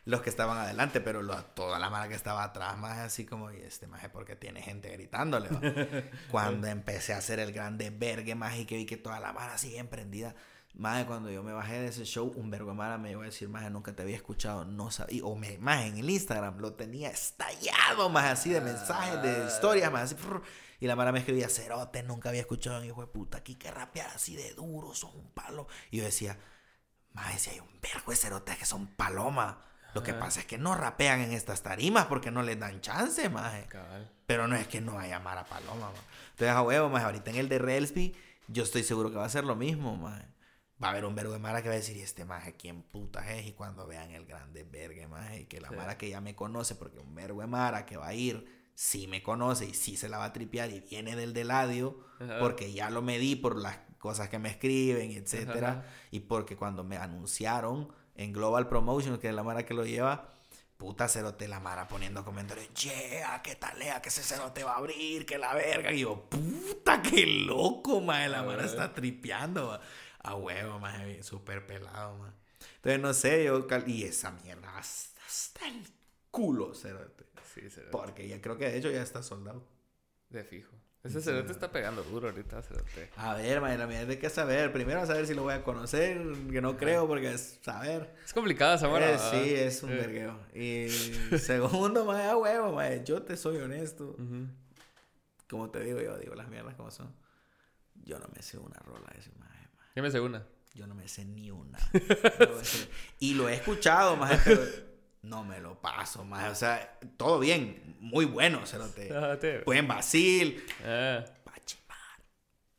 los que estaban adelante, pero lo- toda la mara que estaba atrás, más así como, y este más porque tiene gente gritándole. va?". cuando empecé a hacer el grande vergue más y que vi que toda la mara sigue emprendida. Más cuando yo me bajé de ese show, un vergo mara me iba a decir, más nunca te había escuchado, no sabía, o me, más en el Instagram lo tenía estallado, más así de mensajes, de historias, más así. prr, y la mara me escribía, cerote, nunca había escuchado a un hijo de puta aquí que rapear así de duro, son un palo. Y yo decía, más si hay un vergo de cerotes que son paloma. Lo que pasa es que no rapean en estas tarimas porque no les dan chance, maje. Cabal. Pero no es que no haya Mara Paloma, ma. Entonces, a huevo, más ahorita en el de Relsby, yo estoy seguro que va a ser lo mismo, maje. Va a haber un vergo de Mara que va a decir, "¿Y este maje, ¿quién putas es? Y cuando vean el grande vergue, maje, que la Sí. Mara que ya me conoce, porque un vergo de Mara que va a ir, sí me conoce y sí se la va a tripear y viene del Deladio, Ajá. porque ya lo medí por las cosas que me escriben, etcétera, Ajá. y porque cuando me anunciaron en Global Promotion, que es la Mara que lo lleva, puta cerote la Mara poniendo comentarios, yeah, qué talea, que ese cerote va a abrir, que la verga, y yo, puta, qué loco, mae, la Mara está tripeando, ma. a huevo, mae, súper pelado, mae. Entonces, no sé, yo, y esa mierda hasta, hasta el culo, cerote, Sí, cerote. porque ya creo que de hecho ya está soldado. De fijo. Ese cerote está pegando duro ahorita, cerote. A ver, mae, la mierda hay que saber. Primero saber si lo voy a conocer, que no creo, porque es saber. Es complicada esa. Eh, sí, es un Eh. vergueo. Y segundo, mae, a huevo, mae, yo te soy honesto. Ujú. Como te digo, yo digo las mierdas como son. Yo no me sé una rola de ese mae, mae. Dime segunda. Yo no me sé ni una. No me sé. y lo he escuchado, mae, pero no me lo paso, mae. O sea, todo bien, muy bueno, se lo te. Ah, te- Buen Basil, Ah, Pachimar.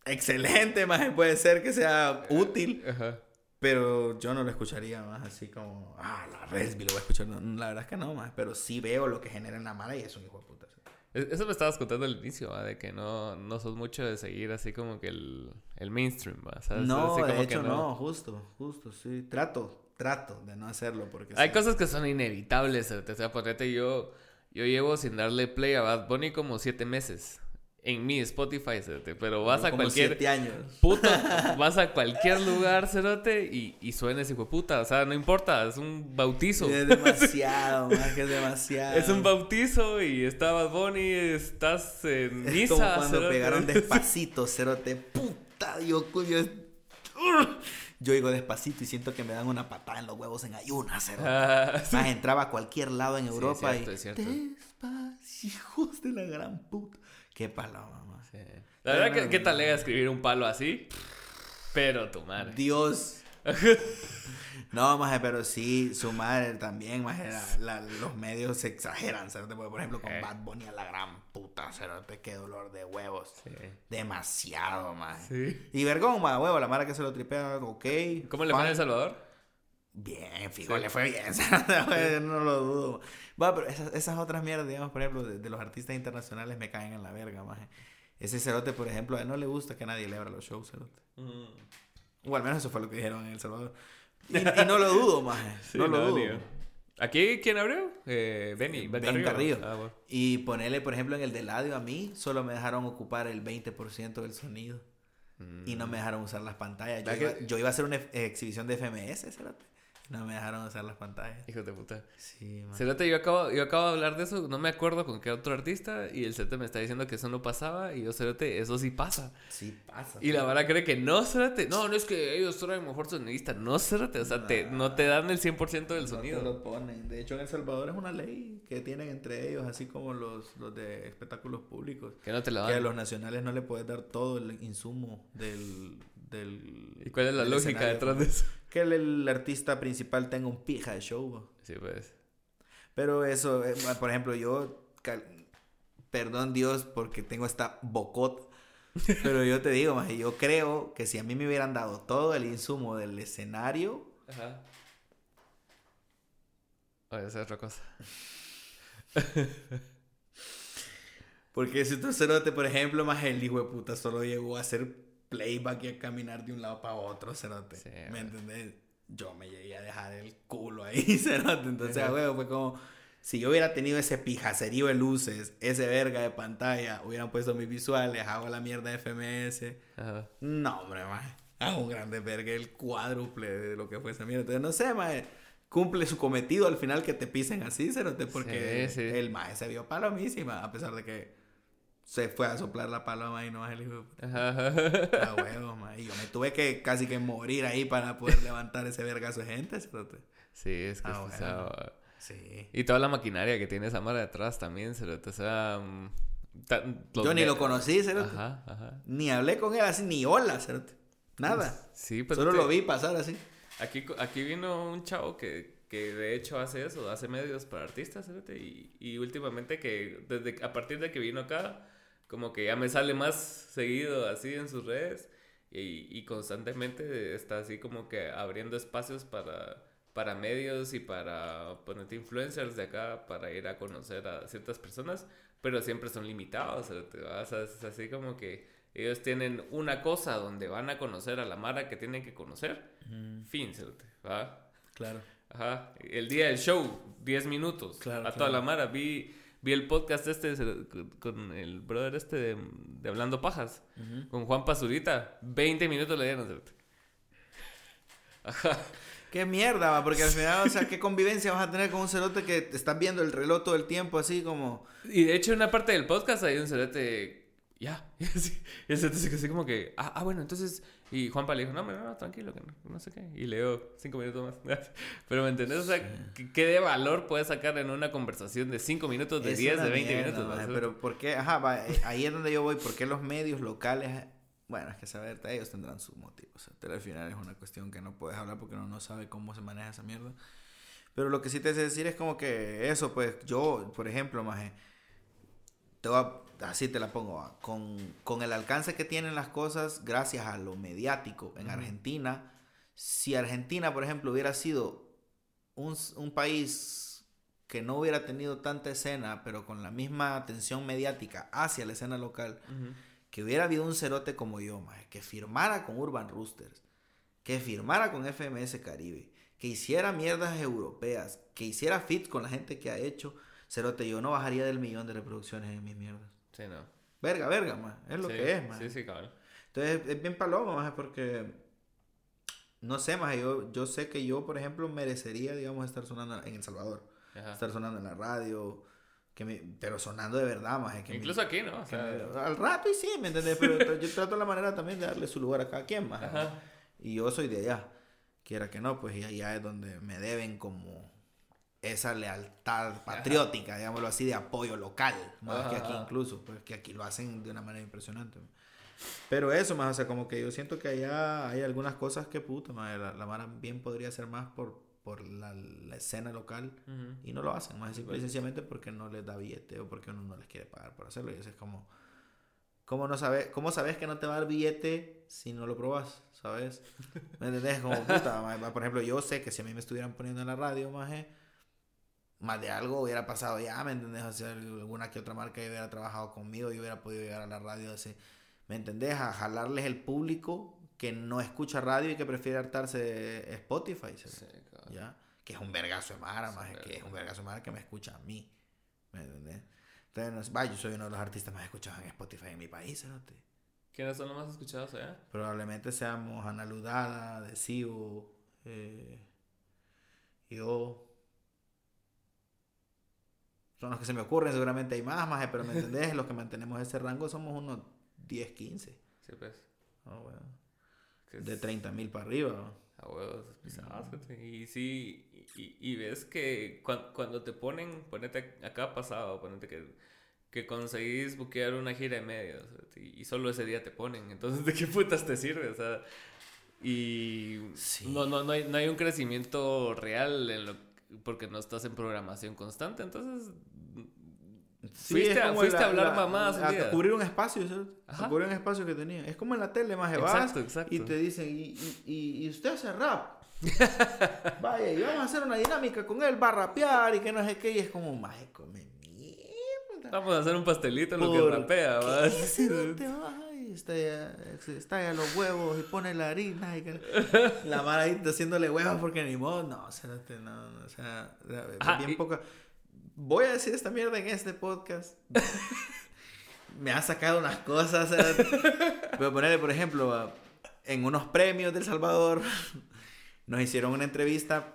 Excelente, mae, puede ser que sea útil. ajá. Pero yo no lo escucharía más así como, ah, la Resby lo voy a escuchar. No, la verdad es que no, más. Pero sí veo lo que genera en la mala y es un hijo de puta. Es- Eso me estabas contando al inicio, ¿va? de que no, no sos mucho de seguir así como que el, el mainstream, ¿va? ¿Sabes? No, Así de como que hecho no. justo, justo, sí. Trato, trato de no hacerlo porque... Hay sí. cosas que son inevitables, cerote. o sea, ponete yo, yo llevo sin darle play a Bad Bunny como siete meses en mi Spotify, cerote, pero vas a cualquier... siete años. Puto, vas a cualquier lugar, cerote, y, y suena ese puta. O sea, no importa, es un bautizo. Es demasiado, más que es demasiado. Es un bautizo y está Bad Bunny, estás en Es misa. como cuando cerote. pegaron despacito, cerote. Puta, Dios, coño. Yo digo despacito y siento que me dan una patada en los huevos en ayunas, cerote. Ah, sí. Más entraba a cualquier lado en Sí, Europa es cierto, y. es. Despacio, hijos de la gran puta. Qué paloma, mamá. Sí. La verdad que qué tal era escribir un palo así, pero tu madre. Dios. No, maje, pero sí, su madre también, maje, la- la- los medios se exageran, ¿sabes? Por ejemplo, con Eh. Bad Bunny a la gran puta, ¿sabes? Qué dolor de huevos. Sí. Demasiado, maje. Sí. Y vergón, maje, huevo, la mara que se lo tripea, ok. ¿Cómo le fue en. El Salvador? Bien, fijo, Sí. le fue bien, ¿sabes? no lo dudo. Va, pero esas, esas otras mierdas, digamos, por ejemplo, de, de los artistas internacionales me caen en la verga, maje. Ese cerote, por ejemplo, a él no le gusta que nadie le abra los shows, cerote. O al menos eso fue lo que dijeron en El Salvador. Y, y no lo dudo, maje. Sí, no lo dudo. yo. ¿Aquí quién abrió? Eh, Benny. Ben Carrillo. Ah, bueno. Y ponerle, por ejemplo, en el de Ladio a mí, solo me dejaron ocupar el 20% del sonido. Y no me dejaron usar las pantallas. Yo ¿Verdad iba, Mm. que- yo iba a hacer una ex- exhibición de FMS, cerote. No me dejaron usar las pantallas. Hijo de puta. Sí, man. Cerote, yo acabo, yo acabo de hablar de eso, no me acuerdo con qué otro artista, y el Cerote me está diciendo que eso no pasaba, y yo, Cerote, eso sí pasa. Sí pasa. Y la vara cree que no, Cerote. No, no es que ellos traen mejor sonidista. No, Cerote, o sea, te, no te dan el 100% del No sonido. te lo ponen. De hecho, en El Salvador es una ley que tienen entre ellos, así como los, los de espectáculos públicos. Que no te lo Que a dan. los nacionales no le puedes dar todo el insumo del... del ¿Y cuál es la lógica detrás de eso? Que el, el artista principal tenga un pija de show. Sí, pues. Pero eso, eh, por ejemplo, yo, perdón Dios porque tengo esta bocot, pero yo te digo, maje, yo creo que si a mí me hubieran dado todo el insumo del escenario, Ajá. Oye, esa es otra cosa. porque si otro cerote, por ejemplo, más el hijo de puta solo llegó a hacer playback y a caminar de un lado para otro, cerote, Sí, ¿me entendés? Yo me llegué a dejar el culo ahí, cerote, entonces, a huevo, fue como... Si yo hubiera tenido ese pijacerío de luces, ese verga de pantalla, hubieran puesto mis visuales, hago la mierda de FMS, Ajá. No, hombre, maje. Hago un grande verga, el cuádruple de lo que fue esa mierda. Entonces, no sé, maje. Cumple su cometido al final que te pisen así, cerote, porque Sí, sí. el maje se vio palomísima, a pesar de que se fue a soplar la paloma y no más el hijo. Ah, huevo, maje. Y yo me tuve que casi que morir ahí para poder levantar ese vergazo de gente, cerote. Sí, es que Ah, es bueno. Sí. Y toda la maquinaria que tiene esa mara detrás también, Cerote. O sea. mm, Yo ni lo conocí, cerote. Ajá, ajá. Ni hablé con él así, ni hola, cerote. Nada. Sí, pero. Solo te- lo vi pasar así. Aquí, aquí vino un chavo que, que de hecho hace eso, hace medios para artistas, cerote, y, y últimamente que desde a partir de que vino acá, como que ya me sale más seguido así en sus redes y, y constantemente está así como que abriendo espacios para, para medios y para ponerte influencers de acá para ir a conocer a ciertas personas, pero siempre son limitados. O sea, es así como que ellos tienen una cosa donde van a conocer a la Mara que tienen que conocer. Fin, cerote, ¿va? Claro. Ajá. El día del show, 10 minutos. Claro, a toda claro. la Mara. Vi, vi el podcast este con- el brother este de, de Hablando Pajas. Con Juan Pazurita. 20 minutos le dieron. Ajá. Qué mierda, va, porque al final, o sea, qué convivencia vas a tener con un cerote que te estás viendo el reloj todo el tiempo así como... Y de hecho, en una parte del podcast hay un cerote. Ya. Y así- y el cerote se quedó así como que. Ah, ah, bueno, entonces. Y Juanpa le dijo, no, no, no, tranquilo, que no, no sé qué. Y le dio cinco minutos más. Pero ¿me entendés? O sea, ¿qué, qué de valor puedes sacar en una conversación de 5 minutos, de Es 10, una de 20 mierda, minutos? maje, ¿no? pero ¿por qué? Ajá, va, eh, ahí es donde yo voy. ¿Por qué los medios locales? Bueno, es que saber, ellos tendrán sus motivos. O sea, pero al final es una cuestión que no puedes hablar porque uno no sabe cómo se maneja esa mierda. Pero lo que sí te sé decir es como que eso, pues yo, por ejemplo, maje, te voy a- así te la pongo, va, con, con el alcance que tienen las cosas gracias a lo mediático en. Argentina, si Argentina, por ejemplo, hubiera sido un, un país que no hubiera tenido tanta escena, pero con la misma atención mediática hacia la escena local, que hubiera habido un cerote como yo, maje, que firmara con Urban Roosters, que firmara con FMS Caribe, que hiciera mierdas europeas, que hiciera fit con la gente que ha hecho, cerote, yo no bajaría del millón de reproducciones en mis mierdas. Sí, no. Verga, verga, más. Es lo Sí, que es, más. Sí, sí, cabrón. Entonces es bien paloma, más porque no sé, más yo, yo sé que yo, por ejemplo, merecería, digamos, estar sonando en El Salvador, Ajá. estar sonando en la radio, que me, pero sonando de verdad, más. Que me- Incluso aquí, ¿no? O que sea, me- al rato y sí, ¿me entendés? Pero yo trato la manera también de darle su lugar a cada quien, más. Y yo soy de allá, quiera que no, pues y allá es donde me deben como esa lealtad patriótica, digámoslo así, de apoyo local, más que aquí Ajá. incluso, pues que aquí lo hacen de una manera impresionante. Pero eso, más, o sea, como que yo siento que allá hay algunas cosas que puta, la, la Mara bien podría hacer más por, por la, la escena local Ujú. y no lo hacen, más simple y sencillamente porque no les da billete o porque uno no les quiere pagar por hacerlo. Y eso es como, ¿cómo, no sabes, ¿cómo sabes que no te va a dar billete si no lo probas? ¿Sabes? ¿Me entendés? Como puta, por ejemplo, yo sé que si a mí me estuvieran poniendo en la radio, maje, más de algo hubiera pasado ya, ¿me entendés? O sea, alguna que otra marca hubiera trabajado conmigo y hubiera podido llegar a la radio así, ¿me entendés? A jalarles el público que no escucha radio y que prefiere hartarse Spotify. ¿sabes? Sí, cabrón. ¿ya? Que es un vergazo de Mara, Es un maje, que es un vergazo de Mara que me escucha a mí. ¿Me entendés? Entonces, va, yo soy uno de los artistas más escuchados en Spotify en mi país, ¿no? ¿Quiénes son los más escuchados allá? Probablemente seamos Ana Ludada, Adhesivo, eh, yo... Son los que se me ocurren, seguramente hay más, más, pero ¿me entendés? los que mantenemos ese rango somos unos 10, 15. Sí, pues. Ah, bueno. que De es- 30 mil para arriba. A huevos, fíjate. Y sí, y, y ves que cuan- cuando te ponen, ponete acá pasado, ponete que, que conseguís buquear una gira de medios y, y solo ese día te ponen. Entonces, ¿de qué putas te sirve? O sea, y Sí. no, no, no, hay, no hay un crecimiento real en lo, porque no estás en programación constante. Entonces, fuiste, es a, fuiste la- a hablar la- mamadas a día. cubrir un espacio. A cubrir un espacio que tenía. Es como en la tele, más vas Exacto, exacto. y te dicen, y, y, y- y usted hace rap. Vaya, y vamos a hacer una dinámica con él, va a rapear y que no sé qué. Y es como, maje, come mierda. Vamos a hacer un pastelito en lo que ¿Por rapea, qué, ¿va? cerote? Ay, está ya, está ya los huevos y pone la harina. Y que... La mara ahí haciéndole huevos porque ni modo. No, cerote, no, no, o sea, Ajá, bien y- poca. Voy a decir esta mierda en este podcast. Me ha sacado unas cosas. a ponerle, por ejemplo, en unos premios del Salvador, nos hicieron una entrevista.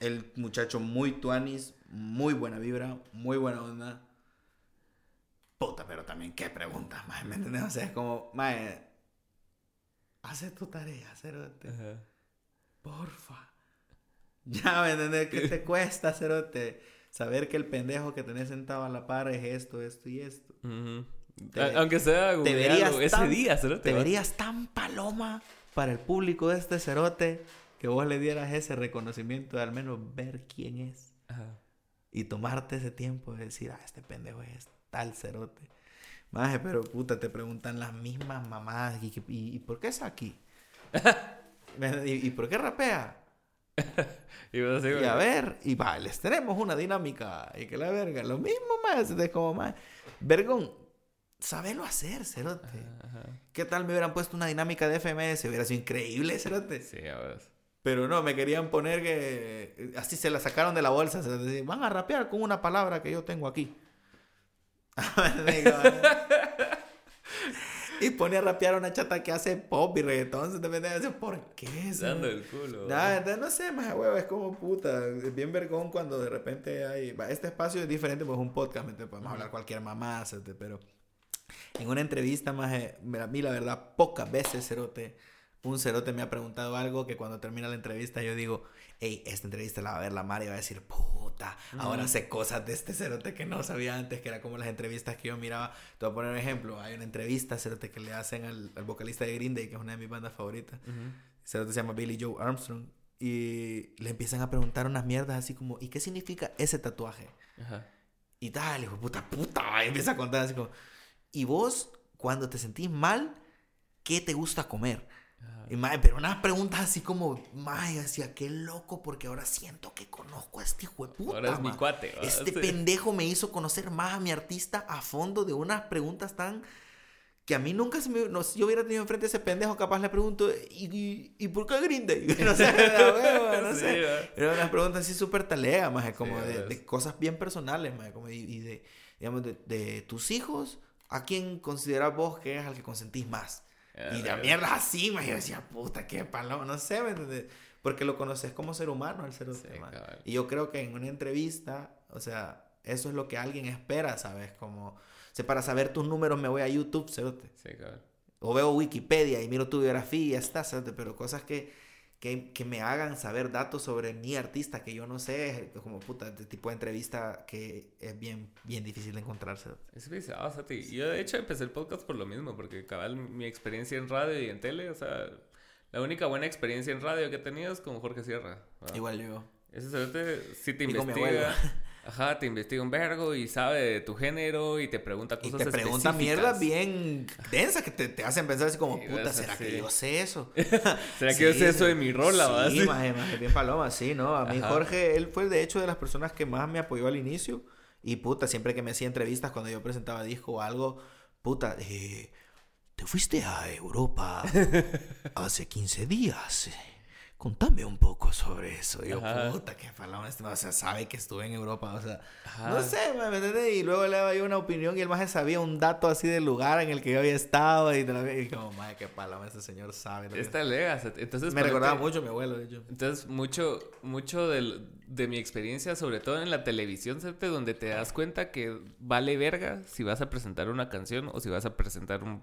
El muchacho muy tuanis, muy buena vibra, muy buena onda. Puta, pero también qué preguntas, mae, ¿me entiendes? O sea, es como, mae, hace tu tarea, cerote, Ajá. porfa. Ya, ¿me entiendes? ¿Qué te cuesta, cerote? Saber que el pendejo que tenés sentado a la par es esto, esto y esto. Ujú. Te- A- Aunque sea te verías ese tan- día, ¿no? Te verías tan paloma para el público de este cerote que vos le dieras ese reconocimiento de al menos ver quién es. Ajá. Y tomarte ese tiempo de decir, ah, este pendejo es tal cerote. Maje, pero puta, te preguntan las mismas mamadas. ¿Y, y, y por qué es aquí? ¿Y, y por qué rapea? Y vos así, a ver, y va, les tenemos una dinámica. Y que la verga, lo mismo más. Es como más. Vergón, sabelo hacer, cerote. Ajá. ¿Qué tal me hubieran puesto una dinámica de FMS? Hubiera sido increíble, cerote. Sí, a ver. Pero no, me querían poner que. Así se la sacaron de la bolsa. Se van a rapear con una palabra que yo tengo aquí. Y pone a rapear a una chata que hace pop y reggaetón. Se te ¿por qué? Dando el culo. No sé, más huevo, es como puta. Es bien vergón cuando de repente hay. Este espacio es diferente, pues es un podcast, ¿me podemos hablar cualquier mamá, pero en una entrevista, más a mí la verdad, pocas veces, cerote, un cerote me ha preguntado algo que cuando termina la entrevista yo digo, hey, esta entrevista la va a ver la Mara y va a decir, puta, ahora sé cosas de este cerote que no sabía antes, que era como las entrevistas que yo miraba. Te voy a poner un ejemplo, hay una entrevista, cerote, que le hacen al, al vocalista de Green Day, que es una de mis bandas favoritas. Ujú. Se se llama Billy Joe Armstrong. Y le empiezan a preguntar unas mierdas así como, ¿y qué significa ese tatuaje? Ajá. Y tal, hijo puta, puta. Y empieza a contar así como, ¿y vos, cuando te sentís mal, qué te gusta comer? Y pero unas preguntas así como, mae, decía, qué loco, porque ahora siento que conozco a este hijo de puta. Ahora es mi cuate. ¿va? Este Sí. pendejo me hizo conocer más a mi artista a fondo de unas preguntas tan que a mí nunca se me... No, si yo hubiera tenido enfrente a ese pendejo, capaz le pregunto, ¿y, y, ¿y por qué Green Day? No sé, hueva, no Sí, sé. ¿va? Eran unas preguntas así súper taleas, más como Sí, de, de cosas bien personales, maje, como y, y de, digamos, de, de tus hijos, ¿a quién consideras vos que es al que consentís más? Y la mierda así, maje, yo decía, puta, qué paloma, no sé, ¿me entiendes? Porque lo conoces como ser humano, al ser Sí, humano. cabal. Y yo creo que en una entrevista, o sea, eso es lo que alguien espera, ¿sabes? Como, o sea, para saber tus números me voy a YouTube, cerote. Sí, cabrón. O veo Wikipedia y miro tu biografía y ya está, cerote. Pero cosas que, que, que me hagan saber datos sobre mi artista que yo no sé, como puta, este tipo de entrevista que es bien, bien difícil de encontrar, cerote. Es pisado, o sea, ti- Yo de hecho empecé el podcast por lo mismo, porque cabal mi experiencia en radio y en tele, o sea, la única buena experiencia en radio que he tenido es con Jorge Sierra. Igual yo. Ese cerote sí te Y investiga. Ajá, te investiga un vergo y sabe de tu género y te pregunta Y cosas te pregunta mierdas bien densas que te, te hacen pensar así como, Sí, puta, ¿será que yo sé eso? ¿Será que yo sé eso de mi rola, va? Sí, maje, maje, bien paloma, sí, ¿no? A mí Ajá. Jorge, él fue de hecho de las personas que más me apoyó al inicio. Y puta, siempre que me hacía entrevistas cuando yo presentaba disco o algo, puta, eh, te fuiste a Europa hace 15 días. Contame un poco sobre eso. Y yo, Ajá. puta, qué paloma, este, o sea, sabe que estuve en Europa, o sea, Ajá. no sé, ¿me entendés? Y luego le daba yo una opinión y el maje sabía un dato así del lugar en el que yo había estado. Y, lo- y como, maje, qué paloma, ese señor sabe. que- Esta lega, entonces... me recordaba mucho a mi abuelo, de hecho. Entonces, mucho, mucho del, de mi experiencia, sobre todo en la televisión, ¿sabes? donde te das cuenta que vale verga si vas a presentar una canción o si vas a presentar un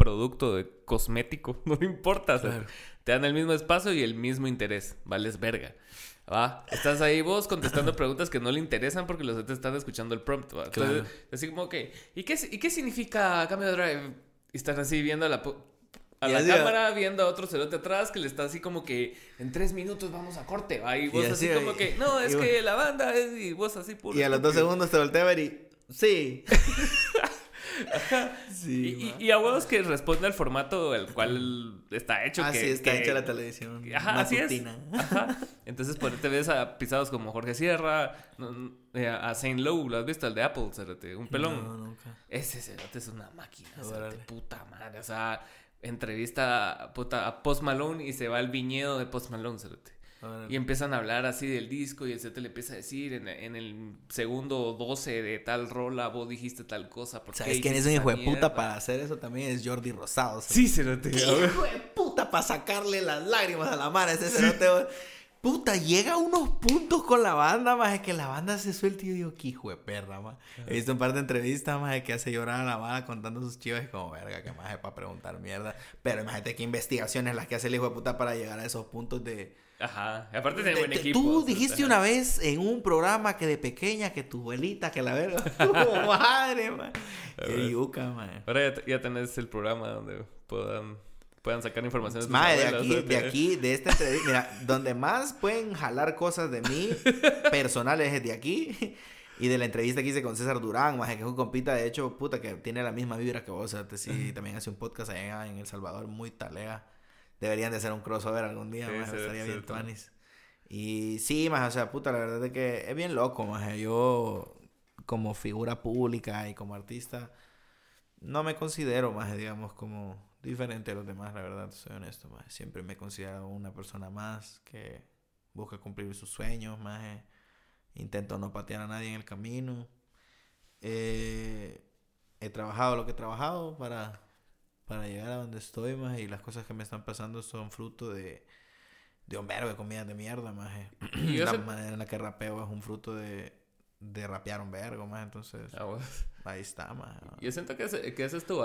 producto de cosmético, no importa, te dan el mismo espacio y el mismo interés, vales verga. ¿va? Estás ahí vos contestando preguntas que no le interesan porque los otros están escuchando el prompt. ¿va? Entonces, así como, ok, ¿y qué, ¿y qué significa cambio de drive? Y están así viendo la, a la cámara viendo a otro cerote atrás que le está así como que en tres minutos vamos a corte. Ahí vos así, como que, no, es que la banda es y vos así puro. Y a los dos segundos te voltea a ver y, sí. Sí, y, y, a huevos que responde al formato el cual está hecho. Ah, sí, está hecha la televisión. Ajá, así es. Ajá. Entonces, por te ves a pisados como Jorge Sierra, eh, a Saint Lowe, ¿lo has visto? El de Apple, cerote, un pelón. No, nunca. Ese cerote es una máquina, cerote, puta madre. O sea, entrevista puta, a Post Malone y se va al viñedo de Post Malone, Y empiezan a hablar así del disco y el set le empieza a decir en, el segundo 12 de tal rola vos dijiste tal cosa. ¿Sabes quién es un hijo de puta para hacer eso también? Es Jordi Rosado. Sí, cerote. Hijo de puta para sacarle las lágrimas a la mar ese cerote. Puta, llega a unos puntos con la banda, más es que la banda se suelta y yo digo, qué hijo de perra, más. He visto un par de entrevistas, más que hace llorar a la banda contando sus chivas, como, verga, que más es para preguntar mierda. Pero imagínate qué investigaciones las que hace el hijo de puta para llegar a esos puntos de. Ajá, aparte de buen equipo. Tú dijiste una vez en un programa que de pequeña, que tu abuelita, que la verga. madre, man. Qué yuca, man. Ahora ya, ya tenés el programa donde puedan puedan sacar información de de aquí, de aquí, de esta entrevista, mira, donde más pueden jalar cosas de mí personales es de aquí. Y de la entrevista que hice con César Durán, más que es un compita, de hecho, puta, que tiene la misma vibra que vos. O sea, sí, también hace un podcast allá en El Salvador, muy talega. Deberían de hacer un crossover algún día, más, estaría bien tuanis. Y sí, más, o sea, puta, la verdad es que es bien loco, más. Yo, como figura pública y como artista, no me considero más, digamos, como diferente a los demás, la verdad, soy honesto, más. Siempre me he considerado una persona más que busca cumplir sus sueños, más. Intento no patear a nadie en el camino. Eh, he trabajado lo que he trabajado para, para llegar a donde estoy, más. Y las cosas que me están pasando son fruto de, de un verbo de comida de mierda, más. La manera en la que rapeo es un fruto de, de rapear un vergo, más. Entonces, ah, ahí está, más. Yo siento que ese, que ese es tu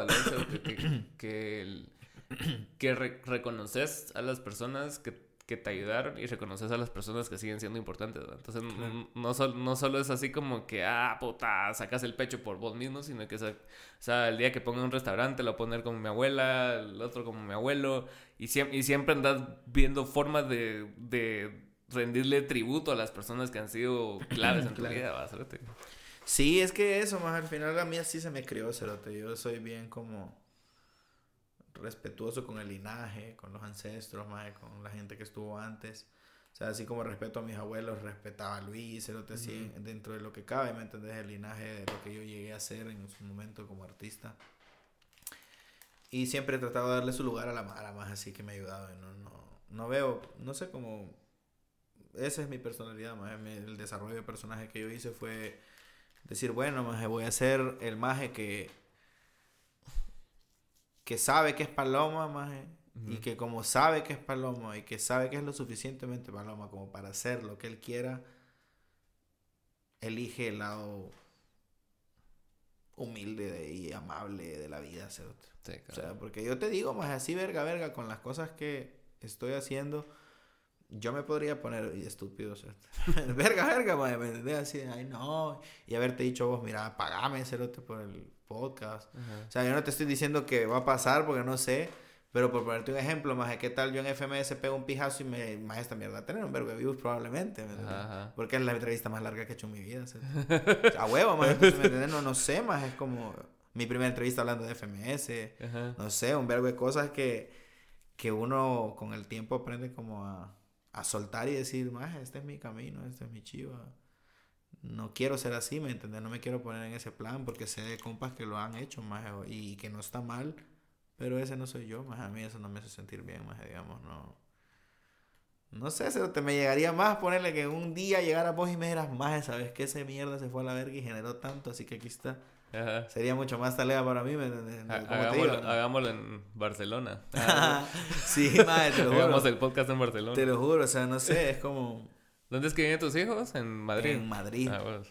que, que, que, reconoces a las personas que, que, te ayudaron y reconoces a las personas que siguen siendo importantes, Entonces, no, no, solo es así como que, ah, puta, sacas el pecho por vos mismo, sino que, o sea, el día que ponga un restaurante lo voy a poner como mi abuela, el otro como mi abuelo, y, siempre, y siempre andas viendo formas de, de rendirle tributo a las personas que han sido claves en tu vida, ¿va? Sí, es que eso, más al final a mí así se me crió, Cerote. Yo soy bien como respetuoso con el linaje, con los ancestros, más con la gente que estuvo antes. O sea, así como respeto a mis abuelos, respetaba a Luis, Cerote, así dentro de lo que cabe, ¿me entendés? El linaje de lo que yo llegué a ser en su momento como artista. Y siempre he tratado de darle su lugar a la Mara, más así que me ha ayudado. No, no, no veo, no sé cómo esa es mi personalidad, El desarrollo de personaje que yo hice fue decir, bueno, maje, voy a ser el maje que, que sabe que es paloma, maje, y que como sabe que es paloma y que sabe que es lo suficientemente paloma como para hacer lo que él quiera, elige el lado humilde y amable de la vida. O sea, porque yo te digo, más así verga, verga, con las cosas que estoy haciendo yo me podría poner estúpido, verga, verga, me entendés así, ay no, y haberte dicho vos, mira, pagame, cerote, por el podcast. O sea, yo no te estoy diciendo que va a pasar porque no sé, pero por ponerte un ejemplo, más qué tal yo en FMS pego un pijazo y me, más esta mierda, tener un verbo de views probablemente, porque es la entrevista más larga que he hecho en mi vida, a huevo, más, ¿me entiendes? No, no sé, más es como mi primera entrevista hablando de FMS, no sé, un verbo de cosas que, que uno con el tiempo aprende como a a soltar y decir, más este es mi camino, este es mi chiva. No quiero ser así, ¿me entiendes? No me quiero poner en ese plan porque sé de compas que lo han hecho, más y que no está mal, pero ese no soy yo, más a mí eso no me hace sentir bien, más digamos, no. No sé, te me llegaría más ponerle que un día llegara vos y me dijeras, más, sabes que ese mierda se fue a la verga y generó tanto, así que aquí está. Sería mucho más tarea para mí, ¿me Hagámoslo, en Barcelona. sí, madre, te lo juro. Hagamos el podcast en Barcelona. Te lo juro, o sea, no sé, es como... ¿Dónde es que viven tus hijos? ¿En Madrid? En Madrid. Ah, bueno.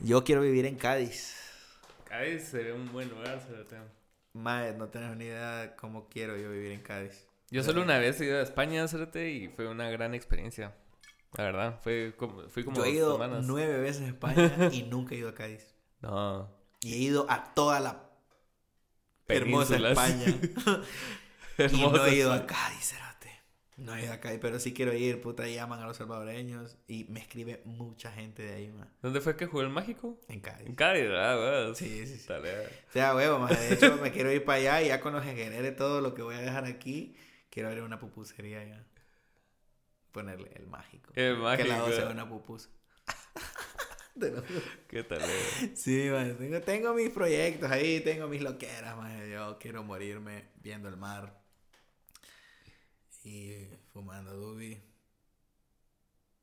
Yo quiero vivir en Cádiz. Cádiz sería un buen lugar, se lo tengo. Mae, no tenés ni idea de cómo quiero yo vivir en Cádiz. Yo solo una vez he ido a España, Cérate, y fue una gran experiencia. La verdad, fue como, fui como Yo he dos ido semanas. nueve veces a España y nunca he ido a Cádiz. No. Y he ido a toda la hermosa. España. y no he ido a. Cádiz, cerote. No he ido a Cádiz, pero sí quiero ir. Puta, llaman a los salvadoreños y me escribe mucha gente de ahí, man. ¿Dónde fue que jugó el mágico? En En Cádiz. Cádiz, ah. Sí, sí, sí. Dale. O sea, huevo, man. De hecho, me quiero ir para allá y ya con los que genere todo lo que voy a dejar aquí, quiero abrir una pupusería allá. Ponerle el mágico. El Que mágico. la dos sea una pupusa. ¿Qué tal? eh? Sí, man, tengo, tengo mis proyectos ahí, tengo mis loqueras, man. Yo quiero morirme viendo el mar y fumando dubi,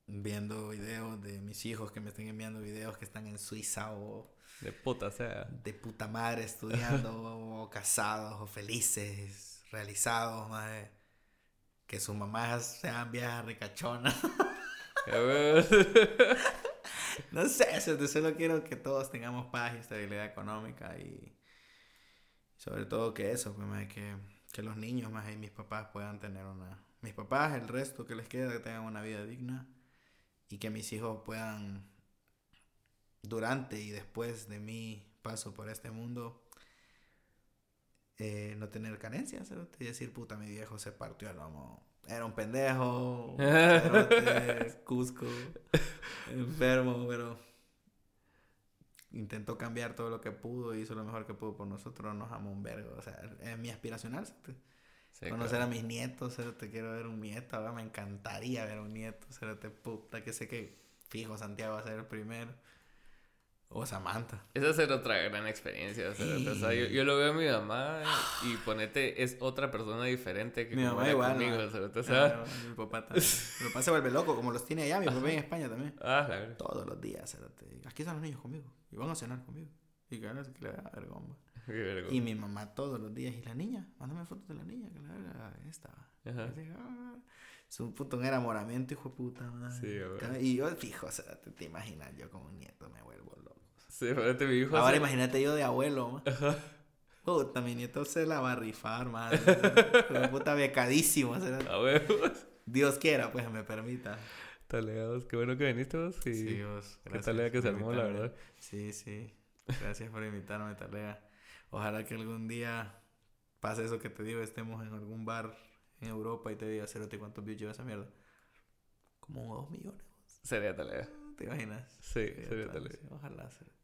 viendo videos de mis hijos que me estén enviando videos que están en Suiza o De puta sea. de puta madre estudiando o casados o felices, realizados, man. Que sus mamás sean viejas ricachonas. No sé, yo solo quiero que todos tengamos paz y estabilidad económica y sobre todo que eso, pues, que, que los niños más y mis papás puedan tener una... Mis papás, el resto que les queda, que tengan una vida digna y que mis hijos puedan, durante y después de mi paso por este mundo, eh, no tener carencias, y decir, puta, mi viejo se partió el lomo. Era un pendejo, cerote, Cusco, enfermo, pero intentó cambiar todo lo que pudo y hizo lo mejor que pudo por nosotros, nos amó un vergo, o sea, es mi aspiracional, conocer claro. a mis nietos, te quiero ver un nieto, ahora me encantaría ver un nieto, te puta, que sé que fijo Santiago va a ser el primero, o Samantha. Esa es otra gran experiencia. O sea, o sea, yo, yo lo veo a mi mamá y ponete, es otra persona diferente que Mi mamá igual, conmigo. ¿no? o sea, o sea, mi papá también. Mi papá se vuelve loco, como los tiene allá, mi papá en España también. ah, la verdad. Todos los días. Aquí están los niños conmigo. Y van a cenar conmigo. Y que que le da vergüenza. Y mi mamá todos los días. Y la niña, mándame fotos de la niña, que la verga esta. Ajá. Así, ah, Es un puto enamoramiento, hijo de puta. madre. Sí, Y yo, fijo, cerote, te imaginas, yo como un nieto me vuelvo. Sí, ponete mi hijo. Ahora hace- imagínate yo de abuelo, ma. Puta, mi nieto se la va a rifar, madre. Puta becadísimo. cerote. A huevos. Dios quiera, pues me permita. Taleados, qué bueno que viniste vos. Y Sí, vos. qué gracias talea que se por armó, la verdad. Sí, sí. Gracias por invitarme, Talea. Ojalá que algún día pase eso que te digo, estemos en algún bar en Europa y te diga, Cerote, ¿cuántos views lleva esa mierda? Como dos millones. Sería talea. ¿Te imaginas? Sí, sería entonces, talea. Ojalá, Cerote.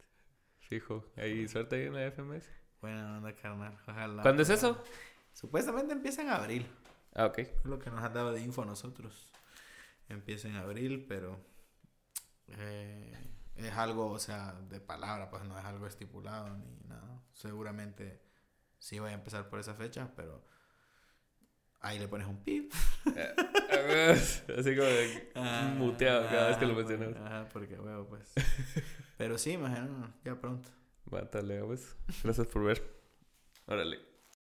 Fijo. Ahí, suerte ahí en la FMS. Buena onda, carnal. Ojalá. ¿Cuándo es eso? Supuestamente empieza en abril. Ah, ok. Es lo que nos han dado de info a nosotros. Empieza en abril, pero eh, es algo, o sea, de palabra, pues no es algo estipulado ni nada. Seguramente sí voy a empezar por esa fecha, pero ahí le pones un pip. Así como de Ah, muteado cada vez que lo mencionas. Ajá, porque huevo, pues. Pero sí, imagino, ya pronto. Va, talea, pues. Gracias por ver. Órale.